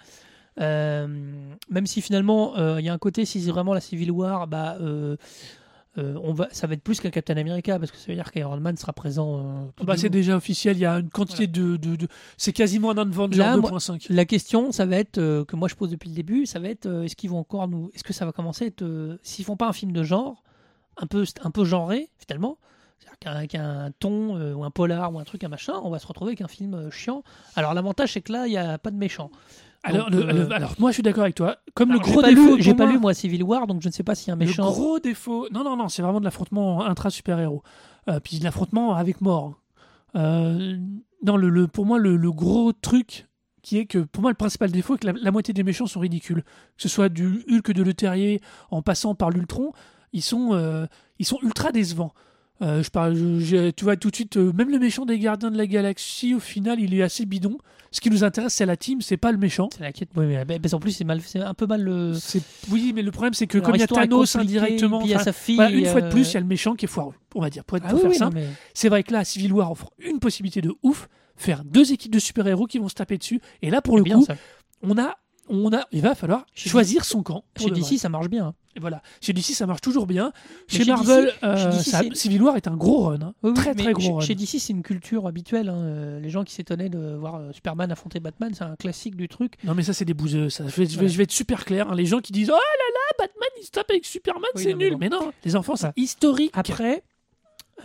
Euh, même si finalement euh, il y a un côté si c'est vraiment la Civil War, bah euh, on va, ça va être plus qu'un Captain America parce que ça veut dire qu'Iron Man sera présent. euh, tout Bah, c'est déjà officiel. Il y a une quantité de, de, de- C'est quasiment un Avenger Là, moi- 2.5. La question, ça va être euh, que moi je pose depuis le début, ça va être est-ce qu'ils vont encore nous, est-ce que ça va commencer à être, s'ils font pas un film de genre, un peu, un peu genré finalement, c'est-à-dire qu'un- ton euh, ou un polar ou un truc un machin, on va se retrouver avec un film euh, chiant. Alors l'avantage c'est que là il y a pas de méchant. Alors, Donc, le- euh, le- alors, moi, je suis d'accord avec toi. Comme Alors, le gros défaut. j'ai pas lu moi Civil War, donc je ne sais pas s'il y a un méchant. Le gros défaut. Non, non, non, c'est vraiment de l'affrontement intra-super-héros. Euh, puis de l'affrontement avec mort. Euh, non, le, le- pour moi, le, le gros truc qui est que, pour moi, le principal défaut est que la, la moitié des méchants sont ridicules. Que ce soit du Hulk de Le Terrier en passant par l'Ultron, ils sont, ils sont ultra décevants. Euh, je parle, je- je- tu vois tout de suite, euh, même le méchant des Gardiens de la Galaxie, au final, il est assez bidon. Ce qui nous intéresse, c'est la team, c'est pas le méchant. C'est la quête. Oui, mais, mais- mais en plus c'est mal, c'est un peu mal le. C'est- Oui, mais le problème, c'est que leur comme il y a Thanos indirectement, puis il y a sa fille. voilà, une fois de euh, plus, il y a le méchant qui est foireux, on va dire, pour, être, Ah pour oui, faire oui, non, simple. mais- C'est vrai que là, Civil War offre une possibilité de ouf, faire deux équipes de super-héros qui vont se taper dessus. Et là, pour le bien coup, ça. on a, on a, il va falloir choisir son camp. Chez DC, ça marche bien. hein. Et voilà. Chez DC, ça marche toujours bien. Mais Chez, chez Marvel, DC euh, chez DC, ça- c'est- Civil War est un gros run. hein. Oui, oui, très très gros chez, run. chez DC, c'est une culture habituelle. hein. Euh, Les gens qui s'étonnaient de voir euh, Superman affronter Batman, c'est un classique du truc. Non mais ça c'est des bouseux. Ça. Je, vais, je vais- Voilà. je vais être super clair. Les gens qui disent oh là là Batman il se tape avec Superman Oui, c'est nul. Mais non, les enfants c'est historique. Après,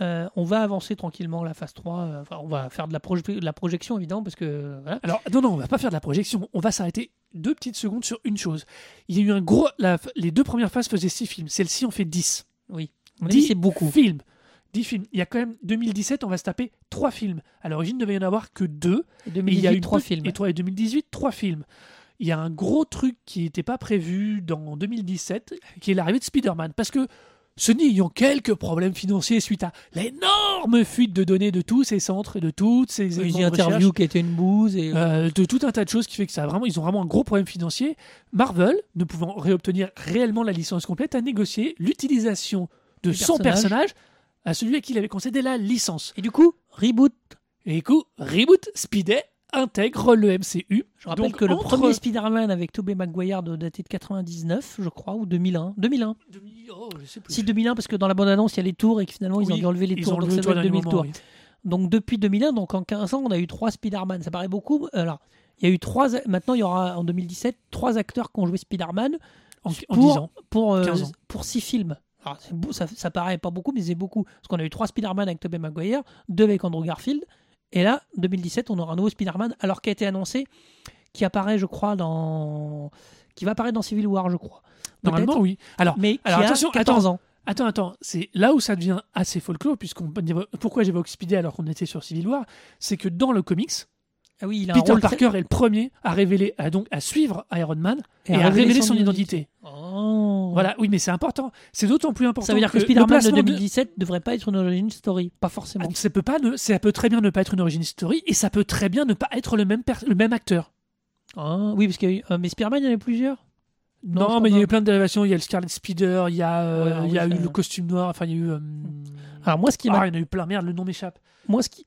euh, on va avancer tranquillement la phase 3. euh, enfin, on va faire de la, proje- de la projection, évidemment, parce que voilà. Alors non non on va pas faire de la projection. On va s'arrêter deux petites secondes sur une chose. Il y a eu un gros. la- les deux premières phases faisaient six films. Celle-ci en fait 10. Oui. On a dit 10 c'est beaucoup. films. 10 films. Il y a quand même 2017 on va se taper trois films. À l'origine il devait y en avoir que deux. Et Et 2018, il y a eu trois films. Et, toi, et 2018, trois films. Il y a un gros truc qui n'était pas prévu dans 2017, qui est l'arrivée de Spider-Man. Parce que Sony ayant quelques problèmes financiers suite à l'énorme fuite de données de tous ces centres et de toutes ces Oui, éléments J'ai de interview recherche, qui était une bouse. Et... euh, de tout un tas de choses qui fait que ça vraiment, ils ont vraiment un gros problème financier. Marvel, ne pouvant réobtenir réellement la licence complète, a négocié l'utilisation de son personnage. à celui à qui il avait concédé la licence. Et du coup, reboot. Et du coup, Reboot Speeday intègre le MCU. Je rappelle Donc, que le entre- premier Spider-Man avec Tobey Maguire daté de 99, je crois, ou 2001. 2001. Demi- oh, je sais plus. Si 2001, parce que dans la bande-annonce, il y a les tours et que finalement, ils ont dû enlever les tours. donc le tour 2000 tours. oui. Donc depuis 2001, donc en 15 ans, on a eu trois Spider-Man. Ça paraît beaucoup. Alors, il y a eu trois. Maintenant, il y aura en 2017 trois acteurs qui ont joué Spider-Man En, en pour, 10 ans. pour, euh, 15 ans. pour six films. Alors, beau- ça, ça paraît pas beaucoup, mais c'est beaucoup. Parce qu'on a eu trois Spider-Man avec Tobey Maguire, deux avec Andrew Garfield. Et là, 2017, on aura un nouveau Spider-Man, alors qu'il a été annoncé, qui apparaît, je crois, dans. qui va apparaître dans Civil War, je crois. Normalement, oui. Alors, Mais qui alors a attention, 14 ans. attends, attends. C'est là où ça devient assez folklore, puisqu'on pourquoi j'évoque Speedy alors qu'on était sur Civil War, c'est que dans le comics, Ah oui, il a un Peter Parker est le premier à révéler, à donc à suivre Iron Man et, à à révéler révéler son son identité. Oh. Voilà, oui, mais c'est important. C'est d'autant plus important. Ça veut dire que, Spider-Man de placement 2017 devrait pas être une origin story. Pas forcément. Ah, Ça peut pas, ne- ça peut très bien ne pas être une origin story et ça peut très bien ne pas être le même, per- le même acteur. Ah, oui, parce eu. euh, mais Spider-Man, il y en avait plusieurs? Non, mais il y a eu plein de dérivations. Il y a le Scarlet Speeder, il y a, euh, Ouais, il y a eu le costume noir. Enfin, il y a eu. euh, Alors, moi, ce qui ah, m'a. il y en a eu plein. Merde, le nom m'échappe. Moi, ce qui.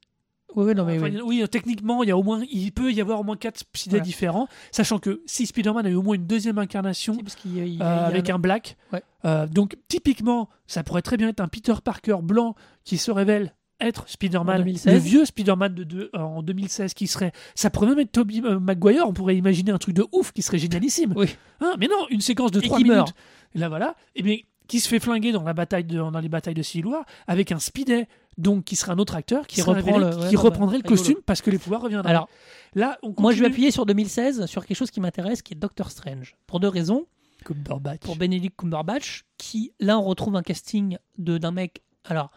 Oui, non, mais. Enfin, oui. techniquement, il y a au moins, il peut y avoir au moins quatre Voilà. différents, sachant que si Spider-Man a eu au moins une deuxième incarnation parce il euh, avec un black, Ouais. euh, donc typiquement, ça pourrait très bien être un Peter Parker blanc qui se révèle être Spider-Man, 2016. le vieux Spider-Man de, de- euh, en 2016 qui serait, ça pourrait même être Tobey euh, Maguire, on pourrait imaginer un truc de ouf qui serait génialissime. Oui. Hein, mais non, une séquence de Et 3 qui minutes. meurt. Et là voilà, et bien qui se fait flinguer dans la bataille de, dans les batailles de Civil War avec un Speeday donc qui serait un autre acteur qui, Qui reprend le- qui reprendrait le rigolo. costume parce que les pouvoirs reviendraient. Alors, là, on moi, je vais appuyer sur 2016 sur quelque chose qui m'intéresse, qui est Doctor Strange. Pour deux raisons. Cumberbatch. Pour Benedict Cumberbatch, qui, là, on retrouve un casting de- d'un mec. Alors,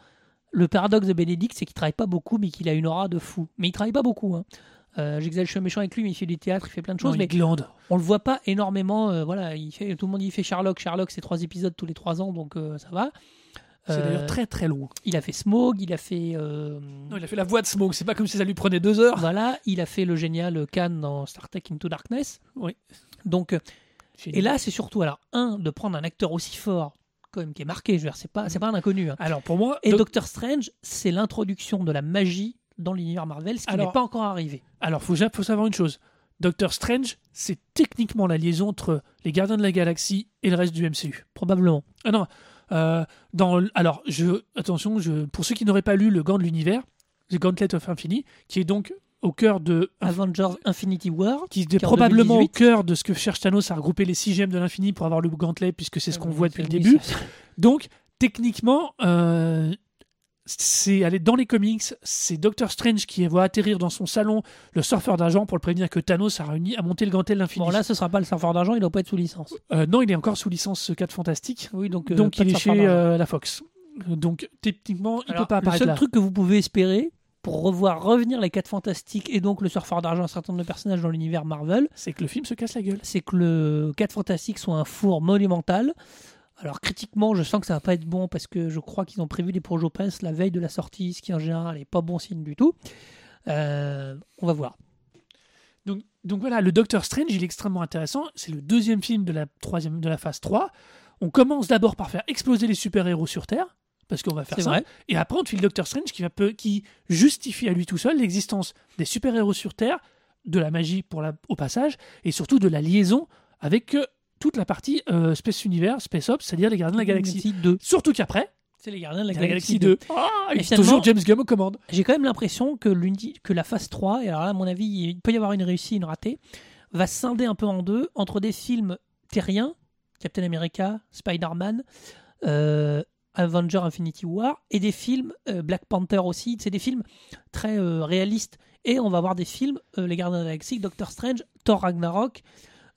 le paradoxe de Benedict, c'est qu'il travaille pas beaucoup, mais qu'il a une aura de fou. Mais il travaille pas beaucoup. Hein. Euh, J'exagère, je suis méchant avec lui, mais il fait du théâtre, il fait plein de choses. il mais glande. on le voit pas énormément. euh, voilà, il fait, tout le monde dit il fait Sherlock. Sherlock, c'est trois épisodes tous les trois ans, donc euh, ça va. C'est Euh, d'ailleurs très très long. Il a fait Smog, il a fait. euh, Non, il a fait la voix de Smoke, c'est pas comme si ça lui prenait deux heures. voilà, il a fait le génial Khan dans Star Trek Into Darkness. Oui. Donc, euh, et là, c'est surtout, alors, un, de prendre un acteur aussi fort, quand même, qui est marqué, je veux dire, c'est pas, c'est pas un inconnu. hein. Alors pour moi, Et Doc- Doctor Strange, c'est l'introduction de la magie dans l'univers Marvel, ce qui Alors- n'est pas encore arrivé. alors faut, ja- faut savoir une chose. Doctor Strange, c'est techniquement la liaison entre les Gardiens de la Galaxie et le reste du MCU. Probablement. Ah non, euh, dans alors je attention, je, pour ceux qui n'auraient pas lu le Gant de l'univers, The Gauntlet of Infinity, qui est donc au cœur de Avengers Infinity War. qui est probablement au 2018. cœur de ce que cherche Thanos à regrouper les six gemmes de l'infini pour avoir le gantelet puisque c'est ce qu'on voit depuis le début. Donc, techniquement, euh, c'est aller dans les comics, c'est Doctor Strange qui voit atterrir dans son salon le surfeur d'argent pour le prévenir que Thanos a réuni à monter le gantel de l'infini. Bon, là, ce sera pas le surfeur d'argent, il doit pas être sous licence. Euh, non, il est encore sous licence 4 Fantastique, Oui, donc, euh, donc il est chez euh, la Fox. Donc techniquement, il Alors, peut pas le apparaître seul là. truc que vous pouvez espérer pour revoir revenir les 4 fantastiques et donc le surfeur d'argent, un certain nombre de personnages dans l'univers Marvel, C'est que le film se casse la gueule. c'est que le 4 fantastiques soit un four monumental. Alors critiquement, je sens que ça va pas être bon parce que je crois qu'ils ont prévu des projets presse la veille de la sortie, ce qui en général n'est pas bon signe du tout. Euh, on va voir. Donc, donc voilà, le Doctor Strange, il est extrêmement intéressant. C'est le deuxième film de la troisième de la phase 3. On commence d'abord par faire exploser les super-héros sur Terre. parce qu'on va faire ça. vrai. Et après, on te file Doctor Strange qui, va peu, qui justifie à lui tout seul l'existence des super-héros sur Terre, de la magie pour la, au passage, et surtout de la liaison avec euh, toute la partie euh, Space Universe, Space Ops, c'est-à-dire les gardiens de la galaxie. 2. Sursurtout qu'après, C'est les gardiens de la la galaxie, Galaxie 2. 2. Ah, Et toujours James Gunn aux commandes. J'ai quand même l'impression que, que la phase 3, et alors là, à mon avis, il peut y avoir une réussite, une ratée, va scinder un peu en deux entre des films terriens, Captain America, Spider-Man, euh, Avenger Infinity War, et des films euh, Black Panther aussi. C'est des films très euh, réalistes. Et on va avoir des films, euh, Les Gardiens de la Galaxie, Doctor Strange, Thor Ragnarok,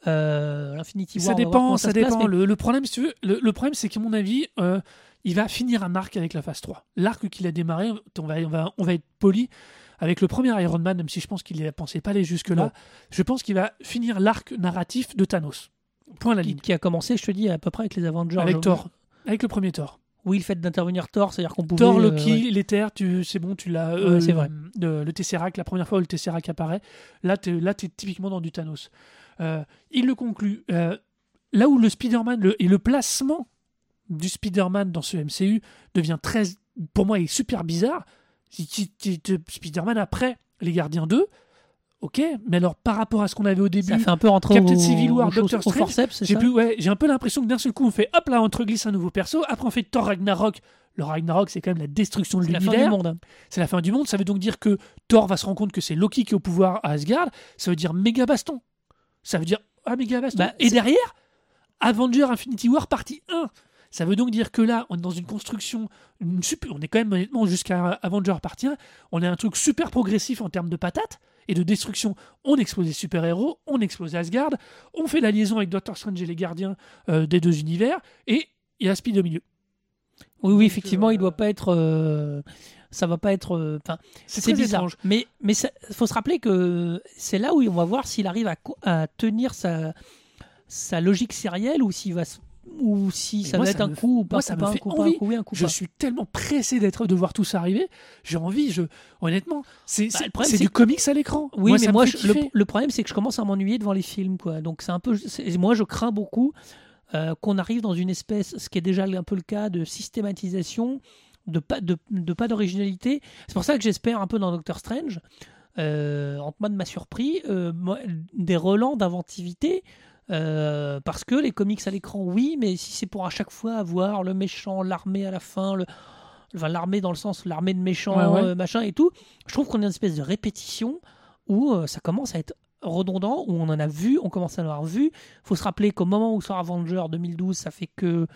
euh, Infinity War. Ça dépend, ça place, dépend. mais- Le, le problème, si tu veux, le, le problème, c'est qu'à mon avis, euh, il va finir un arc avec la phase 3. L'arc qu'il a démarré, on va, on, va, on va être poli. Avec le premier Iron Man, même si je pense qu'il ne pensait pas aller jusque-là, Non. je pense qu'il va finir l'arc narratif de Thanos. Point à la ligne. qui a commencé, je te dis, à peu près avec les Avengers. Avec Je- Thor. Avec le premier Thor. Oui, le fait d'intervenir Thor, c'est-à-dire qu'on pouvait. Thor, euh, Loki, l'Éther, tu, c'est bon, tu l'as. Ouais, c'est vrai. Le, le Tesseract, la première fois où le Tesseract apparaît, là, tu es, là, t'es typiquement dans du Thanos. Euh, il le conclut. Euh, là où le Spider-Man le- et le placement du Spider-Man dans ce MCU devient très, pour moi, est super bizarre. Spider-Man après les Gardiens 2, ok, mais alors par rapport à ce qu'on avait au début, Ça fait un peu rentrer Captain Civil War, Doctor Strange, j'ai ouais, un peu l'impression que d'un seul coup on fait hop là on entreglisse un nouveau perso, après on fait Thor Ragnarok. Le Ragnarok c'est quand même la destruction de l'univers, hein. c'est la fin du monde. Ça veut donc dire que Thor va se rendre compte que c'est Loki qui est au pouvoir à Asgard. Ça veut dire méga baston. Ça veut dire ah méga baston. Bah, Et derrière Avenger Infinity War partie 1. Ça veut donc dire que là, on est dans une construction, une super- on est quand même honnêtement jusqu'à Avenger partie 1, on est un truc super progressif en termes de patates et de destruction. On explose les super-héros, on explose Asgard, on fait la liaison avec Doctor Strange et les gardiens euh, des deux univers, et il y a Speed au milieu. Oui, oui, effectivement, euh, il doit pas être. euh, ça va pas être. euh, Enfin, C'est bizarre. étrange. Mais mais il faut se rappeler que c'est là où on va voir s'il arrive à, tenir sa sa logique sérielle ou s'il va ou si ça moi, va ça être un coup ou pas, moi, ça pas, un fait coup un coup Je suis tellement pressé d'être de voir tout ça arriver. J'ai envie, je honnêtement, c'est Bah, du comics à l'écran. Oui, Moi, mais moi, je- le, problème, c'est que je commence à m'ennuyer devant les films, quoi. Donc, c'est un peu. Moi, je crains beaucoup euh, qu'on arrive dans une espèce, ce qui est déjà un peu le cas, de systématisation, de pas de, de pas d'originalité. C'est pour ça que j'espère un peu dans Doctor Strange. Euh, Ant-Man m'a surpris. euh, des relents d'inventivité. euh, parce que les comics à l'écran, oui, mais si c'est pour à chaque fois avoir le méchant, l'armée à la fin, le, enfin, l'armée dans le sens l'armée de méchants, Ouais, ouais. euh, machin et tout, je trouve qu'on est une espèce de répétition où ça commence à être redondant, où on en a vu, on commence à en avoir vu. faut se rappeler qu'au moment où sort Avenger 2012, ça fait que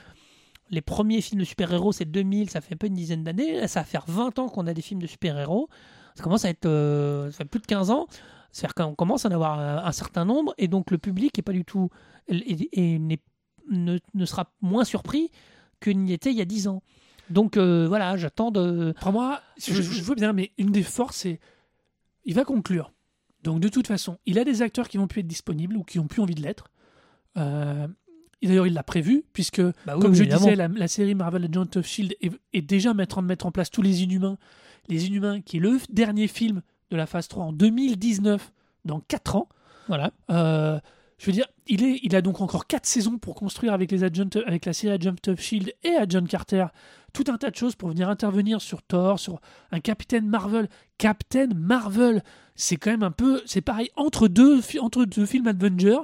les premiers films de super-héros, c'est 2000, ça fait un peu une dizaine d'années. Ça va faire 20 ans qu'on a des films de super-héros. Ça commence à être. euh, fait plus de 15 ans. C'est-à-dire qu'on commence à en avoir un, un certain nombre, et donc le public est pas du tout. et- ne, sera moins surpris qu'il n'y était il y a 10 ans. Donc euh, voilà, j'attends de. Pour moi, je, Je- veux bien, mais une des forces, c'est. Il va conclure. Donc, de toute façon, il a des acteurs qui vont plus être disponibles ou qui ont plus envie de l'être. Euh, et D'ailleurs, il l'a prévu, puisque, Bah oui, comme je évidemment. disais, la, la série Marvel Agent of Shield est, est déjà en train de mettre en place tous les Inhumains. Les Inhumains, qui est le dernier film de la phase 3 en 2019, dans 4 ans. Voilà. Euh, je veux dire, il, est, il a donc encore 4 saisons pour construire avec, les avec la série Agent of Shield et Agent Carter tout un tas de choses pour venir intervenir sur Thor, sur un Captain Marvel. Captain Marvel, c'est quand même un peu, c'est pareil, entre deux, entre deux films Avenger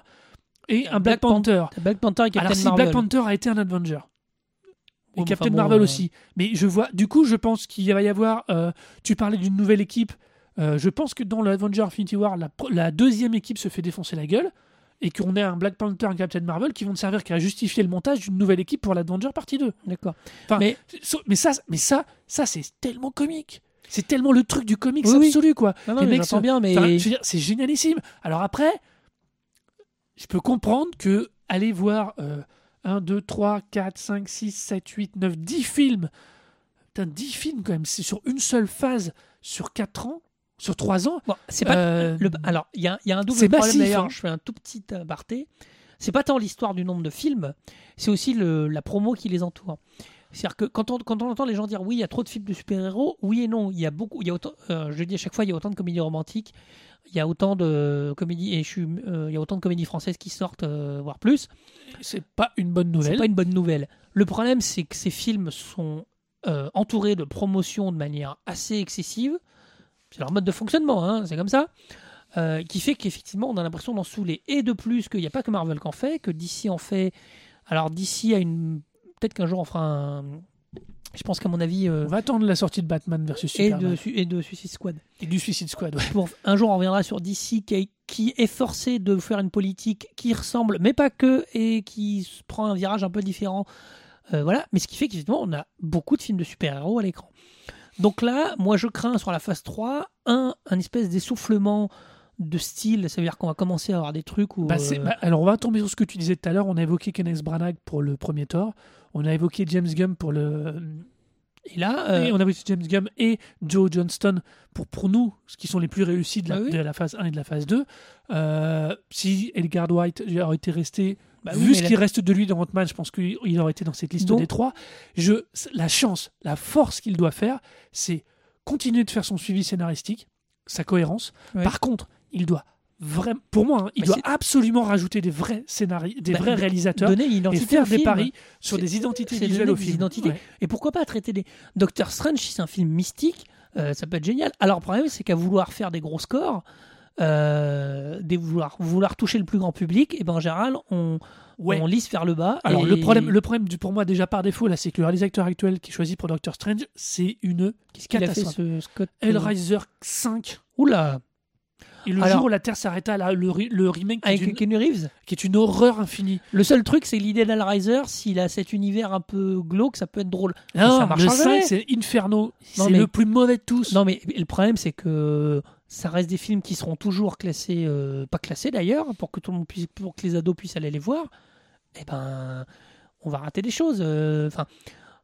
et un Black, Black Pan- Panther. Black Panther et Captain Alors si Marvel. Black Panther a été un Avenger. Et Ouais, mais Captain enfin bon, Marvel euh, aussi. Mais je vois, du coup, je pense qu'il va y avoir. euh, tu parlais d'une nouvelle équipe. Euh, je pense que dans l'Avenger Infinity War, la, deuxième équipe se fait défoncer la gueule. Et qu'on ait un Black Panther et un Captain Marvel qui vont ne servir qu'à justifier le montage d'une nouvelle équipe pour l'Avenger partie 2. D'accord. Enfin, Mais- ça, mais ça, ça c'est tellement comique. C'est tellement le truc du comics Oui, absolu, quoi. Non, non, Les mais mecs se- bien, mais. Enfin, c'est génialissime. Alors après, je peux comprendre que aller voir euh, 1, 2, 3, 4, 5, 6, 7, 8, 9, 10 films, putain, 10 films quand même, c'est sur une seule phase, sur 4 ans, sur 3 ans. Bon, c'est pas. Euh, le- alors, il y y a un double problème massif, d'ailleurs. hein. Je fais un tout petit aparté. C'est pas tant l'histoire du nombre de films, c'est aussi le, la promo qui les entoure. C'est-à-dire que quand on, quand on entend les gens dire oui, il y a trop de films de super-héros, oui et non, il y a beaucoup, il y a autant, euh, je dis à chaque fois, il y a autant de comédies romantiques, il y a autant de comédies, et je suis, euh, il y a autant de comédies françaises qui sortent, euh, voire plus. C'est pas une bonne C'est nouvelle. pas une bonne nouvelle. Le problème, c'est que ces films sont euh, entouré de promotions de manière assez excessive. C'est leur mode de fonctionnement, hein, c'est comme ça. Qui fait qu'effectivement, on a l'impression d'en saouler. Et de plus, qu'il n'y a pas que Marvel qui en fait, que DC en fait. Alors, DC a une. Peut-être qu'un jour on fera un. Je pense qu'à mon avis. euh, On va attendre la sortie de Batman versus et, Superman. de, Su- et de Suicide Squad. Et du Suicide Squad. ouais. Un jour, on reviendra sur DC qui est, qui est forcé de faire une politique qui ressemble, mais pas que, et qui prend un virage un peu différent. Euh, voilà. Mais ce qui fait qu'effectivement, on a beaucoup de films de super-héros à l'écran. Donc là, moi, je crains sur la phase 3, un, un espèce d'essoufflement de style. Ça veut dire qu'on va commencer à avoir des trucs où. Bah, euh, bah, alors, on va tomber sur ce que tu disais tout à l'heure. On a évoqué Kenneth Branagh pour le premier Thor. On a évoqué James Gunn pour le. et là, euh, Et on a évoqué James Gunn et Joe Johnston pour, pour nous, ce qui sont les plus réussis de la, Bah oui. de la phase 1 et de la phase 2. Euh, si Edgar White aurait été resté, bah oui, vu ce la- qui reste de lui dans Ant-Man, je pense qu'il aurait été dans cette liste Donc- des trois. Je, la chance, la force qu'il doit faire, c'est continuer de faire son suivi scénaristique, sa cohérence. Ouais. Par contre, il doit vraiment, pour moi, hein, il Mais doit absolument rajouter des vrais scénaristes, des Bah, vrais réalisateurs donner une et faire des paris sur des identités visuelles au film. identités. Ouais. Et pourquoi pas traiter des. Doctor Strange, si c'est un film mystique, euh, ça peut être génial. Alors, le problème, c'est qu'à vouloir faire des gros scores, euh, des vouloir, vouloir toucher le plus grand public, et ben en général, on, Ouais. on lisse vers le bas. Alors et- le problème, le problème du, pour moi déjà par défaut là, c'est que le réalisateur actuel qui est choisi pour Doctor Strange, c'est une Qu'est-ce qu'il a fait, catastrophe. ce Scott euh, Hellraiser 5. Oula Et le Alors- jour où la Terre s'arrêta, là, le, remake qui est, Avec une, Reeves qui est une horreur infinie. Le seul truc, c'est l'idée d'Hellraiser, s'il a cet univers un peu glauque, ça peut être drôle. Non, ça marche le jamais. 5 c'est Inferno, c'est mais- le plus mauvais de tous. Non, mais le problème, c'est que ça reste des films qui seront toujours classés, euh, pas classés d'ailleurs, pour que tout le monde puisse, pour que les ados puissent aller les voir. Eh ben, on va rater des choses. euh, Enfin,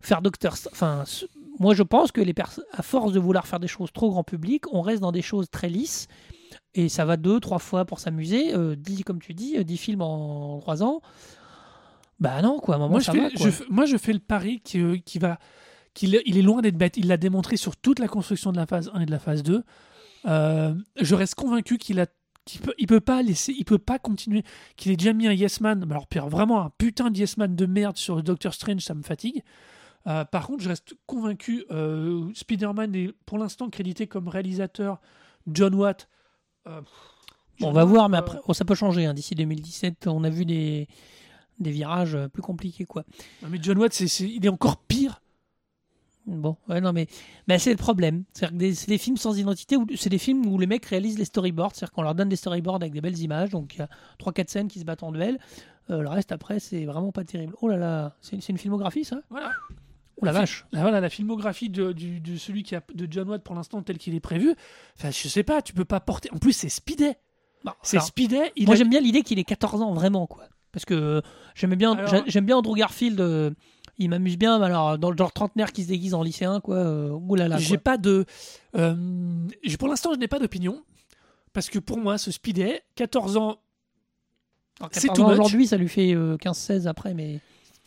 faire Docteur, enfin, moi je pense que les à force de vouloir faire des choses trop grand public, on reste dans des choses très lisses. Et ça va deux, trois fois pour s'amuser. Euh, dix, comme tu dis, dix films en trois ans. Bah non, quoi. À un moment, moi, je fais, va, quoi. je fais- moi je fais le pari qui, euh, qui va qu'il il est loin d'être bête. Il l'a démontré sur toute la construction de la phase 1 et de la phase 2. Euh, je reste convaincu qu'il a qu'il peut, il peut pas laisser, il peut pas continuer, qu'il ait déjà mis un Yes Man, alors pire, vraiment un putain de Yes Man de merde sur Doctor Strange, ça me fatigue. Euh, par contre, je reste convaincu, euh, Spider-Man est pour l'instant crédité comme réalisateur John Watt. Euh, Bon, on va voir, mais après, oh, ça peut changer. hein. D'ici 2017, on a vu des, des virages euh, plus compliqués, quoi. mais John Watt, c'est, c'est- il est encore pire. Bon, ouais, non, mais c'est le problème. C'est-à-dire que des- c'est des films sans identité, ou c'est des films où les mecs réalisent les storyboards, c'est-à-dire qu'on leur donne des storyboards avec des belles images, donc il y a 3-4 scènes qui se battent en duel. Euh, le reste, après, c'est vraiment pas terrible. Oh là là, c'est une, c'est une filmographie, ça? Voilà. Oh la vache Là, voilà, la filmographie de, du- de celui qui a, de John Watt pour l'instant tel qu'il est prévu. Enfin, je sais pas, tu peux pas porter. En plus, c'est Speeday. Bah, C'est. Il Moi, a- j'aime bien l'idée qu'il ait 14 ans, vraiment, quoi. Parce que euh, j'aime bien, Alors- j'aime bien Andrew Garfield. euh, il m'amuse bien, mais alors, dans le genre trentenaire qui se déguise en lycéen, quoi. Euh, ouh là là, J'ai pas de. euh, pour l'instant, je n'ai pas d'opinion. Parce que pour moi, ce Speeday, 14 ans, c'est 14 too ans much. Aujourd'hui, ça lui fait euh, 15-16 après, mais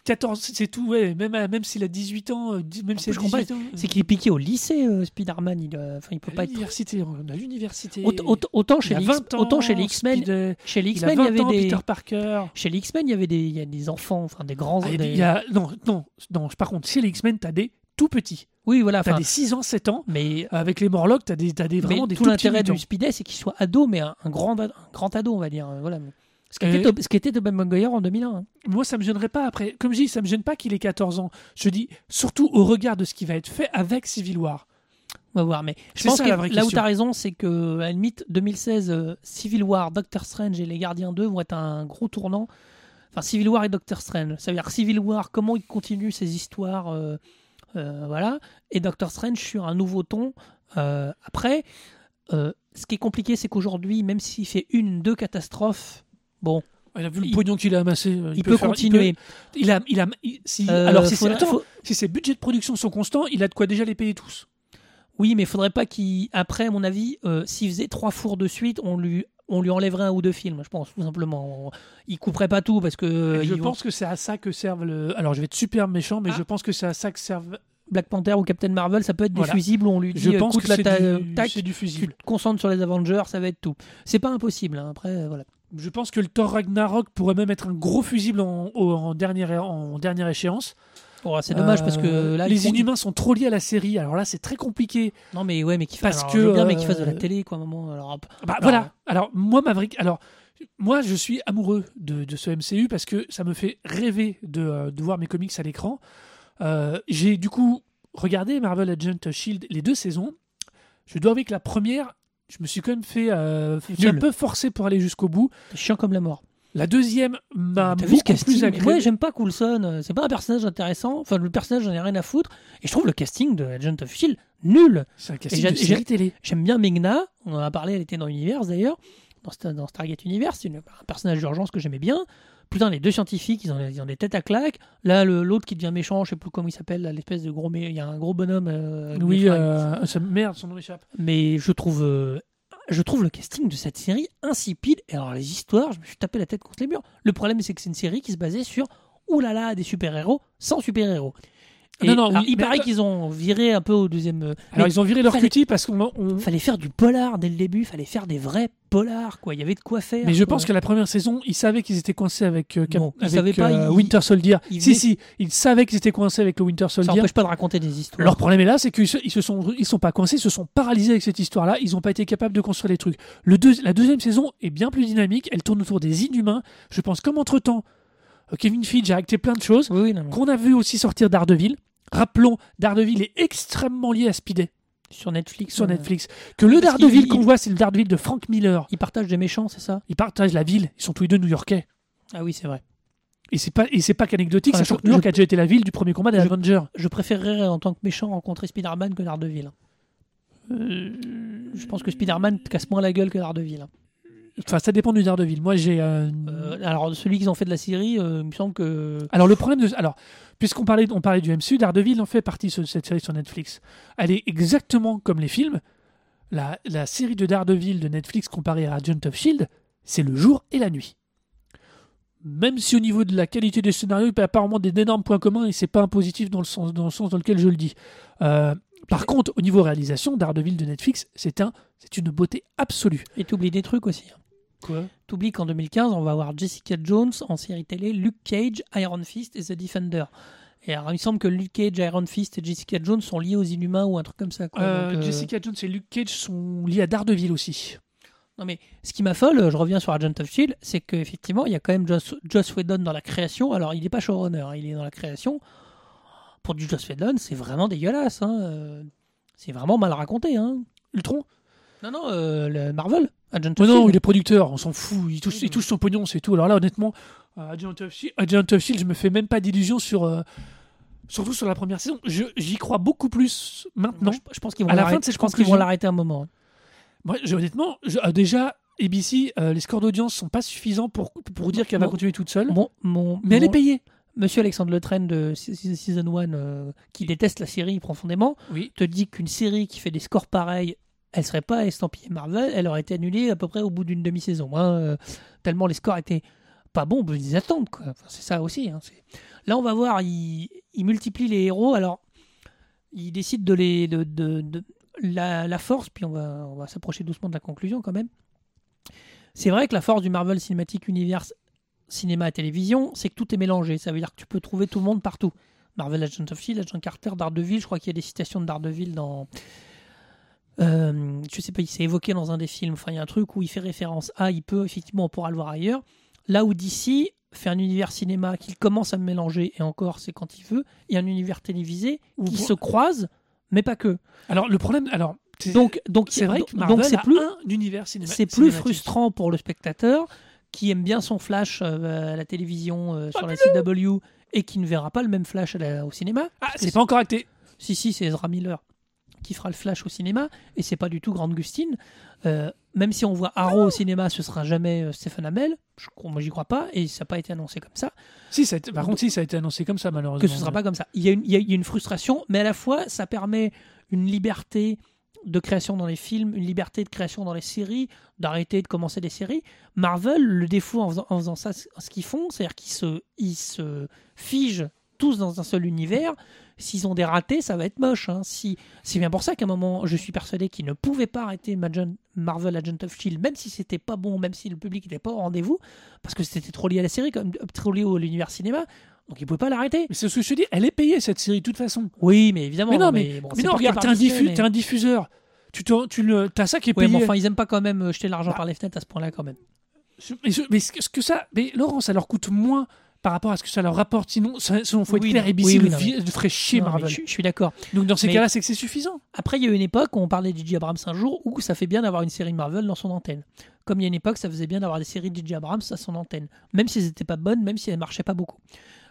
14, c'est tout, ouais. Même, à- même s'il a 18 ans, euh, dix- même s'il a je comprends 18 ans. c'est qu'il est piqué au lycée, euh, Spider-Man. Il, euh, enfin, il peut à pas être. l'université. On a l'université. Autant, autant- autant Il chez a les, 20 X- ans, autant chez les X-Men, Speeday. chez les Il a X-Men, il y 20 avait ans, des. Peter Parker. Chez les X-Men, il y avait des, il y a des enfants, enfin des grands. Ah, il y a des- il y a- non, non, non, par contre, chez les X-Men, t'as des tout petits. Oui, voilà. T'as enfin, des 6 ans, 7 ans. mais Avec les Morlocks, t'as des, t'as des, mais vraiment des tout tout petits l'intérêt du. Speeday, c'est qu'il soit ado, mais un, un grand, un grand ado, on va dire. euh, Voilà. Ce qui Et- était, ce qui était Tobey Maguire en 2001. hein. Moi, ça me gênerait pas après. Comme je dis, ça me gêne pas qu'il ait 14 ans. Je dis surtout au regard de ce qui va être fait avec Civil War. On va voir. Mais je pense ça, que la vraie là où tu as raison, c'est que, à la limite, 2016, euh, Civil War, Doctor Strange et Les Gardiens 2 vont être un gros tournant. Enfin, Civil War et Doctor Strange. Ça veut dire Civil War, comment il continue ses histoires. euh, euh, voilà. Et Doctor Strange sur un nouveau ton. Après, ce qui est compliqué, c'est qu'aujourd'hui, même s'il fait une, deux catastrophes, bon, Il a vu le Il- pognon qu'il a amassé. euh, il, peut faire- continuer. Il, a, il a, il- si, Euh, alors, si, c'est- faudra- attends, faut- si ses budgets de production sont constants, il a de quoi déjà les payer tous. Oui, mais il faudrait pas qu'il. Après, à mon avis, euh, s'il faisait trois fours de suite, on lui, on lui enlèverait un ou deux films, je pense, tout simplement. On- Il couperait pas tout parce que. je vont- pense que c'est à ça que servent le. Alors, je vais être super méchant, mais Ah. je pense que c'est à ça que servent. Black Panther ou Captain Marvel, ça peut être des Voilà. fusibles on lui dit Je pense que c'est du, tac, du tu fusible. te concentres sur les Avengers, ça va être tout. C'est pas impossible, hein, après, voilà. Je pense que le Thor Ragnarok pourrait même être un gros fusible en, dernière, en dernière échéance. Oh, c'est dommage parce que Euh, là, les Inhumains sont trop liés à la série. Alors là, c'est très compliqué. Non, mais ouais, mais Parce fasse. que, bien, mais fasse de la euh, télé, quoi, à un moment. Alors, hop. Bah Alors, voilà. Alors moi Maverick, alors moi je suis amoureux de, de ce MCU parce que ça me fait rêver de, euh, de voir mes comics à l'écran. Euh, J'ai du coup regardé Marvel Agent Shield les deux saisons. Je dois avouer que la première, je me suis quand même fait, euh, un peu forcé pour aller jusqu'au bout. Chiant comme la mort. La deuxième m'a beaucoup plus agréé. Ouais, j'aime pas Coulson. euh, C'est pas un personnage intéressant. Enfin, le personnage, j'en ai rien à foutre. Et je trouve le casting de Agent of Shield nul. C'est un casting de série télé. J'aime bien Megna. On en a parlé, elle était dans Universe d'ailleurs. Dans, Star- dans Stargate Universe, c'est un personnage d'urgence que j'aimais bien. Putain, les deux scientifiques, ils ont, ils ont des têtes à claques. Là, l'autre qui devient méchant, je sais plus comment il s'appelle, l'espèce de gros. Il y a un gros bonhomme. euh, Oui, euh, ça- merde, son nom m'échappe. Mais je trouve, euh, je trouve le casting de cette série insipide. Et alors, les histoires, je me suis tapé la tête contre les murs. Le problème, c'est que c'est une série qui se basait sur oulala, des super-héros sans super-héros. Et Non, non, alors, oui, il paraît qu'ils ont viré un peu au deuxième. euh, Alors mais ils ont viré leur fallait- cutie parce qu'on on- fallait faire du polar dès le début, fallait faire des vrais polars, quoi. Il y avait de quoi faire. Mais je quoi. pense que la première saison, ils savaient qu'ils étaient coincés avec, euh, Cap- ils avec savaient pas, euh, ils- Winter Soldier. ils si, si, ils savaient qu'ils étaient coincés avec le Winter ça Soldier. empêche pas de raconter des histoires. Leur problème est là, c'est qu'ils se, ils se sont, ils sont pas coincés, ils se sont paralysés avec cette histoire-là. Ils n'ont pas été capables de construire des trucs. Le deux- la deuxième saison est bien plus dynamique. Elle tourne autour des Inhumains. Je pense comme entre temps, Kevin Feige a acté plein de choses Oui, qu'on a vu aussi sortir Daredevil. Rappelons, Daredevil est extrêmement lié à Speedy Sur Netflix. sur euh, Netflix. Que le Parce Daredevil qu'on il- voit, c'est le Daredevil de Frank Miller. Ils partagent des méchants, c'est ça? Ils partagent la ville. Ils sont tous les deux New-Yorkais. Ah oui, c'est vrai. Et c'est pas et c'est pas qu'anecdotique, sachant que New York je- a déjà été la ville du premier combat des je- Avengers. Je préférerais en tant que méchant rencontrer Spider-Man que Daredevil. Je pense que Spider-Man casse moins la gueule que Daredevil. Enfin, ça dépend du Daredevil. Moi, j'ai. euh, Euh, alors, celui qu'ils ont fait de la série, euh, il me semble que. Alors le problème de alors puisqu'on parlait on parlait du MCU, Daredevil en fait partie de cette série sur Netflix. Elle est exactement comme les films. La, la série de Daredevil de Netflix comparée à Agent of Shield, c'est le jour et la nuit. Même si au niveau de la qualité des scénarios, il y a apparemment des énormes points communs et c'est pas un positif dans le sens dans le sens dans lequel je le dis. Euh, par contre, au niveau réalisation, Daredevil de Netflix, c'est un c'est une beauté absolue. Et t'oublies des trucs aussi. Quoi T'oublies qu'en 2015, on va avoir Jessica Jones en série télé, Luke Cage, Iron Fist et The Defender. Et alors, il me semble que Luke Cage, Iron Fist et Jessica Jones sont liés aux Inhumains ou un truc comme ça. quoi. Euh, Donc, euh, Jessica Jones et Luke Cage sont liés à Daredevil aussi. Non mais ce qui m'affole, je reviens sur Agent of Shield, c'est qu'effectivement il y a quand même Joss, Joss Whedon dans la création. Alors il n'est pas showrunner, hein, il est dans la création. Pour du Joss Whedon, c'est vraiment dégueulasse. hein, euh, C'est vraiment mal raconté. Hein. Ultron? Non non, euh, le Marvel, Agent of Mais non, Shield. il est producteur, on s'en fout, il touche, il touche son pognon, c'est tout. Alors là, honnêtement, euh, Agent of Shield, Agent of Shield, je me fais même pas d'illusions sur. euh, surtout sur la première saison. Je- J'y crois beaucoup plus maintenant. Moi, je, je pense qu'ils vont À la fin l'arrêter- je pense qu'ils vont l'arrêter un moment. hein. Moi, je- honnêtement, je- euh, déjà, ABC, euh, les scores d'audience sont pas suffisants pour, pour dire qu'elle va continuer toute seule. Mon, mon, mais elle est mon- payée. Monsieur Alexandre Le Train de Se- Se- Season 1, euh, qui déteste la série profondément, Oui. te dit qu'une série qui fait des scores pareils, elle serait pas estampillée Marvel, elle aurait été annulée à peu près au bout d'une demi-saison. hein, euh, tellement les scores étaient pas bons, ils attendent. C'est ça aussi. hein, Là, on va voir, il, il multiplie les héros. Alors, il décide de les. De, de- la, force, puis on va, on va s'approcher doucement de la conclusion quand même. C'est vrai que la force du Marvel Cinematic Universe cinéma et télévision, c'est que tout est mélangé. Ça veut dire que tu peux trouver tout le monde partout. Marvel Agent of Shield, Agent Carter, Daredevil, je crois qu'il y a des citations de Daredevil dans. Euh, je sais pas, il s'est évoqué dans un des films. Enfin, il y a un truc où il fait référence à, il peut, effectivement, on pourra le voir ailleurs. Là où DC fait un univers cinéma qu'il commence à mélanger, et encore, c'est quand il veut, et un univers télévisé qui pour- se croisent, mais pas que. Alors, le problème. Alors, c'est- Donc, donc c'est vrai que Marvel donc c'est plus, un univers cinéma- c'est plus frustrant pour le spectateur qui aime bien son Flash euh, à la télévision euh, sur la CW et qui ne verra pas le même Flash la- au cinéma. Ah, c'est pas encore acté. Si, si, c'est Ezra Miller qui fera le Flash au cinéma et c'est pas du tout Grande Gustine. Euh, même si on voit Arrow au cinéma, ce sera jamais euh, Stephen Amell. Je, crois- moi, j'y crois pas et ça n'a pas été annoncé comme ça. Si, ça été- par contre, si, ça a été annoncé comme ça, malheureusement. que ce sera pas comme ça. Il y, a une, il y a- il y a une frustration, mais à la fois, ça permet une liberté de création dans les films, une liberté de création dans les séries, d'arrêter de commencer des séries. Marvel, le défaut en faisant, en faisant ça, ce qu'ils font, c'est-à-dire qu'ils se, ils se figent tous dans un seul univers. S'ils ont des ratés, ça va être moche. hein. Si, c'est bien pour ça qu'à un moment, je suis persuadé qu'ils ne pouvaient pas arrêter Marvel Agent of Shield, même si c'était pas bon, même si le public n'était pas au rendez-vous, parce que c'était trop lié à la série, comme trop lié à l'univers cinéma. Donc ils pouvaient pas l'arrêter. Mais c'est ce que je te dis, elle est payée cette série de toute façon. Oui, mais évidemment. mais non, mais, bon, mais non, regarde, t'es un, diffu- mais- un diffuseur. Tu, te, tu le, t'as ça qui est Ouais, payé. mais enfin, ils aiment pas quand même euh, jeter l'argent Bah. par les fenêtres à ce point-là quand même. Mais, ce que ça, mais Laurent, ça leur coûte moins par rapport à ce que ça leur rapporte. Sinon, ça- sinon faut être Oui, clair, non. ABC Oui, oui, le, non, vi- le ferait chier Non, Marvel. je, je suis d'accord. Donc dans ces cas-là, c'est que c'est suffisant. Après, il y a eu une époque où on parlait de J.J. Abrams un jour où ça fait bien d'avoir une série Marvel dans son antenne. Comme il y a une époque, ça faisait bien d'avoir des séries de J.J. Abrams à son antenne. Même si elles n'étaient pas bonnes, même si elles marchaient pas beaucoup.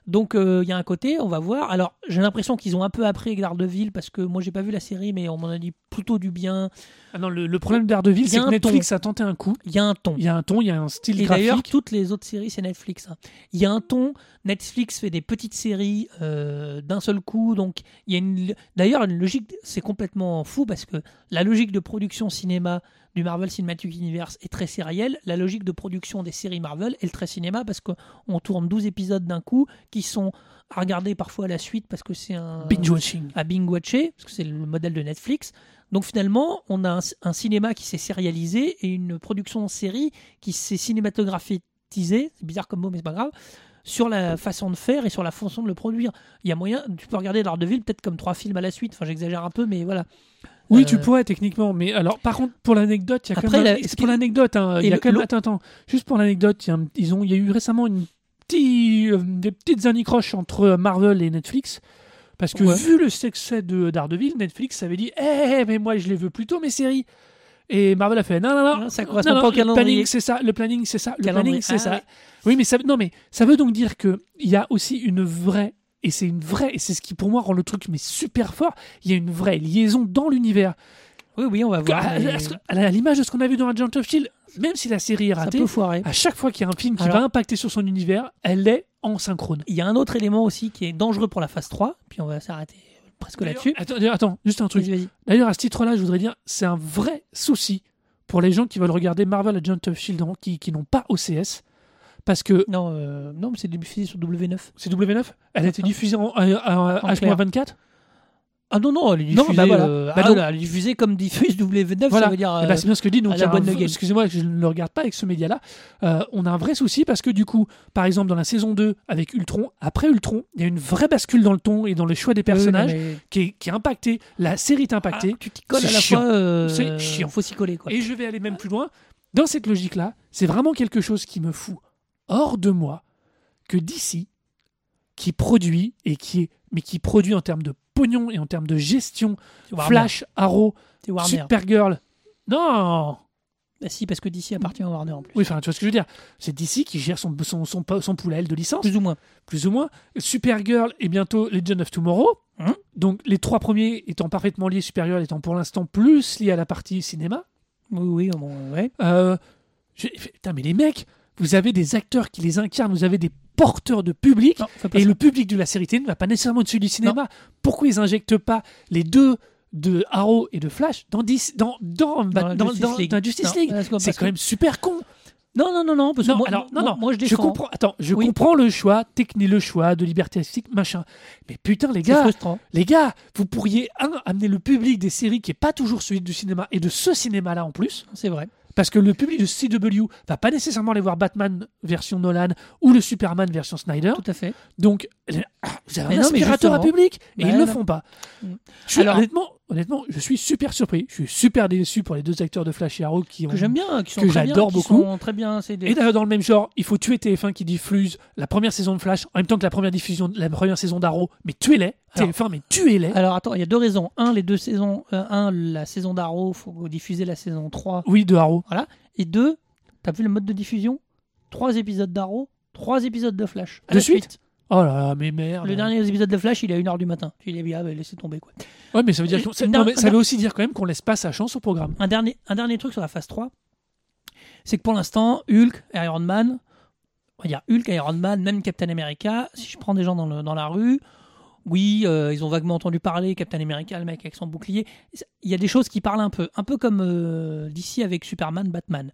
Donc euh, il y a un côté, on va voir. Alors j'ai l'impression qu'ils ont un peu appris avec Daredevil parce que moi j'ai pas vu la série, mais on m'en a dit plutôt du bien. Ah non, le, le problème d'Ardeville, c'est que Netflix a tenté un coup. Il y a un ton. Il y a un ton, il y a un style Et d'ailleurs, graphique. toutes les autres séries, c'est Netflix. hein. Il y a un ton. Netflix fait des petites séries euh, d'un seul coup. Donc, il y a une. D'ailleurs, une logique. C'est complètement fou parce que la logique de production cinéma du Marvel Cinematic Universe est très sérielle. La logique de production des séries Marvel est le très cinéma parce qu'on tourne 12 épisodes d'un coup qui sont à regarder parfois à la suite parce que c'est un Binge watching. à Bing Watcher, parce que c'est le modèle de Netflix. Donc finalement, on a un, un cinéma qui s'est sérialisé et une production en série qui s'est cinématographisée, c'est bizarre comme mot mais c'est pas grave, sur la façon de faire et sur la façon de le produire. Il y a moyen, tu peux regarder Daredevil peut-être comme trois films à la suite, enfin j'exagère un peu mais voilà. Oui, Euh, tu pourrais techniquement, mais alors par contre pour l'anecdote, il y a quand même. pour l'anecdote, hein, il y a le- quand même. Attends, attends, juste pour l'anecdote, il ils ont, il y a eu récemment une petite, euh, des petites anicroches entre Marvel et Netflix. Parce que Ouais. vu le succès de Daredevil, Netflix avait dit Eh, mais moi je les veux plutôt mes séries. Et Marvel a fait Non, non, non, ça correspond non, pas au le planning c'est ça, le planning c'est ça, le Calendrier. planning c'est Ah, ça. ouais. Oui, mais ça, non, mais ça veut donc dire que il y a aussi une vraie, et c'est une vraie, et c'est ce qui pour moi rend le truc mais super fort. Il y a une vraie liaison dans l'univers. Oui, oui, on va voir. à, mais l'image de ce qu'on a vu dans Agent of Shield, même si la série est ratée, à chaque fois qu'il y a un film qui Alors- va impacter sur son univers, elle est en synchrone. Il y a un autre élément aussi qui est dangereux pour la phase 3, puis on va s'arrêter presque là-dessus. Attends, attends, juste un truc. D'ailleurs, à ce titre-là, je voudrais dire, c'est un vrai souci pour les gens qui veulent regarder Marvel Agent of Shield en- qui, qui n'ont pas OCS. Parce que Non, euh, non, mais c'est diffusé sur W9. c'est W9, elle a été diffusée en, euh, à- à En clair. H-24. Ah non, non, elle est Non, diffusée, bah voilà. euh, Bah ah, donc- là, elle est diffusée comme diffuse W9, Voilà. ça veut dire... Euh, c'est bien ce que je dis. Donc, excusez-moi, je ne le regarde pas avec ce média-là. Euh, on a un vrai souci parce que du coup, par exemple, dans la saison 2 avec Ultron, après Ultron, il y a une vraie bascule dans le ton et dans le choix des oui, non, personnages mais- qui, est, qui est impacté. La série est impactée. Ah, tu t'y colles à la chiant. fois. euh, C'est chiant. Faut s'y coller, quoi. Et je vais aller même plus loin. Dans cette logique-là, c'est vraiment quelque chose qui me fout hors de moi que d'ici, qui produit et qui est, mais qui produit en termes de pognon et en termes de gestion. Flash, Arrow. Supergirl. Non, Bah, si, parce que DC appartient à Warner en plus. Oui, enfin, tu vois ce que je veux dire. C'est DC qui gère son, son, son, son poulet de licence, Plus ou moins. plus ou moins. Supergirl et bientôt Legend of Tomorrow. Hein Donc, les trois premiers étant parfaitement liés, Supergirl étant pour l'instant plus lié à la partie cinéma. Oui, oui, bon, ouais. Euh, Putain, mais les mecs, vous avez des acteurs qui les incarnent, vous avez des porteurs de public. Non, Et ça. le public de la série télé ne va pas nécessairement être celui du cinéma. Pourquoi ils injectent pas les deux de Arrow et de Flash dans, DC dans, dans, bah, la dans, Justice League. Justice C'est quand que- même super con. Non, non, non, non, parce que Non, moi, alors, non, moi, non, moi, je comprends, attends, je Oui. comprends le choix technique, le choix de liberté artistique, machin. Mais putain, les gars, frustrant. les gars, vous pourriez un, amener le public des séries qui est pas toujours celui du cinéma et de ce cinéma-là en plus, C'est vrai. Parce que le public de CW va pas nécessairement aller voir Batman version Nolan ou le Superman version Snyder. Tout à fait. Donc, vous avez Mais un non, mais à public et Bah, ils le non. font pas. Mm. Je suis- Alors- honnêtement, honnêtement, je suis super surpris. Je suis super déçu pour les deux acteurs de Flash et Arrow qui ont Que j'aime bien, qui sont que j'adore beaucoup. sont très bien. C'est des... Et d'ailleurs, dans le même genre, il faut tuer TF1 qui diffuse la première saison de Flash en même temps que la première diffusion, la première saison d'Arrow. Mais tuez-les, Alors- TF1, mais tuez-les. Alors attends, il y a deux raisons. Un, les deux saisons. euh, un, la saison d'Arrow, faut diffuser la saison 3. Oui, de Arrow. Et deux, t'as vu le mode de diffusion? Trois épisodes d'Arrow, trois épisodes de Flash. À De la suite? Oh là là, mais merde. Le dernier épisode de Flash, il est à 1h du matin. Tu l'as vu, ah, bah, laissez tomber quoi. Ouais, mais ça veut dire non, mais ça veut aussi dire quand même qu'on laisse pas sa chance au programme. Un dernier, un dernier truc sur la phase 3, c'est que pour l'instant, Hulk, Iron Man, on va dire Hulk, Iron Man, même Captain America, si je prends des gens dans, le- dans la rue, oui, euh, ils ont vaguement entendu parler, Captain America, le mec avec son bouclier. Il y a des choses qui parlent un peu, un peu comme euh, d'ici avec Superman, Batman.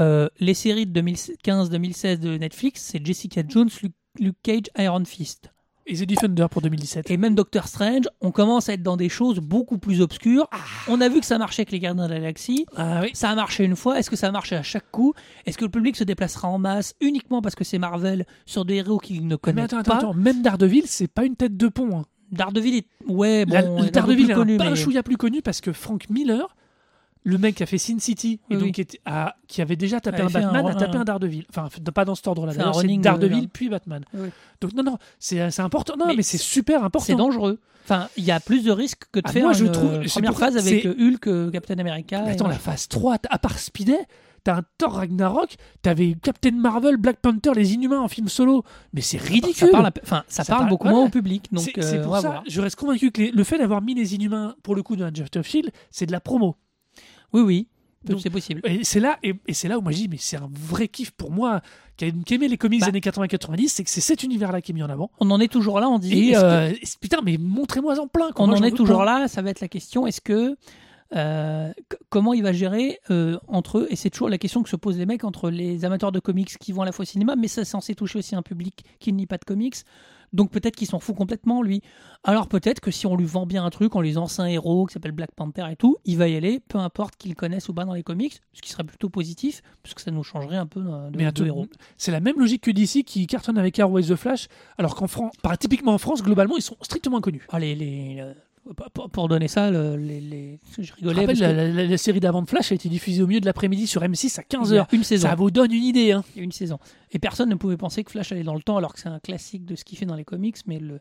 Euh, les séries de 2015-2016 de Netflix, c'est Jessica Jones, Luke, Luke Cage, Iron Fist. Et The Defender pour 2017. Et même Doctor Strange, on commence à être dans des choses beaucoup plus obscures. Ah. On a vu que ça marchait avec les Gardiens de la Galaxie. Ah oui. Ça a marché une fois. Est-ce que ça a marché à chaque coup? Est-ce que le public se déplacera en masse uniquement parce que c'est Marvel sur des héros qu'il ne connaît pas attends, attends, même Daredevil, c'est pas une tête de pont. hein. Daredevil est ouais bon, La- il est un Daredevil connu, un, pas un mais- chouïa plus connu parce que Frank Miller, le mec qui a fait Sin City, et Oui, donc oui. qui, était- a- qui avait déjà tapé Avait un Batman, a tapé un- un Daredevil. Enfin, pas dans cet ordre-là. C'est de- Daredevil puis Batman. Oui. Donc non, non, c'est c'est important. Non, mais, Mais c'est super important. c'est dangereux. Enfin, il y a plus de risques que de Ah, faire moi, je une trouve- euh, première phase avec euh, Hulk, euh, Captain America. Mais attends, la phase 3, à part Speedy, t'as un Thor Ragnarok, t'avais Captain Marvel, Black Panther, les Inhumains en film solo. Mais c'est ridicule. ça parle, à- enfin, ça Ça parle parle- beaucoup moins au public. Donc, euh, pour on va ça, voir. je reste convaincu que les- le fait d'avoir mis les Inhumains, pour le coup, dans Agent of Shield, c'est de la promo. Oui, oui, c'est possible. Et c'est là, et, et c'est là où moi je dis, mais c'est un vrai kiff pour moi, qui, aimait les comics Bah. des années 80-90, c'est que c'est cet univers-là qui est mis en avant. On en est toujours là. On dit. Et est-ce que- euh, putain, mais montrez-moi en plein. quoi. on Moi, en j'en est toujours plein. là. Ça va être la question. Est-ce que euh, comment il va gérer euh, entre eux? Et c'est toujours la question que se posent les mecs entre les amateurs de comics qui vont à la fois au cinéma, mais c'est censé toucher aussi un public qui ne lit pas de comics. Donc peut-être qu'il s'en fout complètement lui. Alors peut-être que si on lui vend bien un truc en lui disant c'est un héros qui s'appelle Black Panther et tout, il va y aller, peu importe qu'il connaisse ou pas dans les comics, ce qui serait plutôt positif, parce que ça nous changerait un peu euh, de, Mais de attends, héros. c'est la même logique que DC qui cartonne avec Arrow et The Flash, alors qu'en France, typiquement en France, globalement, ils sont strictement inconnus. Ah, les, les, euh, pour- pour donner ça, le- les, les- je Je rigolais. rappelle, parce la, que la- la- la série d'avant de Flash a été diffusée au milieu de l'après-midi sur M6 à il y a 15h. une saison. Ça vous donne une idée. Hein. Une saison. Et personne ne pouvait penser que Flash allait dans le temps, alors que c'est un classique de ce qu'il fait dans les comics. Mais le,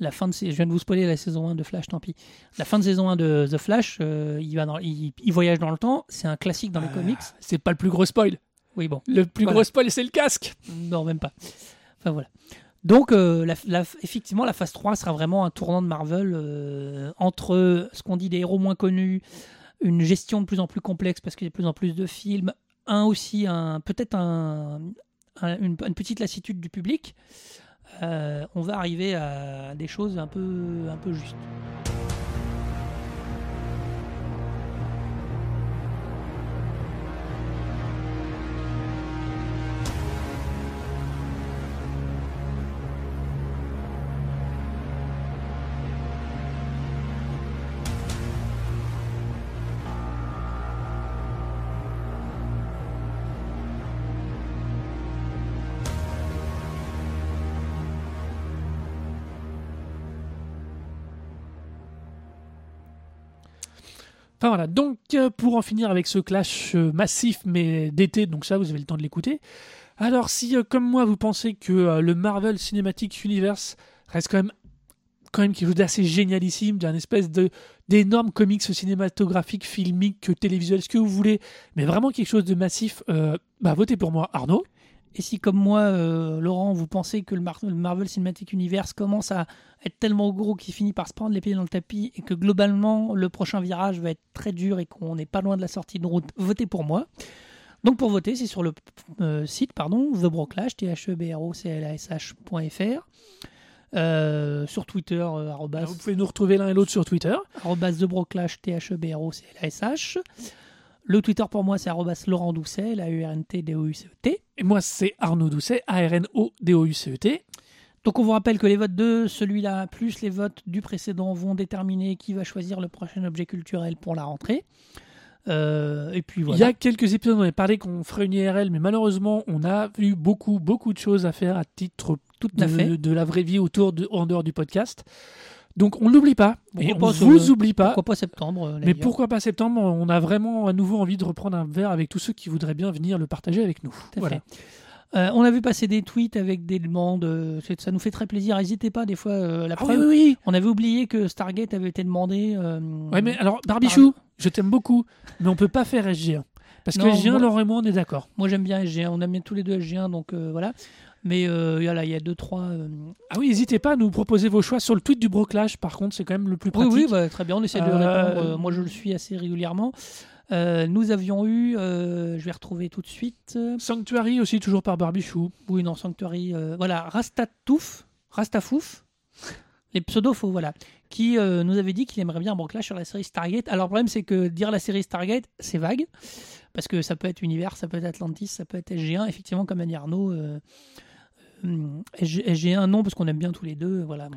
la fin de je viens de vous spoiler la saison 1 de Flash, tant pis. La fin de saison 1 de The Flash, euh, il, va dans- il, il voyage dans le temps. C'est un classique dans les Euh, comics. C'est pas le plus gros spoil. Oui, bon. Le plus Voilà. gros spoil, c'est le casque. Non, même pas. Enfin voilà. Donc, euh, effectivement, la phase 3 sera vraiment un tournant de Marvel euh, entre ce qu'on dit des héros moins connus, une gestion de plus en plus complexe parce qu'il y a de plus en plus de films, un aussi, un, peut-être un, un- une, une petite lassitude du public. Euh, on va arriver à des choses un peu, un peu justes. Enfin voilà, donc euh, pour en finir avec ce clash euh, massif mais d'été, donc ça vous avez le temps de l'écouter. Alors si euh, comme moi vous pensez que le Marvel Cinematic Universe reste quand même quand même quelque chose d'assez génialissime, d'un espèce de d'énorme comics cinématographique, filmique, télévisuel, ce que vous voulez, mais vraiment quelque chose de massif, bah votez pour moi Arnaud. Et si, comme moi, euh, Laurent, vous pensez que le, Mar- le Marvel Cinematic Universe commence à être tellement gros qu'il finit par se prendre les pieds dans le tapis et que globalement, le prochain virage va être très dur et qu'on n'est pas loin de la sortie de route, votez pour moi. Donc, pour voter, c'est sur le euh, site, pardon, The Broclash, t h e b r o c l a s h.fr. Euh, sur Twitter, euh, arrobas, Vous pouvez nous retrouver l'un et l'autre sur Twitter. arrobas The Broclash, t h e b r o c l a s h. Le Twitter pour moi, c'est Laurent Doucet, l a u r n t d o u c e t Et moi c'est Arnaud Doucet, A-R-N-O-D-O-U-C-E-T. Donc on vous rappelle que les votes de celui-là plus les votes du précédent vont déterminer qui va choisir le prochain objet culturel pour la rentrée. Euh, et puis Il voilà. y a quelques épisodes, on avait parlé qu'on ferait une IRL, mais malheureusement, on a eu beaucoup, beaucoup de choses à faire à titre Tout à de, fait. de la vraie vie autour de, en dehors du podcast. Donc, on n'oublie pas, et on vous oublie pas. Pourquoi pas septembre euh, mais pourquoi pas septembre On a vraiment à nouveau envie de reprendre un verre avec tous ceux qui voudraient bien venir le partager avec nous. Voilà. Euh, on a vu passer des tweets avec des demandes. euh, ça nous fait très plaisir. N'hésitez pas des fois. euh, la Ah oui, preuve, oui, oui. on avait oublié que Stargate avait été demandé. Ouais, mais alors, Barbichou, je t'aime beaucoup, mais on peut pas faire SG1. Parce que Non, SG1, moi- Laurent et moi, on est d'accord. Moi j'aime bien SG1. On aime bien tous les deux SG1, donc voilà. Mais euh, voilà, il y a deux trois. euh, Ah oui, n'hésitez pas à nous proposer vos choix sur le tweet du Broclash, par contre, c'est quand même le plus Oui, pratique. oui, bah, très bien, on essaie de Euh, répondre. Euh, moi, je le suis assez régulièrement. Euh, nous avions eu, euh, je vais retrouver tout de suite. euh, Sanctuary aussi, toujours par Barbichou. oui, non, Sanctuary. voilà, Rastatouf, Rastafouf, les pseudos faux, voilà, qui nous avait dit qu'il aimerait bien un broclage sur la série Stargate. Alors, le problème, c'est que dire la série Stargate, c'est vague, parce que ça peut être Univers, ça peut être Atlantis, ça peut être SG1. Effectivement, comme a dit Arnaud, SG SG1 non parce qu'on aime bien tous les deux. Voilà.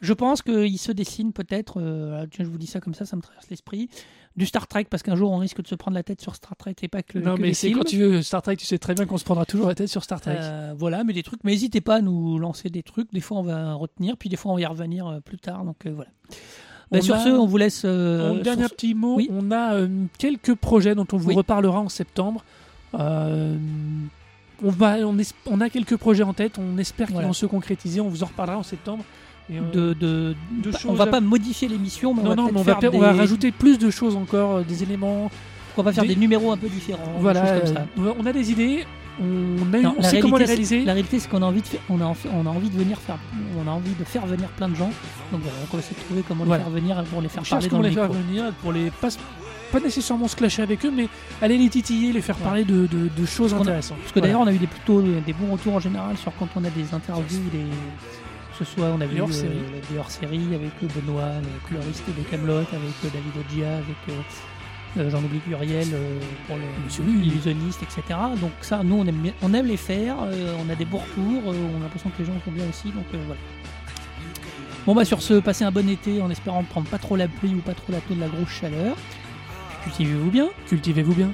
Je pense qu'il se dessine peut-être. euh, tiens, je vous dis ça comme ça, ça me traverse l'esprit. Du Star Trek parce qu'un jour on risque de se prendre la tête sur Star Trek et pas que, Non, que mais c'est quand tu veux Star Trek, tu sais très bien qu'on se prendra toujours la tête sur Star Trek. Euh, voilà, mais des trucs. Mais n'hésitez pas à nous lancer des trucs. Des fois, on va retenir, puis des fois, on va y revenir euh, plus tard. Donc euh, voilà. On sur a- ce, on vous laisse. En dernier petit mot, oui. on a quelques projets dont on vous Oui. reparlera en septembre. Euh, on, va, on, es- on a quelques projets en tête, on espère qu'ils Voilà. vont se concrétiser, on vous en reparlera en septembre. Et, de, de- de on choses va à- pas modifier l'émission, mais on va non, mais on va, on rajouter plus de choses encore, euh, des éléments. on va faire des- des numéros un peu différents, des voilà, choses comme ça. euh, on a des idées, on, a Non, sait comment les réaliser. La réalité, c'est qu'on a envie de faire, on a, envie- on a envie de venir faire, on a envie de faire venir plein de gens. Donc voilà, on va essayer de trouver comment Voilà. les faire venir pour les faire On parler dans comment le les faire micro. venir, pour les pas, pas nécessairement se clasher avec eux, mais aller les titiller, les faire Ouais. parler de, de- de choses Parce intéressantes. Parce que d'ailleurs, on a eu des plutôt des bons retours en général sur quand on a des interviews, des, que ce soit on a vu hors-séries. euh, des hors-séries avec euh, Benoît, le coloriste de Camelot, avec euh, David Ogia, avec euh, j'en oublie Pluriel euh, pour le Monsieur Lulu. illusionniste, etc. Donc ça, nous, on aime, bien- on aime les faire, euh, on a des bons retours, on a l'impression que les gens font bien aussi, donc voilà. Bon bah sur ce, passez un bon été en espérant prendre pas trop la pluie ou pas trop la de la grosse chaleur. Cultivez-vous bien. Cultivez-vous bien.